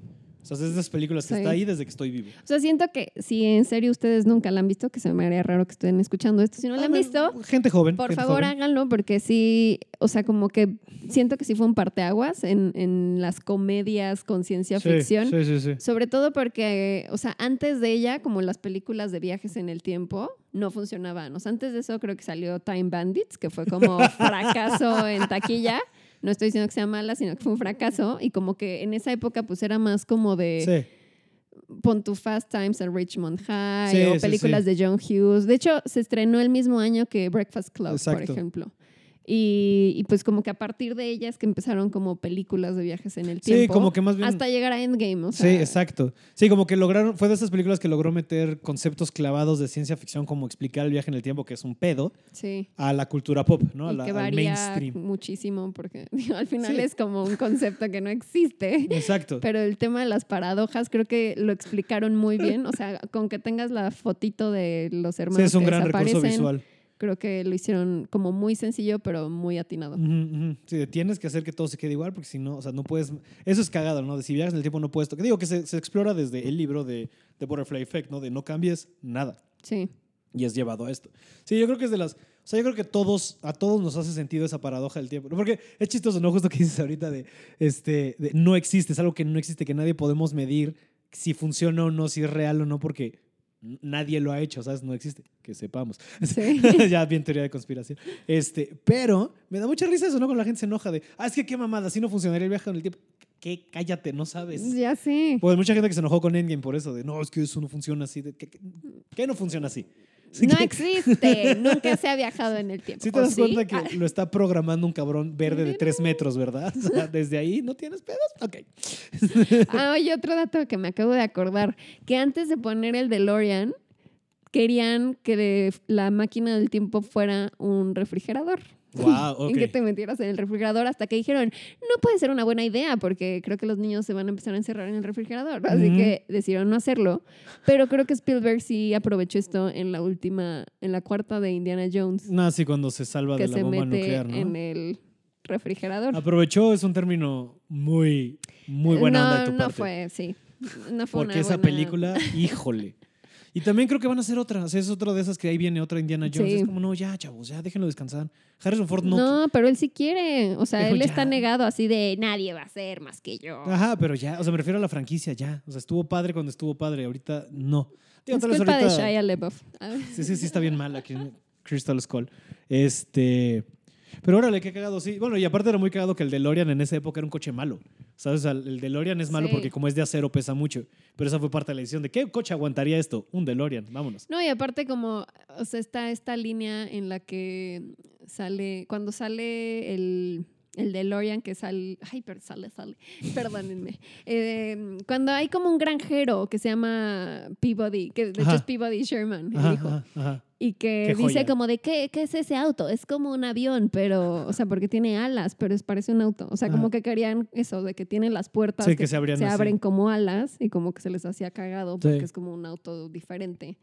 O sea, es de esas películas que Sí. está ahí desde que estoy vivo. O sea, siento que si en serio ustedes nunca la han visto, que se me haría raro que estén escuchando esto. Si no la han visto, Gente joven. por gente favor joven. háganlo porque sí, o sea, como que siento que sí fue un parteaguas en, en las comedias con ciencia Sí, ficción. Sí, sí, sí. Sobre todo porque, o sea, antes de ella, como las películas de viajes en el tiempo, no funcionaban. O sea, antes de eso creo que salió Time Bandits, que fue como (laughs) fracaso en taquilla. No estoy diciendo que sea mala, sino que fue un fracaso. Y como que en esa época, pues era más como de Sí. pon tu Fast Times at Richmond High Sí, o sí, películas de John Hughes. De hecho, se estrenó el mismo año que Breakfast Club, por ejemplo. Y, y pues como que a partir de ellas que empezaron como películas de viajes en el Sí, tiempo. como que más bien. Hasta llegar a Endgame, o Sí, sea, exacto. Sí, como que lograron, fue de esas películas que logró meter conceptos clavados de ciencia ficción, como explicar el viaje en el tiempo, que es un pedo, sí. a la cultura pop, ¿no? A la- que al varía mainstream. muchísimo porque (laughs) digo, al final Sí. es como un concepto que no existe. Exacto. Pero el tema de las paradojas creo que lo explicaron muy bien. O sea, con que tengas la fotito de los hermanos Sí, es un que gran recurso visual. Creo que lo hicieron como muy sencillo, pero muy atinado. Sí, tienes que hacer que todo se quede igual, porque si no, o sea, no puedes. Eso es cagado, ¿no? De si viajas en el tiempo no puedes. Digo que se, se explora desde el libro de, de Butterfly Effect, ¿no? De no cambies nada. Sí. y es llevado a esto. Sí, yo creo que es de las... O sea, yo creo que todos, a todos nos hace sentido esa paradoja del tiempo. Porque es chistoso, ¿no? Justo que dices ahorita de, este, de no existe, es algo que no existe, que nadie podemos medir si funciona o no, si es real o no, porque nadie lo ha hecho, ¿sabes? No existe, que sepamos. Sí. (laughs) ya bien teoría de conspiración. Este, pero me da mucha risa eso, ¿no? Cuando la gente se enoja de, ah, es que qué mamada, así no funcionaría el viaje en el tiempo. ¿Qué? Cállate, no sabes. ya sé. Pues mucha gente que se enojó con Endgame por eso, de no, es que eso no funciona así. De, ¿qué, qué, qué no funciona así? No que- existe. (laughs) Nunca se ha viajado en el tiempo. Sí te ¿O das cuenta Ah, que lo está programando un cabrón verde de tres metros, ¿verdad? O sea, desde ahí no tienes pedos. Ok. (laughs) Ah, oye, otro dato que me acabo de acordar, que antes de poner el DeLorean, querían que la máquina del tiempo fuera un refrigerador. Wow, (laughs) En que te metieras en el refrigerador hasta que dijeron, no puede ser una buena idea porque creo que los niños se van a empezar a encerrar en el refrigerador. Así Ujú. que decidieron no hacerlo. Pero creo que Spielberg sí aprovechó esto en la última, en la cuarta de Indiana Jones, No, sí, cuando se salva que de la se bomba mete nuclear, en ¿no? el refrigerador. Aprovechó es un término muy, muy buena no, onda de tu no parte. fue, sí. No fue Porque una esa buena- película, híjole. Y también creo que van a hacer otra. O sea, es otra de esas que ahí viene otra Indiana Jones. Sí. Es como, no, ya, chavos, ya déjenlo descansar. Harrison Ford no. No, pero él sí quiere. O sea, él está negado así de nadie va a ser más que yo. Ajá, pero ya, o sea, me refiero a la franquicia, ya. O sea, estuvo padre cuando estuvo padre, ahorita no. Digo, es culpa ahorita- de Shia LaBeouf. Sí, sí, sí está bien mal aquí en Crystal Skull. Este. Pero órale, qué cagado, sí. Bueno, y aparte era muy cagado que el DeLorean en esa época era un coche malo. ¿Sabes? O sea, el DeLorean es malo Sí. porque como es de acero pesa mucho. Pero esa fue parte de la decisión de qué coche aguantaría esto. Un DeLorean, vámonos. No, y aparte como, o sea, está esta línea en la que sale, cuando sale el, el DeLorean que sale, ay, pero sale, sale, (laughs) perdónenme. Eh, cuando hay como un granjero que se llama Peabody, que de hecho es Peabody Sherman, el Ajá, hijo. ajá, ajá. Y que dice como de, ¿qué, ¿qué es ese auto? Es como un avión, pero, o sea, porque tiene alas, pero es, parece un auto. O sea, como que querían eso, de que tiene las puertas Sí, que se abrían así. abren como alas y como que se les hacía cagado porque Sí. es como un auto diferente.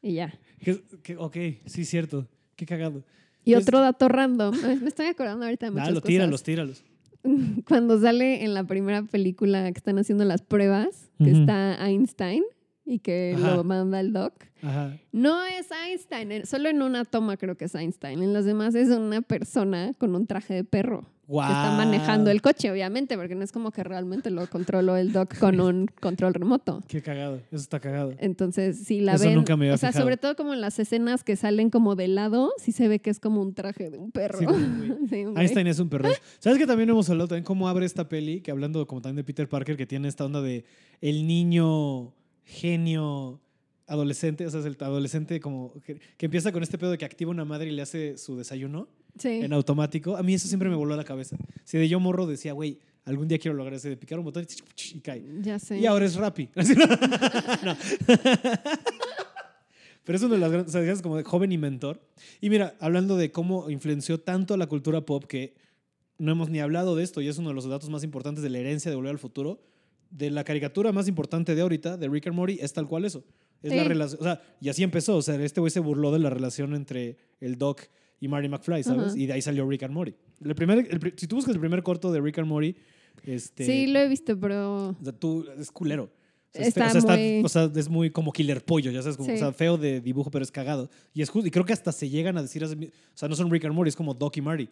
Y ya. (laughs) Que- que- ok, sí, cierto. Qué cagado. Y Pues- otro dato random, me estoy acordando ahorita de muchas Dalo, cosas. tíralos, tíralos. (laughs) Cuando sale en la primera película que están haciendo las pruebas, que está Einstein, y que Ajá. lo manda el doc. Ajá. No es Einstein, en- solo en una toma creo que es Einstein. En los demás es una persona con un traje de perro que está manejando el coche, obviamente, porque no es como que realmente lo controló el doc con (laughs) un control remoto. Qué cagado. Eso está cagado. Entonces, si la Eso ven, nunca me había o sea, fijado. sobre todo como en las escenas que salen como de lado, sí se ve que es como un traje de un perro. Sí, de un güey. (laughs) Sí, un güey. Einstein es un perro. ¿Sabes que también hemos hablado también cómo abre esta peli? Que hablando como también de Peter Parker, que tiene esta onda de el niño genio adolescente, o sea, es el adolescente como que, que empieza con este pedo de que activa una madre y le hace su desayuno Sí. en automático. A mí eso siempre me voló a la cabeza. Si de yo morro decía, güey, algún día quiero lograr ese de picar un botón y, y cae. Ya sé. Y ahora es Rappi. (laughs) (laughs) Pero es uno de las grandes, o sea, como de joven inventor. Y mira, hablando de cómo influenció tanto a la cultura pop que no hemos ni hablado de esto y es uno de los datos más importantes de la herencia de Volver al Futuro, de la caricatura más importante de ahorita, de Rick and Morty, es tal cual eso. Es la relación, o sea, y así empezó, o sea, este güey se burló de la relación entre el Doc y Marty McFly, ¿sabes? Ajá. Y de ahí salió Rick and Morty. El primer, el si tú buscas el primer corto de Rick and Morty, este, Sí, lo he visto, pero tú, es culero. O sea, es Está o muy- o sea, es muy como killer pollo, ya sabes, como, Sí. o sea, feo de dibujo, pero es cagado. Y es justo, y creo que hasta se llegan a decir, o sea, no son Rick and Morty, es como Doc y Marty.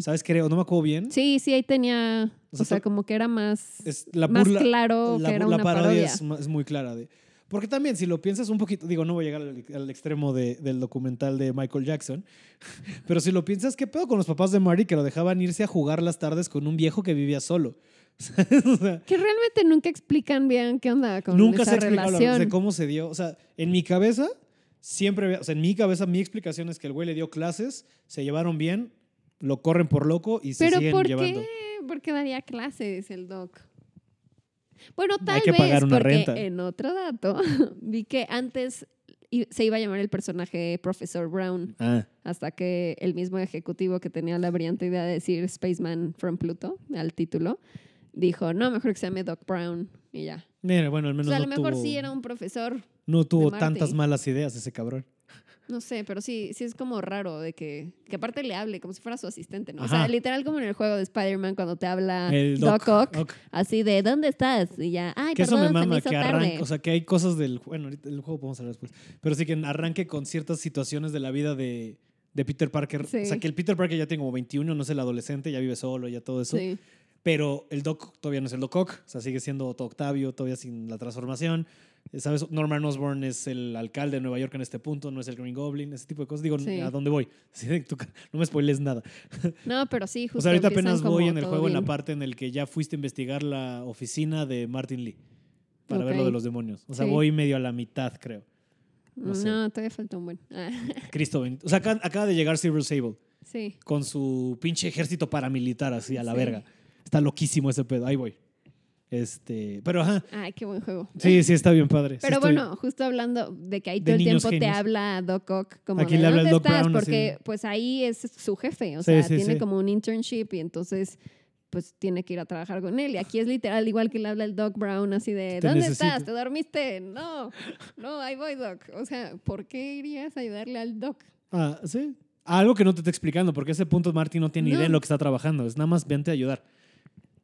¿Sabes? Creo, no me acuerdo bien. sí, sí, ahí tenía, O o sea, como que era más, Es la más claro la, que era la una parodia, parodia. Es, muy clara. De, porque también, si lo piensas un poquito, digo, no voy a llegar al, al extremo de- del documental de Michael Jackson, (laughs) pero si lo piensas, ¿qué pedo con los papás de Marty que lo dejaban irse a jugar las tardes con un viejo que vivía solo? ¿Sabes? O sea, Que realmente nunca explican bien qué onda con Nunca esa se relación. de cómo se dio. O sea, en mi cabeza, siempre, o sea, en mi cabeza, mi explicación es que el güey le dio clases, se llevaron bien, lo corren por loco y se Pero siguen ¿por llevando. qué? ¿Por qué daría clases el doc? Bueno, tal que vez pagar una porque renta. en otro dato (laughs) vi que antes se iba a llamar el personaje Profesor Brown Ah, hasta que el mismo ejecutivo que tenía la brillante idea de decir Spaceman from Pluto al título dijo, no, mejor que se llame Doc Brown y ya. mira, bueno, al O menos sea, a no, lo mejor tuvo, sí era un profesor, no tuvo tantas malas ideas ese cabrón. no sé, pero sí, sí es como raro de que, que aparte le hable como si fuera su asistente, ¿no? O sea, literal como en el juego de Spider-Man cuando te habla El Doc, Ock, Ock. así de ¿dónde estás? Y ya, ay, Que eso me perdón, se me mama, hizo que tarde. arranque, o sea, que hay cosas del, bueno, ahorita el juego podemos hablar después, pero sí que arranque con ciertas situaciones de la vida de, de Peter Parker. Sí. O sea, que el Peter Parker ya tiene como 21, no es el adolescente, ya vive solo, ya todo eso. Sí. Pero el Doc todavía no es el Doc Ock, o sea, sigue siendo Otto Octavio, todavía sin la transformación. ¿Sabes? Norman Osborn es el alcalde de Nueva York en este punto, no es el Green Goblin, ese tipo de cosas. Digo, Sí. ¿a dónde voy? (laughs) No me spoiles nada. (laughs) No, pero sí, justo o sea, ahorita apenas voy en el juego en la parte en el que ya fuiste a investigar la oficina de Martin Lee para ver lo de los demonios. O sea, Sí. voy medio a la mitad, creo. no todavía falta un buen. Ah, (laughs) Cristo. O sea, acá- acaba de llegar Silver Sable sí. con su pinche ejército paramilitar así a la Sí. verga. Está loquísimo ese pedo. Ahí voy. Este, pero ajá. Ay, qué buen juego. Sí, sí, está bien padre. Sí Pero estoy- bueno, justo hablando de que ahí De todo el tiempo te habla Doc Ock como Aquí de le habla ¿dónde Doc estás? Brown, Porque así. pues ahí es su jefe, o Sí, sea, sí, tiene como un internship y entonces pues tiene que ir a trabajar con él. Y aquí es literal igual que le habla el Doc Brown así de Te ¿dónde necesito. estás? ¿Te dormiste? No, no, ahí voy Doc. O sea, ¿por qué irías a ayudarle al Doc? Ah, sí. Algo que no te está explicando, porque ese punto Marty no tiene No. idea en lo que está trabajando. Es nada más vente a ayudar.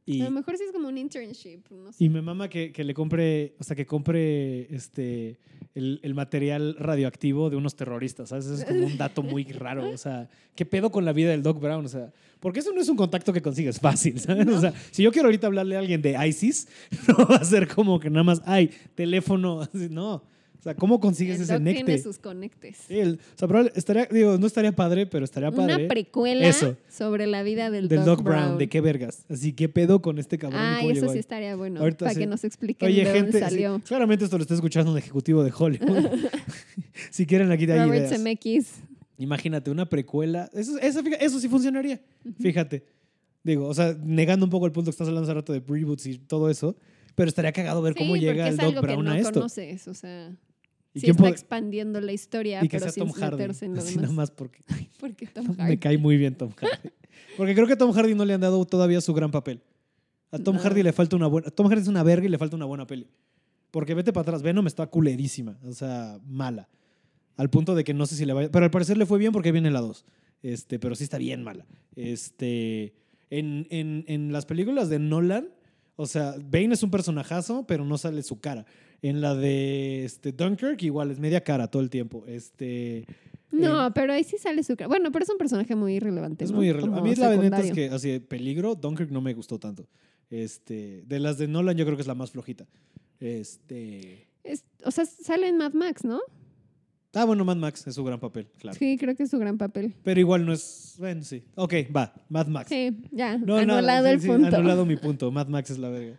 Y, A lo mejor sí es como un internship, no sé. y me mama que, que le compre, o sea, que compre este, el, el material radioactivo de unos terroristas, ¿sabes? Eso es como un dato muy (laughs) raro. O sea, ¿qué pedo con la vida del Doc Brown? O sea, porque eso no es un contacto que consigues fácil, ¿sabes? O sea, si yo quiero ahorita hablarle a alguien de ISIS, (laughs) no va a ser como que nada más, ay, teléfono, (laughs) así, no. O sea, ¿cómo consigues El ese Doc tiene necte? sus conectes. Sí, el- o sea, probable- estaría, digo, no estaría padre, pero estaría padre. Una precuela Eso. sobre la vida del, del Doc, Doc Brown. ¿de qué vergas? Así, ¿qué pedo con este cabrón? y Ay, cómo eso llegó sí ahí? estaría bueno. Ahorita para sí. que nos expliquen Oye, de gente, dónde sí, salió. claramente esto lo está escuchando un ejecutivo de Hollywood. (laughs) (laughs) si quieren, aquí hay Robert ideas. Zemeckis. Imagínate, una precuela. Eso, eso, eso sí funcionaría. Fíjate. Digo, o sea, negando un poco el punto que estás hablando hace rato de reboots y todo eso, pero estaría cagado ver cómo Sí, llega porque el Doc Brown no a esto. conoces, o sea, ¿Y sí está expandiendo la historia, y que pero sea sin Tom Hardy. meterse en lo Así demás. nada más porque (laughs) Porque Tom (laughs) me Hardy. cae muy bien Tom Hardy. Porque creo que a Tom Hardy no le han dado todavía su gran papel. A Tom No. Hardy le falta una buena. Tom Hardy es una verga y le falta una buena peli. Porque vete para atrás, Venom está culerísima, o sea, mala. Al punto de que no sé si le vaya. Pero al parecer le fue bien porque viene la 2. Este, pero sí está bien mala. Este, en, en, en las películas de Nolan, O sea, Bane es un personajazo, pero no sale su cara. En la de este, Dunkirk, igual, es media cara todo el tiempo. Este, No, eh, pero ahí sí sale su cara. Bueno, pero es un personaje muy irrelevante. es ¿no? muy irrelevante. A mí la neta es que, así, de peligro, Dunkirk no me gustó tanto. Este, de las de Nolan, yo creo que es la más flojita. Este. Es- o sea, sale en Mad Max, ¿no? Ah, bueno, Mad Max es su gran papel, claro. Sí, creo que es su gran papel. Pero igual no es. Bueno, sí. Ok, va, Mad Max. Sí, ya, No, anulado sí, el sí, punto. anulado mi punto. Mad Max es la verga.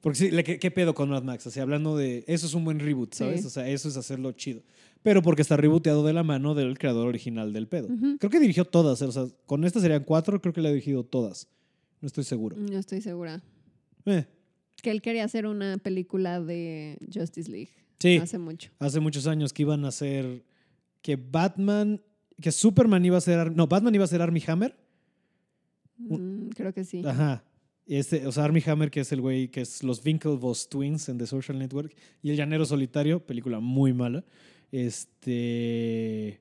Porque sí, ¿qué, qué pedo con Mad Max? O sea, hablando de. Eso es un buen reboot, ¿sabes? Sí. O sea, eso es hacerlo chido. Pero porque está rebooteado de la mano del creador original del pedo. Creo que dirigió todas. O sea, con esta serían cuatro, creo que le ha dirigido todas. No estoy seguro. No estoy segura. Eh, Que él quería hacer una película de Justice League sí, hace mucho. hace muchos años que iban a hacer. Que Batman. Que Superman iba a ser. No, Batman iba a ser Army Hammer. Mm, creo que sí. Ajá. Este, o sea, Army Hammer, que es el güey que es los Winklevoss Twins en The Social Network. Y El Llanero Solitario, película muy mala. Este.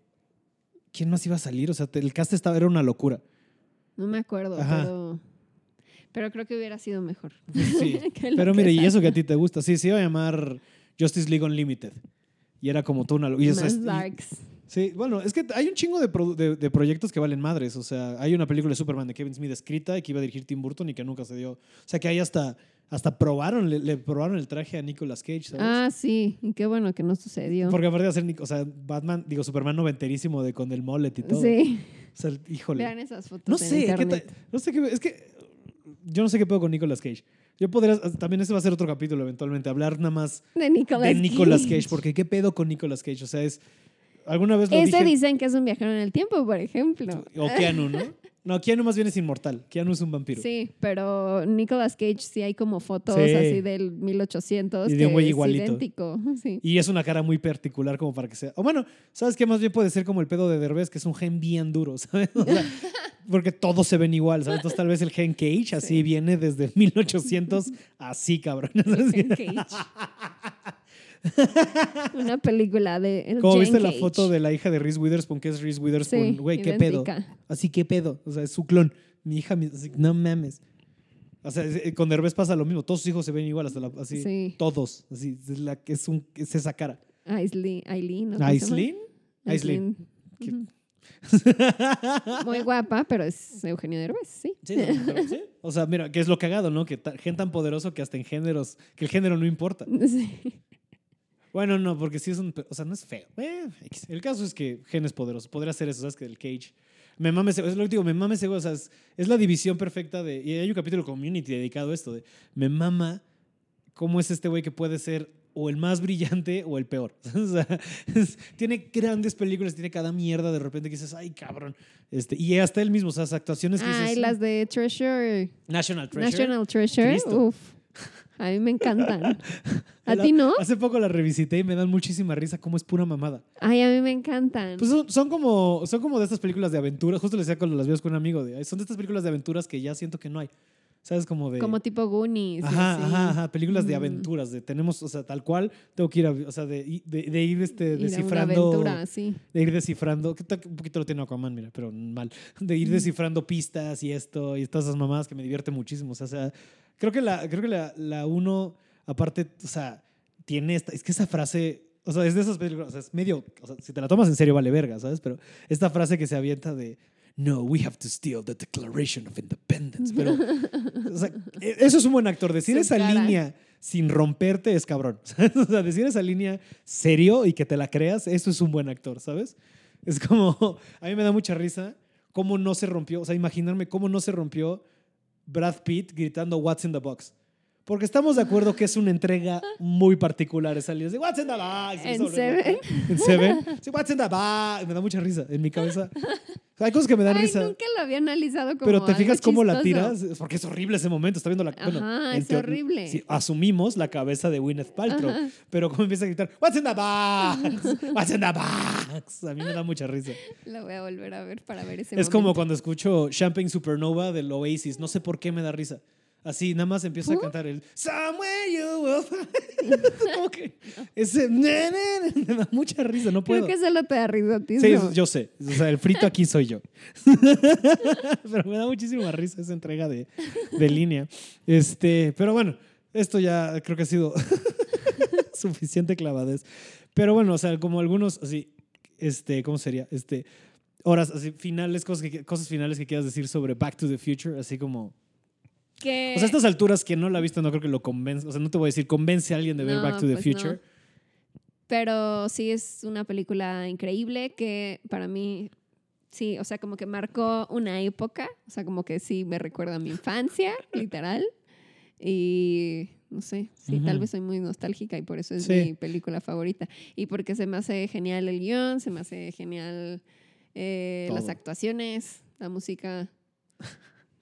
¿Quién más iba a salir? O sea, te- el cast estaba, era una locura. No me acuerdo, Ajá. pero, pero creo que hubiera sido mejor. Sí. (laughs) Pero mire, y eso que a ti te gusta. Sí, se iba a llamar Justice League Unlimited. Y era como toda una. Y es- y-. sí, bueno, es que hay un chingo de, produ- de- de proyectos que valen madres. O sea, hay una película de Superman de Kevin Smith escrita y que iba a dirigir Tim Burton y que nunca se dio. O sea, que ahí hasta, hasta probaron, le, le probaron el traje a Nicolas Cage, ¿sabes? Ah, sí. Y qué bueno que no sucedió. Porque aparte de hacer, o sea, Batman, digo, Superman noventerísimo de con el mullet y todo. Sí. O sea, híjole. Vean esas fotos. No en sé, no sé qué, es que yo no sé qué pedo con Nicolas Cage. Yo podría, también este va a ser otro capítulo eventualmente, hablar nada más De Nicolas de Nicolas Cage. Cage, porque qué pedo con Nicolas Cage, o sea, es alguna vez lo Ese dije dicen que es un viajero en el tiempo, por ejemplo. o Keanu, ¿no? No, Keanu más bien es inmortal. Keanu es un vampiro. Sí, pero Nicolas Cage sí hay como fotos Sí. así del 1800 Y de un güey igualito. idéntico. (laughs) Sí. Y es una cara muy particular como para que sea. O bueno, ¿sabes qué? Más bien puede ser como el pedo de Derbez, que es un gen bien duro, (laughs) ¿sabes? O sea, porque todos se ven igual, ¿sabes? Entonces tal vez el gen Cage así Sí. viene desde 1800, así cabrón. Jen (laughs) Cage. Una película de el Como viste la foto de la hija de Reese Witherspoon, que es Reese Witherspoon, Sí, güey, qué pedo. Así, qué pedo. O sea, es su clon. Mi hija, así, no mames. O sea, eh, con Derbez pasa lo mismo. Todos sus hijos se ven igual, hasta la, así. Sí. Todos. Así, es, la, es, un, es esa cara. ¿Qué? Ujú. Muy guapa, pero es Eugenio Derbez, sí. Sí, no, sí. O sea, mira, que es lo cagado, ¿no? Que gente tan poderoso que hasta en géneros, que el género no importa. (laughs) Sí. Bueno, no, porque sí es un, o sea, no es feo. Eh, el caso es que Gen es poderoso. Podría hacer eso, ¿sabes? Que el Cage. Me mames, es lo que digo, me mames, o sea, es, es la división perfecta de, y hay un capítulo de Community dedicado a esto, de, me mama cómo es este güey que puede ser o el más brillante o el peor. (laughs) o sea, es- tiene grandes películas, tiene cada mierda de repente que dices, ay, cabrón. Este, y hasta él mismo, o sea, las actuaciones que Ah, dices, las de Treasure, National Treasure. National Treasure. Uf. A mí me encantan. (laughs) ¿A ti no? Hace poco la revisité y me dan muchísima risa cómo es pura mamada. Ay, a mí me encantan. Pues son, son como, son como de estas películas de aventuras. Justo le decía cuando las veo con un amigo. De, son de estas películas de aventuras que ya siento que no hay. ¿Sabes? Como de. Como tipo Goonies. Ajá, así. ajá, ajá. Películas de aventuras. De tenemos, o sea, tal cual, tengo que ir a. O sea, de, de, de ir este, Ir a una descifrando. aventura, sí. De ir descifrando. Que un poquito lo tiene Aquaman, mira, pero mal. De ir descifrando pistas y esto y todas esas mamadas que me divierte muchísimo. O sea, o sea, creo que la, creo que la, la uno, aparte, o sea, tiene esta. Es que esa frase. O sea, es de esas películas. O sea, es medio. O sea, si te la tomas en serio, vale verga, ¿sabes? Pero esta frase que se avienta de. No, we have to steal the Declaration of Independence. Pero, (laughs) o sea, e- eso es un buen actor. Decir esa cara. línea sin romperte es cabrón. (laughs) O sea, decir esa línea serio y que te la creas, eso es un buen actor, ¿sabes? Es como, (laughs) a mí me da mucha risa cómo no se rompió, o sea, imaginarme cómo no se rompió Brad Pitt gritando What's in the box. Porque estamos de acuerdo que es una entrega muy particular esa línea. What's in the box. Y ¿En Seven? En Seven. Sí, What's in the box. Me da mucha risa en mi cabeza. Hay cosas que me dan Ay, risa. nunca lo había analizado como Pero te algo fijas cómo la tiras, porque es horrible ese momento. Está viendo la. bueno, Ajá, en es horrible. sí, asumimos la cabeza de Gwyneth Paltrow, Ajá. pero como empieza a gritar, What's in the box? What's in the box? A mí me da mucha risa. Lo voy a volver a ver para ver ese Es como cuando escucho Champagne Supernova del Oasis. No sé por qué me da risa. Así, nada más empieza a cantar el Somewhere you will find. (laughs) Como que ese ne, ne, ne, me da mucha risa, no puedo. Creo que solo te da risa a ti. Sí, ¿no? yo sé. O sea, el frito aquí soy yo. (laughs) pero me da muchísima risa esa entrega de, de línea. Este, pero bueno, esto ya creo que ha sido (laughs) suficiente clavadez. Pero bueno, o sea, como algunos, así, este, ¿cómo sería? Este, horas así, finales, cosas, que, cosas finales que quieras decir sobre Back to the Future, así como... Que- O sea, a estas alturas, quien no la ha visto, no creo que lo convence. O sea, no te voy a decir, convence a alguien de ver No, Back to the pues no. Future. Pero sí es una película increíble que para mí, sí, o sea, como que marcó una época, o sea, como que sí me recuerda a mi infancia, (laughs) literal. Y no sé, sí, tal Ujú. vez soy muy nostálgica y por eso es Sí. mi película favorita. Y porque se me hace genial el guion, se me hace genial eh, las actuaciones, la música,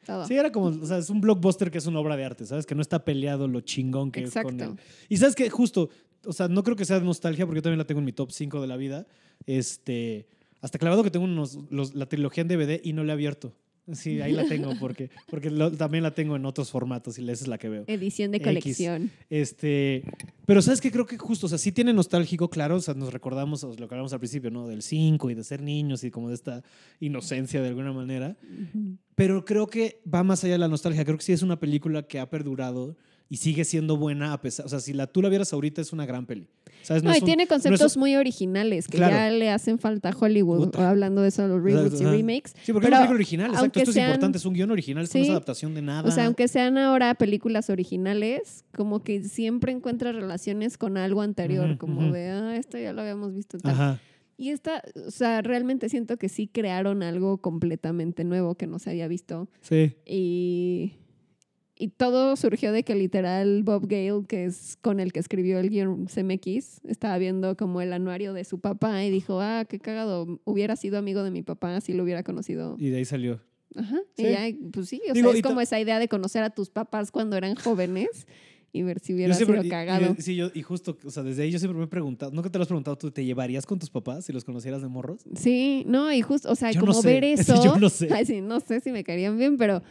todo. Sí, era como, o sea, es un blockbuster que es una obra de arte, ¿sabes? Que no está peleado lo chingón que es con Exacto. él. Y sabes que justo, o sea, no creo que sea de nostalgia porque yo también la tengo en mi top 5 de la vida. Este, hasta clavado que tengo unos, los- la trilogía en DVD y no la he abierto. Sí, ahí la tengo porque, porque lo- también la tengo en otros formatos y esa es la que veo. Edición de X. colección. Este, pero sabes que creo que justo, o sea, sí tiene nostálgico, claro, o sea, nos recordamos o lo que hablamos al principio, ¿no? Del 5 y de ser niños y como de esta inocencia de alguna manera. Ujú. Pero creo que va más allá de la nostalgia. Creo que sí es una película que ha perdurado y sigue siendo buena a pesar. O sea, si la, tú la vieras ahorita, es una gran peli. ¿Sabes? No, es y un- tiene no es conceptos un- muy originales que Claro. ya le hacen falta a Hollywood, Puta. hablando de eso, los reboots y remakes. Sí, porque es Pero una película original. Exacto. aunque Esto sean- es importante. Es un guion original. Esto no es Sí. adaptación de nada. O sea, aunque sean ahora películas originales, como que siempre encuentras relaciones con algo anterior, como ujú. de, ah, esto ya lo habíamos visto. Tal. Ajá. Y esta, o sea, realmente siento que sí crearon algo completamente nuevo que no se había visto. Sí. Y, y todo surgió de que literal Bob Gale, que es con el que escribió el guion CMX, estaba viendo como el anuario de su papá y dijo, ah, qué cagado, hubiera sido amigo de mi papá si lo hubiera conocido. Y de ahí salió. Ajá. Sí. Y ya, pues sí, o Digo, sea, es como esa idea de conocer a tus papás cuando eran jóvenes y ver si hubiera siempre- sido cagado. Y, sí, yo, y justo, o sea, desde ahí yo siempre me he preguntado, ¿nunca te lo has preguntado tú, te llevarías con tus papás si los conocieras de morros? Sí, no, y justo, o sea, Yo no como sé, ver (laughs) eso. yo no sé. (laughs) Ay, sí, no sé si me caerían bien, pero,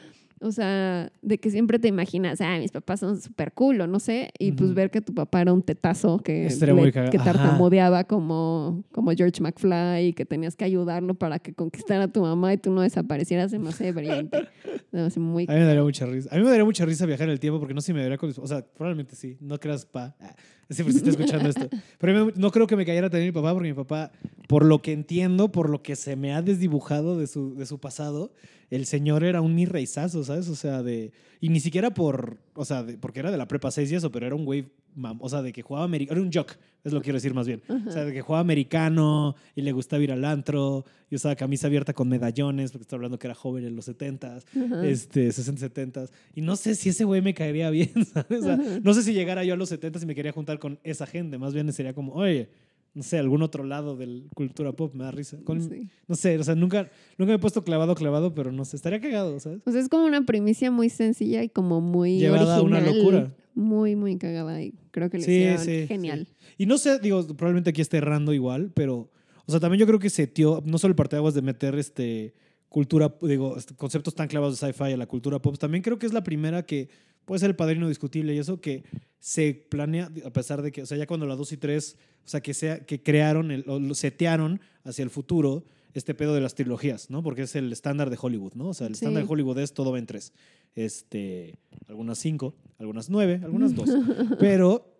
o sea, de que siempre te imaginas, ah, mis papás son súper cool, o no sé, y pues ver que tu papá era un tetazo que, le- que ajá. tartamudeaba como, como George McFly y que tenías que ayudarlo para que conquistara a tu mamá y tú no desaparecieras, se me hace brillante. Me hace muy A mí me daría mucha risa. A mí me daría mucha risa viajar en el tiempo porque no sé si me daría con O sea, probablemente sí. No creas, pa. Ah, Siempre se está escuchando esto. (laughs) Pero no creo que me cayera también mi papá porque mi papá, por lo que entiendo, por lo que se me ha desdibujado de su, de su pasado, el señor era un mi reizazo, ¿sabes? O sea, de... Y ni siquiera por... O sea, de- porque era de la prepa 6 y eso, pero era un güey... mam- O sea, de que jugaba americano. Era un jock, es lo que quiero decir más bien. O sea, de que jugaba americano y le gustaba ir al antro y usaba camisa abierta con medallones, porque estoy hablando que era joven en los 70s Ajá. este, 60, 70 Y no sé si ese güey me caería bien, (laughs) ¿sabes? O sea, no sé si llegara yo a los 70 y me quería juntar con esa gente. Más bien sería como, oye, no sé, algún otro lado de la cultura pop me da risa. Con- Sí. No sé, o sea, nunca, nunca me he puesto clavado, clavado, pero no sé, estaría cagado, ¿sabes? Pues es como una primicia muy sencilla y como muy Llevada a una original. locura. Muy, muy cagada y creo que le Sí, hicieron sí, genial. Y no sé, digo, probablemente aquí esté errando igual, pero, o sea, también yo creo que se tío, no solo el parteaguas de meter este cultura, digo, conceptos tan clavados de sci-fi a la cultura pop, también creo que es la primera que puede ser el padrino discutible y eso que se planea, a pesar de que, o sea, ya cuando la 2 y 3, o sea, que, sea, que crearon, el, o lo setearon hacia el futuro este pedo de las trilogías, ¿no? Porque es el estándar de Hollywood, ¿no? O sea, el Sí. estándar de Hollywood es todo va en tres. Este, algunas cinco, algunas nueve, algunas dos. (laughs) Pero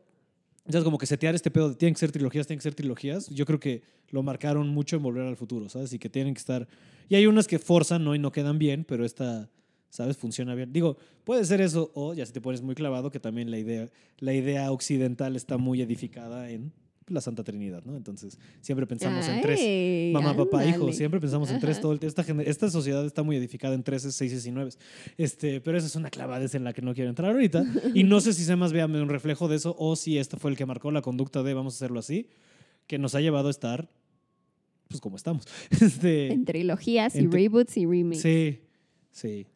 entonces, como que setear este pedo de tienen que ser trilogías, tienen que ser trilogías, yo creo que lo marcaron mucho en Volver al Futuro, ¿sabes? Y que tienen que estar... Y hay unas que forzan, ¿no? Y no quedan bien, pero esta, ¿sabes? Funciona bien. Digo, puede ser eso, o ya si te pones muy clavado, que también la idea, la idea occidental está muy edificada en la Santa Trinidad, ¿no? Entonces, siempre pensamos en tres. Mamá, papá, hijo. Siempre pensamos en tres. Todo el, esta, esta sociedad está muy edificada en tres, seis y nueve. Este, pero esa es una clavadez en la que no quiero entrar ahorita. Y no sé si sea más bien un reflejo de eso o si este fue el que marcó la conducta de vamos a hacerlo así, que nos ha llevado a estar, pues como estamos. (laughs) Este, En trilogías y reboots y remakes. sí, sí.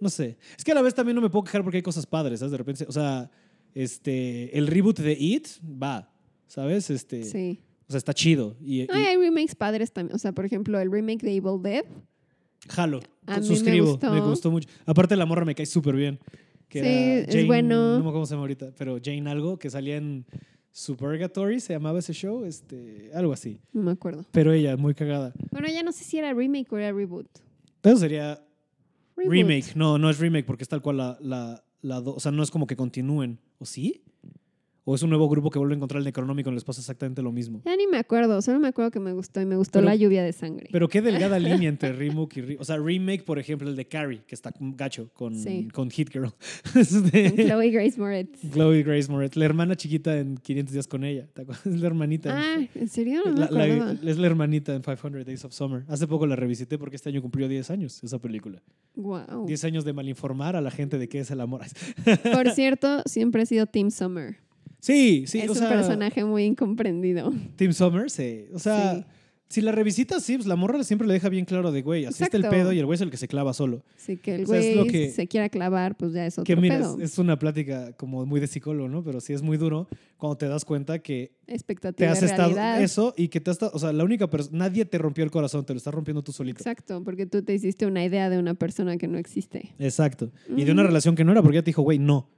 No sé. Es que a la vez también no me puedo quejar porque hay cosas padres, ¿sabes? De repente, o sea, este, el reboot de It va, ¿sabes? Este, Sí. O sea, está chido. Y, y- Ay, hay remakes padres también. O sea, por ejemplo, el remake de Evil Dead. Jalo. A me suscribo. gustó. Me gustó mucho. Aparte, la morra me cae súper bien. Que Sí, era es bueno. No me acuerdo cómo se llama ahorita, pero Jane algo, que salía en Supergatory, se llamaba ese show, este, algo así. No me acuerdo. Pero ella, muy cagada. Bueno, ya no sé si era remake o era reboot. Eso sería Remake. No, no es remake porque es tal cual la, la, la O sea, no es como que continúen. ¿O sí? ¿O es un nuevo grupo que vuelve a encontrar el Necronómico y les pasa exactamente lo mismo? Ya ni me acuerdo, solo me acuerdo que me gustó y me gustó Pero- la lluvia de sangre. Pero qué delgada (laughs) línea entre remake y remake. O sea, remake, por ejemplo, el de Carrie, que está gacho con, Sí. con Hit Girl. (laughs) Este, Chloe Grace Moretz. Chloe Grace Moretz, la hermana chiquita en 500 días con ella. ¿te acuerdas? (laughs) Es la hermanita. Ah, ¿en serio? No me la- la- acordaba. es la hermanita en 500 Days of Summer. Hace poco la revisité porque este año cumplió 10 años esa película. Wow. 10 años de malinformar a la gente de qué es el amor. Por cierto, siempre he sido Tim Summer. Sí, sí, es o un sea, personaje muy incomprendido. Tim Summers, sí. O sea, Sí. si la revisitas, sí, pues la morra siempre le deja bien claro de, güey, así está el pedo y el güey es el que se clava solo. Así que el O sea, es güey lo que- se quiera clavar, pues ya es otro Que mira, es, pedo. es una plática como muy de psicólogo, ¿no? Pero sí es muy duro cuando te das cuenta que te Expectativa has de estado realidad. eso y que te has estado, o sea, la única persona, nadie te rompió el corazón, te lo estás rompiendo tú solito. Exacto, porque tú te hiciste una idea de una persona que no existe. Exacto. Y de una relación que no era porque ella te dijo, güey, no.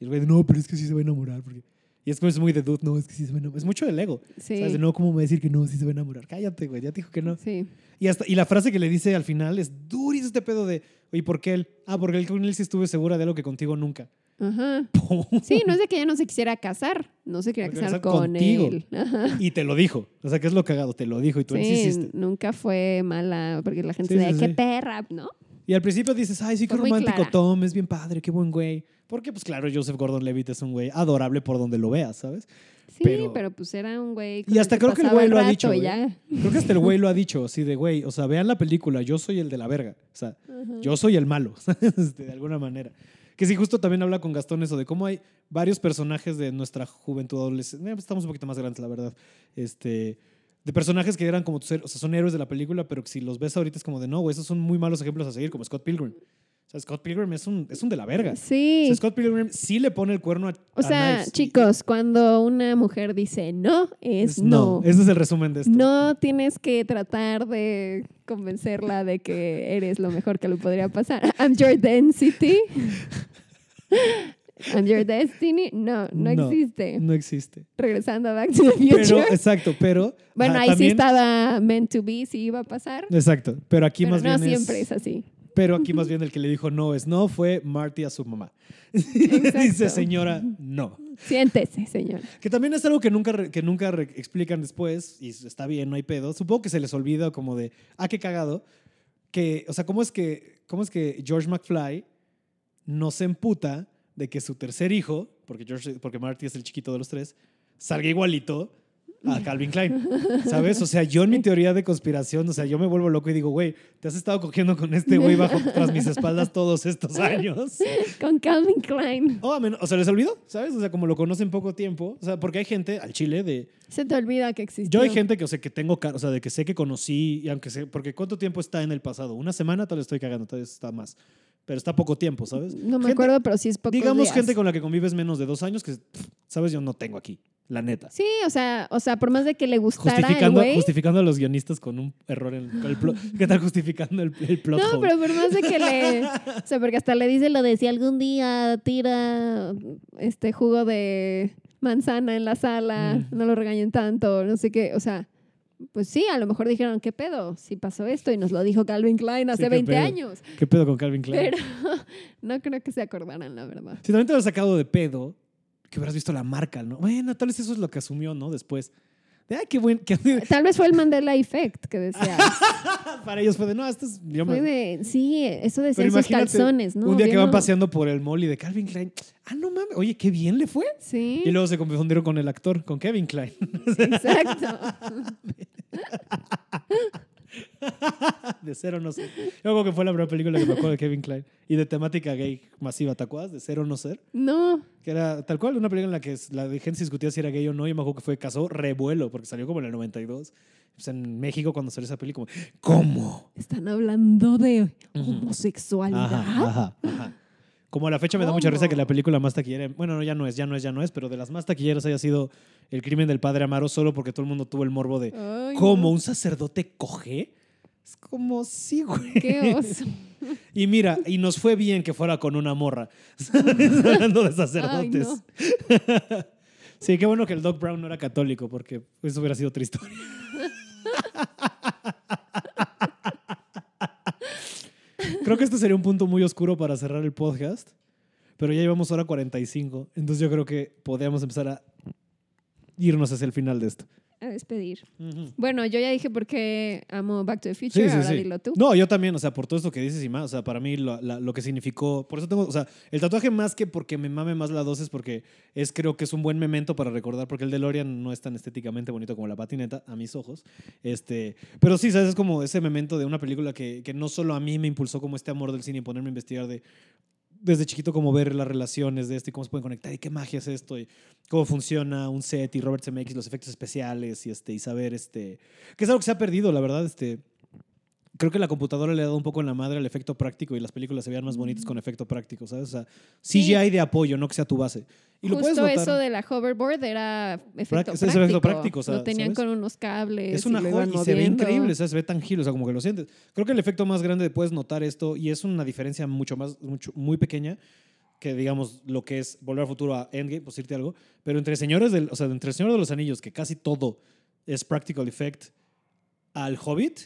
Y el güey, no, pero es que sí se va a enamorar. Porque... Y es como es muy de dude, no, es que sí se va a enamorar. Es mucho del ego. Sí. ¿Sabes? De no, ¿cómo me decir que no, sí se va a enamorar? Cállate, güey, ya te dijo que no. Sí. Y, hasta, y la frase que le dice al final es duris este pedo de, oye, ¿por qué él? Ah, porque él con él sí estuve segura de algo que contigo nunca. Ajá. Sí, no es de que ella no se quisiera casar, no se quería casar casar con contigo. él. Ajá. y te lo dijo. O sea, que es lo cagado, te lo dijo y tú Sí, insististe. nunca fue mala, porque la gente Sí, de sí, qué perra, ¿no? Y al principio dices, ay, sí, qué muy romántico. Tom, es bien padre, qué buen güey. Porque, pues claro, Joseph Gordon-Levitt es un güey adorable por donde lo veas, ¿sabes? Sí, Pero- pero, pues era un güey. Y hasta creo que el güey lo ha dicho, güey. ya. Creo que hasta el (laughs) güey lo ha dicho, así de, güey, o sea, vean la película, yo soy el de la verga. O sea, yo soy el malo, ¿sabes? (laughs) Este, de alguna manera. Que sí, justo también habla con Gastón eso de cómo hay varios personajes de nuestra juventud adolescente. Estamos un poquito más grandes, la verdad. Este, de personajes que eran como tus héroes, o sea, son héroes de la película, pero que si los ves ahorita es como de no, güey, esos son muy malos ejemplos a seguir, como Scott Pilgrim. O sea, Scott Pilgrim es un, es un de la verga. O Sí. sea, Scott Pilgrim sí le pone el cuerno a. O a sea, Knives y- chicos, cuando una mujer dice no, es, es no. Ese es el resumen de esto. No tienes que tratar de convencerla de que eres lo mejor que le podría pasar. I'm your density. (laughs) I'm your destiny. No, no, No. existe. No existe. Regresando a Back to the Future. Pero, exacto, pero. bueno, ahí sí también- estaba meant to be, sí iba a pasar. Exacto, pero aquí pero más no bien siempre es, es así. Pero aquí más (laughs) bien el que le dijo no es no fue Marty a su mamá. (laughs) Dice señora, no. Siéntese, señora. Que también es algo que nunca, que nunca explican después y está bien, no hay pedo. Supongo que se les olvida como de, ah, qué cagado. Que, o sea, ¿cómo es que, cómo es que George McFly no se emputa de que su tercer hijo, porque, George, porque Marty es el chiquito de los tres, salga igualito a Calvin Klein? ¿Sabes? O sea, yo en mi teoría de conspiración, o sea, yo me vuelvo loco y digo, güey, te has estado cogiendo con este güey bajo tras mis espaldas todos estos años. Con Calvin Klein. Oh, o sea, les olvidó, ¿sabes? O sea, como lo conocen poco tiempo. O sea, porque hay gente al chile de. Se te olvida que existió. Yo hay gente que, o sea, que tengo, o sea, de que sé que conocí, y aunque sé, porque ¿cuánto tiempo está en el pasado? Una semana, tal vez estoy cagando, tal vez está más. Pero está poco tiempo, ¿sabes? No me Gente- acuerdo, pero sí es poco Digamos gente con la que convives menos de dos años, que, ¿sabes? Yo no tengo aquí, la neta. Sí, o sea, o sea, por más de que le gustara el Justificando, güey. justificando a los guionistas con un error en con el plot. (laughs) ¿Qué tal justificando el, el plot No, hole? pero por más de que le. (laughs) O sea, porque hasta le dice lo de si algún día tira este jugo de manzana en la sala, Mm. no lo regañen tanto, no sé qué. O sea, pues sí, a lo mejor dijeron, ¿qué pedo? Si pasó esto y nos lo dijo Calvin Klein hace qué 20 pedo. años. ¿Qué pedo con Calvin Klein? Pero (laughs) no creo que se acordaran, la verdad. Si también te lo has sacado de pedo, que hubieras visto la marca, ¿no? Bueno, tal vez eso es lo que asumió, ¿no? Después. Qué buen. que- Tal vez fue el Mandela Effect que decía. (laughs) para ellos fue de, no, esto es. yo me- de, sí, eso decía Pero esos imagínate, calzones, ¿no? un día que van ¿no? paseando por el mall y de Calvin Klein. Ah, no mames. Oye, qué bien le fue. Sí, Y luego se confundieron con el actor, con Kevin Klein. exacto. (laughs) (laughs) (laughs) de cero no ser. Yo creo que fue la primera película que me acuerdo de Kevin Klein. Y de temática gay masiva, ¿te acuerdas? De cero no ser. No, Que era tal cual una película en la que la gente discutía si era gay o no. Y me acuerdo que fue caso revuelo, porque salió como en el 92. Pues en México, cuando salió esa película, como, ¿cómo? están hablando de homosexualidad. Ajá, ajá, ajá. Como a la fecha me da mucha ¿Cómo? risa que la película más taquillera, bueno, no, ya no es, ya no es, ya no es, pero de las más taquilleras haya sido El crimen del padre Amaro solo porque todo el mundo tuvo el morbo de Ay, ¿cómo no. un sacerdote coge? Es como, sí, güey. Qué oso. Y mira, y nos fue bien que fuera con una morra. (laughs) Hablando de sacerdotes. no. Sí, qué bueno que el Doc Brown no era católico, porque eso hubiera sido otra historia. (laughs) Creo que este sería un punto muy oscuro para cerrar el podcast, pero ya llevamos hora 45, entonces yo creo que podríamos empezar a irnos hacia el final de esto. A despedir. Bueno, yo ya dije por qué amo Back to the Future, Sí, sí, ahora sí. dilo tú. No, yo también, o sea, por todo esto que dices y más, o sea, para mí lo, la- lo que significó, por eso tengo, o sea, el tatuaje más que porque me mame más la 2 es porque es creo que es un buen memento para recordar, porque el DeLorean no es tan estéticamente bonito como la patineta, a mis ojos, este, pero sí, ¿sabes? Es como ese memento de una película que, que no solo a mí me impulsó como este amor del cine y ponerme a investigar de desde chiquito como ver las relaciones de esto y cómo se pueden conectar y qué magia es esto y cómo funciona un set y Robert Zemeckis, los efectos especiales y, este, y saber este, que es algo que se ha perdido, la verdad, este, creo que la computadora le ha dado un poco en la madre al efecto práctico y las películas se vean más bonitas con efecto práctico, ¿sabes? O sea, Sí. CGI de apoyo, no que sea tu base. Y lo puedes Justo notar. eso de la hoverboard era efecto Prac- es práctico. efecto práctico, o sea, lo tenían ¿sabes? con unos cables. Es una y joya y se ve increíble, o sea, se ve tangible, o sea, como que lo sientes. Creo que el efecto más grande puedes notar esto y es una diferencia mucho más, mucho, muy pequeña que digamos lo que es Volver al Futuro a Endgame, por decirte algo, pero entre Señores del, o sea, entre Señor de los Anillos, que casi todo es practical effect, al Hobbit,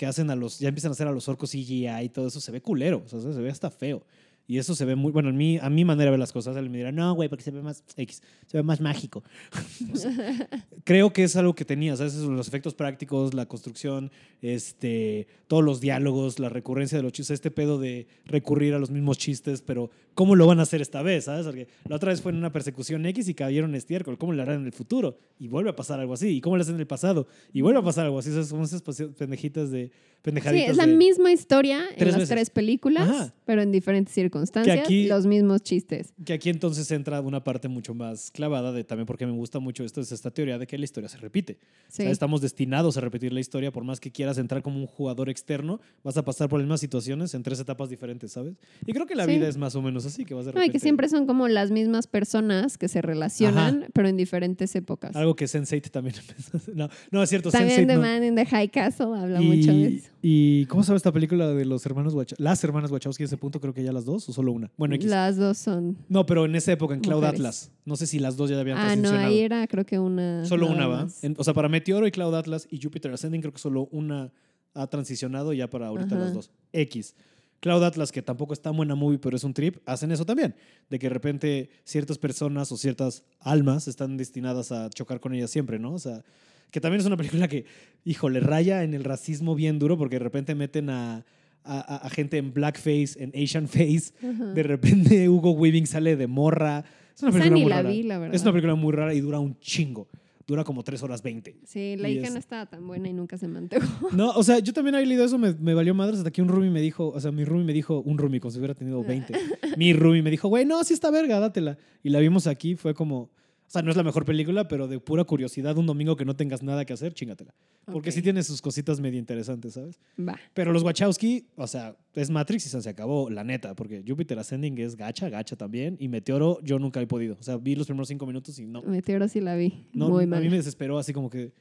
que hacen a los, ya empiezan a hacer a los orcos CGI y todo eso, se ve culero, o sea, se ve hasta feo. Y eso se ve muy, bueno, a mí, a mi manera de ver las cosas, él me dirá, no, güey, porque se ve más X, se ve más mágico. (laughs) Creo que es algo que tenía, ¿sabes? Los efectos prácticos, la construcción, este, todos los diálogos, la recurrencia de los chistes, este pedo de recurrir a los mismos chistes, pero ¿cómo lo van a hacer esta vez? ¿Sabes? Porque la otra vez fue en una persecución X y cayeron estiércol, ¿cómo lo harán en el futuro? Y vuelve a pasar algo así, ¿y cómo lo hacen en el pasado? Y vuelve a pasar algo así, ¿sabes? Son esas pendejitas de, Sí, pendejaditas es la de- misma historia en las veces. tres películas, Ajá. pero en diferentes circunstancias, aquí- los mismos chistes. Que aquí entonces entra una parte mucho más clavada de también porque me gusta mucho esto, es esta teoría de que la historia se repite. Sí. O sea, estamos destinados a repetir la historia, por más que quieras entrar como un jugador externo, vas a pasar por las mismas situaciones en tres etapas diferentes, ¿sabes? Y creo que la Sí. vida es más o menos así, que vas de No, y que siempre son como las mismas personas que se relacionan, pero en diferentes épocas. Algo que Sense8 también. (laughs) No, no, es cierto, También Sense8 The no. Man in the High Castle habla y, mucho de eso. ¿Y cómo llama esta película de los hermanos Wachowski? Las hermanas Wachowski, ese punto creo que ya las dos o solo una. Bueno, X. Las dos son. No, pero en esa época, en Cloud Mujeres. Atlas. No sé si las dos ya habían Ah, no, ahí era creo que una. Solo una, ¿va? En- o sea, para Meteoro y Cloud Atlas y Jupiter Ascending creo que solo una ha transicionado ya para ahorita Ajá. las dos. X. Cloud Atlas, que tampoco es tan buena movie, pero es un trip, hacen eso también. De que de repente ciertas personas o ciertas almas están destinadas a chocar con ellas siempre, ¿no? O sea, que también es una película que, híjole, raya en el racismo bien duro porque de repente meten a, a- gente en blackface, en Asian face. De repente (laughs) Hugo Weaving sale de morra. Es una película ni muy la rara. vi, la verdad. Es una película muy rara y dura un chingo. Dura como 3 horas 20. Sí, la y hija es- no estaba tan buena y nunca se mantuvo. (laughs) No, o sea, yo también había leído eso, me, me valió madres hasta que un roomie me dijo, o sea, mi roomie me dijo, un roomie como si hubiera tenido 20. (laughs) mi roomie me dijo, güey, no, sí está verga, dátela. Y la vimos aquí, fue como, o sea, no es la mejor película, pero de pura curiosidad, un domingo que no tengas nada que hacer, chingatela. Porque sí tiene sus cositas medio interesantes, ¿sabes? Va. Pero los Wachowski, o sea, es Matrix y se acabó, la neta, porque Jupiter Ascending es gacha, gacha también, y Meteoro yo nunca he podido. O sea, vi los primeros cinco minutos y no. Meteoro sí la vi. no Muy a mal. mí me desesperó así como que...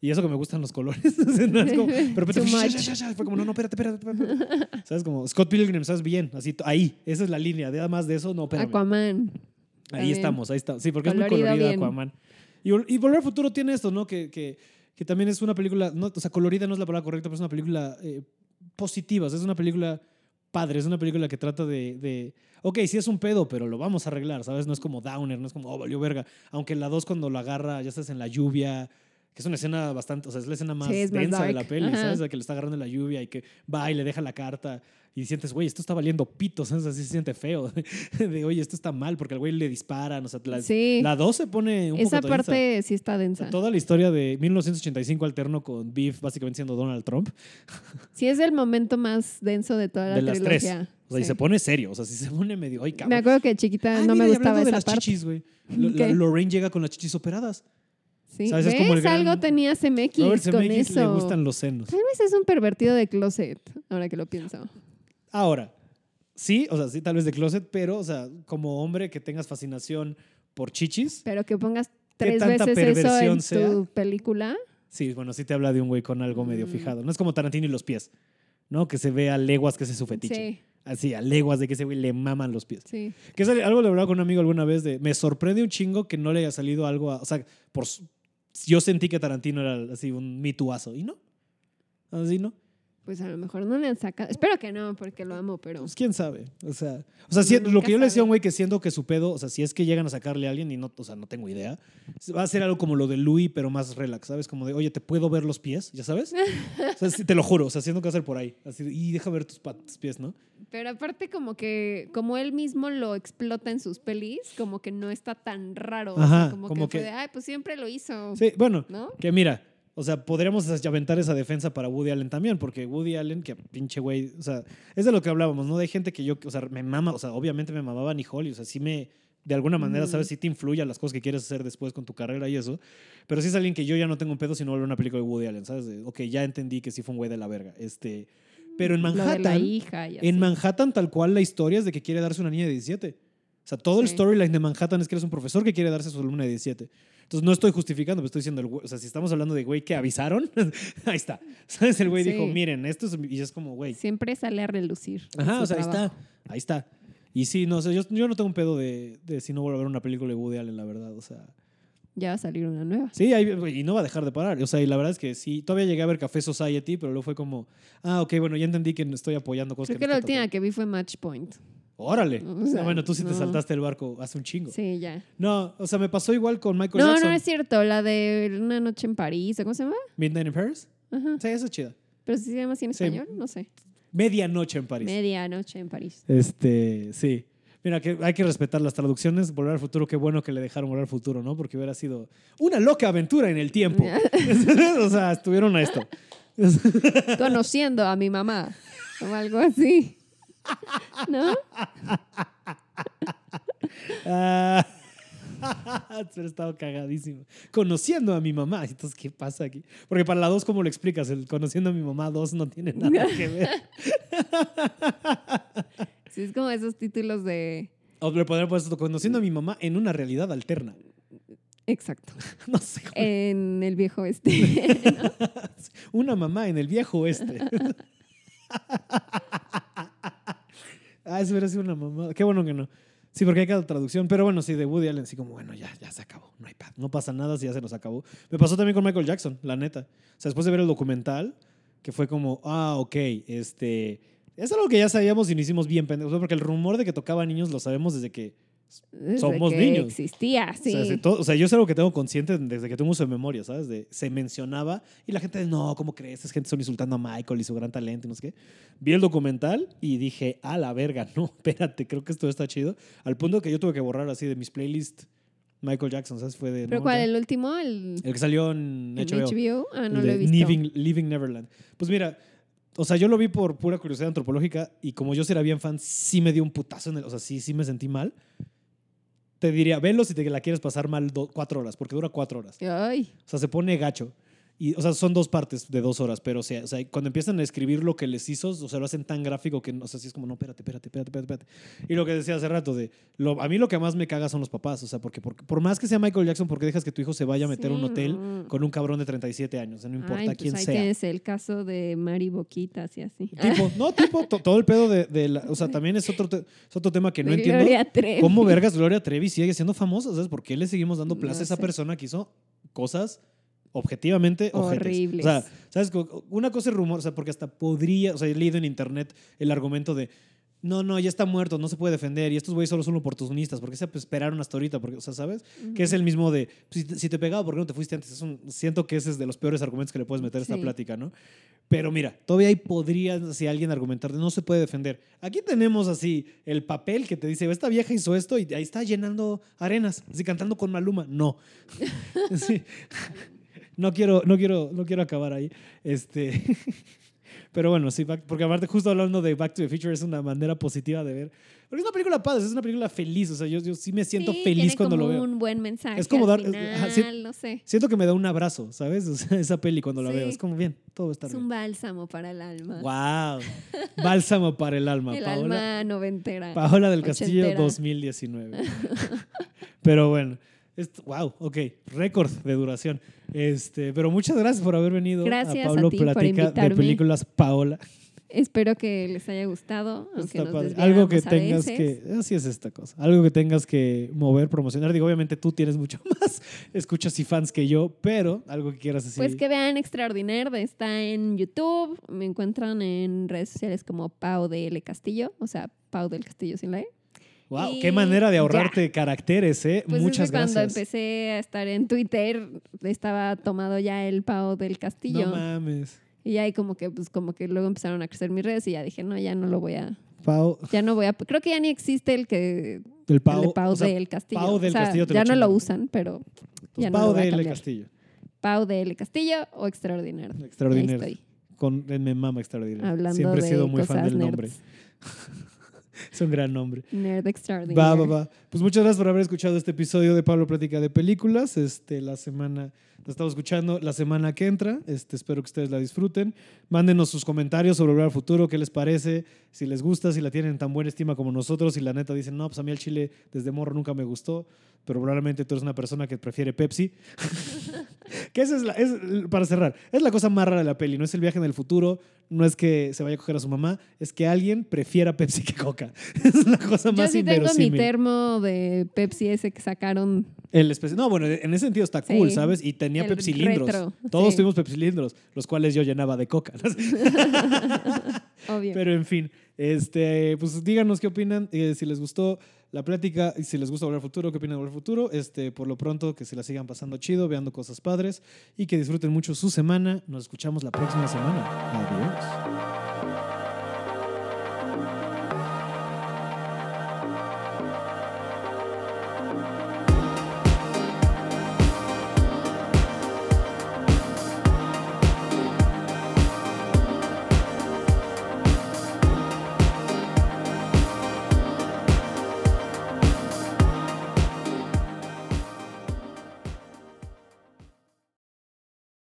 Y eso que me gustan los colores. (laughs) no, es como, (laughs) de repente, Too ya, much. ya, ya, ya, fue como, no, no, espérate, espérate, espérate. (laughs) ¿Sabes? Como Scott Pilgrim, ¿sabes? Bien, así, ahí, esa es la línea. De además de eso, no, espérame. Aquaman. Ahí estamos, ahí está. Sí, porque es muy colorida bien. Aquaman. Y, Vol- y Volver al Futuro tiene esto, ¿no? Que, que, que también es una película, no, o sea, colorida no es la palabra correcta, pero es una película eh, positiva. O sea, es una película padre, es una película que trata de, de, ok, sí es un pedo, pero lo vamos a arreglar, ¿sabes? No es como Downer, no es como, oh, valió verga. Aunque la 2 cuando la agarra, ya estás en la lluvia, que es una escena bastante, o sea, es la escena más Sí, es más densa de la peli, Ajá. ¿sabes? De que le está agarrando la lluvia y que va y le deja la carta y sientes, güey, esto está valiendo pito, ¿sabes? Así se siente feo. (laughs) De, oye, esto está mal porque al güey le disparan, o sea, la, Sí. la 2 se pone un Esa poco densa. parte sí está densa. Toda la historia de 1985 alterno con Beef básicamente siendo Donald Trump, (laughs) Sí, es el momento más denso de toda la de las tres. trilogía. O sea, y se pone serio, o sea, si se pone medio, ay, Me cabrón. acuerdo que chiquita Ay, no mira, me gustaba esa de las parte. chichis, güey. La-. Lorraine llega con las chichis operadas. Sí. ¿Sabes? ¿Ves? Es como el gran- Algo tenía CMX Robert con eso. le gustan los senos. Tal vez es un pervertido de closet, ahora que lo pienso. Ahora, sí, o sea, sí, tal vez de closet, pero, o sea, como hombre que tengas fascinación por chichis, Pero que pongas tres tanta veces eso en tu película. Sí, bueno, sí te habla de un güey con algo medio Mm. fijado. No es como Tarantino y los pies, ¿no? Que se ve a leguas que ese es su fetiche. Sí, Así, a leguas de que ese güey le maman los pies. sí. Que es algo le hablaba con un amigo alguna vez de, me sorprende un chingo que no le haya salido algo a, o sea, por, yo sentí que Tarantino era así un mituazo y no. Así no. Pues a lo mejor no le han sacado. Espero que no, porque lo amo, pero. Pues quién sabe. O sea, o sea si- Uno lo que yo le decía a un güey que siento que su pedo, o sea, si es que llegan a sacarle a alguien y no, o sea, no tengo idea, va a ser algo como lo de Louis, pero más relax, ¿sabes? Como de, oye, ¿te puedo ver los pies? ¿Ya sabes? O sea, sí, te lo juro, o sea, siento que va a ser por ahí. Así, y deja ver tus, pies, ¿no? Pero aparte, como que, como él mismo lo explota en sus pelis, como que no está tan raro. o sea, Ajá, como, como que, fue que- de, ay, pues siempre lo hizo. Sí, bueno, ¿No? que mira, o sea, podríamos aventar esa defensa para Woody Allen también, porque Woody Allen, que pinche güey, o sea, es de lo que hablábamos, ¿no? De gente que yo, o sea, me mama, o sea, obviamente me mamaba ni Holly, o sea, sí me, de alguna manera, Ujú. ¿sabes? Sí te influye a las cosas que quieres hacer después con tu carrera y eso, pero sí es alguien que yo ya no tengo un pedo si no vuelve una película de Woody Allen, ¿sabes? Ok, ya entendí que sí fue un güey de la verga, este, pero en de la Manhattan, hija en Manhattan tal cual la historia es de que quiere darse una niña de 17. O sea, todo el Sí. storyline de Manhattan es que eres un profesor que quiere darse a su alumna de 17. Entonces no estoy justificando, pero estoy diciendo, el güey- o sea, si estamos hablando de güey que avisaron, (laughs) ahí está. (laughs) ¿Sabes? El güey Sí. dijo, miren, esto es, y es como, güey. Siempre sale a relucir. Ajá, o sea, ahí está, ahí está. Y sí, no, o sea, yo, yo no tengo un pedo de, de si no vuelvo a ver una película de Woody Allen, la verdad, o sea. Ya va a salir una nueva. Sí, y no va a dejar de parar. O sea, y la verdad es que sí, todavía llegué a ver Café Society, pero luego fue como, ah, ok, bueno, ya entendí que estoy apoyando cosas Creo que que no la última que vi fue Match Point. Órale. O O sea, sea, bueno, tú sí te no. saltaste el barco hace un chingo. Sí, ya. No, o sea, me pasó igual con Michael No, Jackson. no es cierto. La de Una Noche en París. ¿Cómo se llama? Midnight in Paris. Ajá. Sí, esa es chida. Pero si se llama así en Sí. español, no sé. Medianoche en París. Medianoche en París. este, sí. Mira, que hay que respetar las traducciones. Volver al futuro, qué bueno que le dejaron volver al futuro, ¿no? Porque hubiera sido una loca aventura en el tiempo. (laughs) (laughs) o sea, estuvieron a esto. (laughs) Conociendo a mi mamá. O algo así. ¿No? Ah, (laughs) Pero estaba cagadísimo. Conociendo a mi mamá. Entonces, ¿qué pasa aquí? Porque para la 2, ¿cómo lo explicas? El conociendo a mi mamá 2 no tiene nada (laughs) que ver. Sí, es como esos títulos de. O le esto, conociendo a mi mamá en una realidad alterna. Exacto. (laughs) No sé. En el viejo este. Una mamá en el viejo oeste. Ah, eso hubiera sido una mamá. Qué bueno que no. Sí, porque hay cada traducción. Pero bueno, sí, de Woody Allen, sí, como, bueno, ya, ya se acabó. No hay pa- No pasa nada si ya se nos acabó. Me pasó también con Michael Jackson, la neta. O sea, después de ver el documental, que fue como, ah, ok, este. Es algo que ya sabíamos y no hicimos bien pendejos. Porque el rumor de que tocaba niños lo sabemos desde que Desde Somos que niños. Existía, sí. O sea, se- todo- o sea, yo es algo que tengo consciente desde que tengo uso de memoria, ¿sabes? De, se mencionaba y la gente, no, ¿cómo crees? Es gente solo insultando a Michael y su gran talento y no sé qué. Vi el documental y dije, a la verga, (laughs) no, espérate, creo que esto está chido. Al punto que yo tuve que borrar así de mis playlists Michael Jackson, ¿sabes? Fue de. ¿Pero no, cuál? ya. ¿El último? ¿El, El que salió en HBO. HBO? Ah, no lo he visto. Living, Living Neverland. Pues mira, o sea, yo lo vi por pura curiosidad antropológica y como yo sí era bien fan, sí me dio un putazo en el. O sea, sí, sí me sentí mal. Te diría, velo si te la quieres pasar mal do- cuatro horas, porque dura cuatro horas. Ay, O sea, se pone gacho. Y, o sea, son dos partes de dos horas, pero o sea, o sea, cuando empiezan a escribir lo que les hizo, o sea, lo hacen tan gráfico que, o sea, sí es como, no, espérate, espérate, espérate, espérate. Y lo que decía hace rato, de, lo, a mí lo que más me caga son los papás, o sea, porque por, por más que sea Michael Jackson, ¿por qué dejas que tu hijo se vaya a meter a un Sí, hotel no. con un cabrón de 37 años? O sea, no importa Ay, pues quién ahí sea. tienes el caso de Mari Boquitas y así. Tipo, (laughs) no, tipo, to- todo el pedo de, de la, o sea, también es otro, te- es otro tema que no De entiendo. Gloria Trevi. ¿Cómo vergas Gloria Trevi sigue siendo famosa? ¿Sabes por qué le seguimos dando plaza No a esa sé. persona que hizo cosas objetivamente? Horribles. O sea, ¿sabes? Una cosa es rumor, o sea, porque hasta podría, o sea, he leído en internet el argumento de no, no, ya está muerto, no se puede defender y estos güeyes solo son oportunistas, ¿por qué se esperaron hasta ahorita? Porque, o sea, ¿sabes? Que es el mismo de, si te, si te pegaba, ¿por qué no te fuiste antes? Es un- siento que ese es de los peores argumentos que le puedes meter a esta Sí. plática, ¿no? Pero mira, todavía ahí podría si alguien argumentar de no se puede defender. Aquí tenemos así el papel que te dice, esta vieja hizo esto y ahí está llenando arenas, así cantando con Maluma. No. (laughs) Sí. No quiero, no quiero, no quiero acabar ahí. Este. (laughs) Pero bueno, sí, porque aparte justo hablando de Back to the Future es una manera positiva de ver. Porque es una película padre, es una película feliz, o sea, yo, yo sí me siento Sí, feliz tiene cuando lo veo. un buen mensaje. Es como al dar- final, ajá, sí. no sé. Siento que me da un abrazo, ¿sabes? (laughs) O sea, esa peli cuando la Sí. veo, es como bien, todo estar Es bien. un bálsamo para el alma. Wow. Bálsamo para el alma, (laughs) el Paola. alma noventera. Paola del Castillo ochentera. 2019. Pero bueno, wow, ok, récord de duración. Este, pero muchas gracias por haber venido Gracias a Pablo a ti por Platica de películas Paola. Espero que les haya gustado. Aunque nos Algo que tengas veces. que, así es esta cosa, algo que tengas que mover, promocionar. Digo, obviamente tú tienes mucho (laughs) más escuchas y fans que yo, pero algo que quieras así. Pues que vean Extraordinaire, está en YouTube, me encuentran en redes sociales como Pau de L Castillo, o sea, Pau del Castillo sin la E. wow, y qué manera de ya. ahorrarte caracteres, ¿eh? Pues Muchas que cuando gracias. empecé a estar en Twitter estaba tomado ya el Pau del Castillo. No mames. y ahí como que pues como que luego empezaron a crecer mis redes y ya dije, no, ya no lo voy a Pau, ya no voy a creo que ya ni existe el que el el Pau, de Pau o sea, del Castillo. Pau del O sea, Castillo te ya lo no lo usan, pero pues, ya no Pau lo voy a de L. cambiar. Castillo. Pau de L Castillo o Extraordinario. estoy, Con me mama extraordinario. hablando Siempre he sido muy fan del nombre. (laughs) (laughs) Es un gran nombre. Nerd Va, Extraordinaire. va, va. Pues muchas gracias por haber escuchado este episodio de Pablo Plática de Películas. Este, la semana, la estamos escuchando la semana que entra. Este, espero que ustedes la disfruten. Mándenos sus comentarios sobre Volver al Futuro, qué les parece, si les gusta, si la tienen tan buena estima como nosotros, si la neta dicen, no, pues a mí el chile desde morro nunca me gustó, pero probablemente tú eres una persona que prefiere Pepsi. (laughs) que esa es, la, es, para cerrar, es la cosa más rara de la peli, no es el viaje en el futuro, no es que se vaya a coger a su mamá, es que alguien prefiera Pepsi que Coca. (laughs) es la cosa Yo más sí tengo mi termo de Pepsi ese que sacaron. El especi- no, bueno, en ese sentido está cool, Sí. ¿sabes? Y tenía pepsilindros. Todos sí. tuvimos pepsilindros, los cuales yo llenaba de coca. (laughs) Obvio. Pero en fin, este, pues díganos qué opinan, eh, si les gustó la plática y si les gusta Volver al Futuro, qué opinan de Volver al Futuro. Este, por lo pronto, que se la sigan pasando chido, veando cosas padres y que disfruten mucho su semana. Nos escuchamos la próxima semana. Adiós.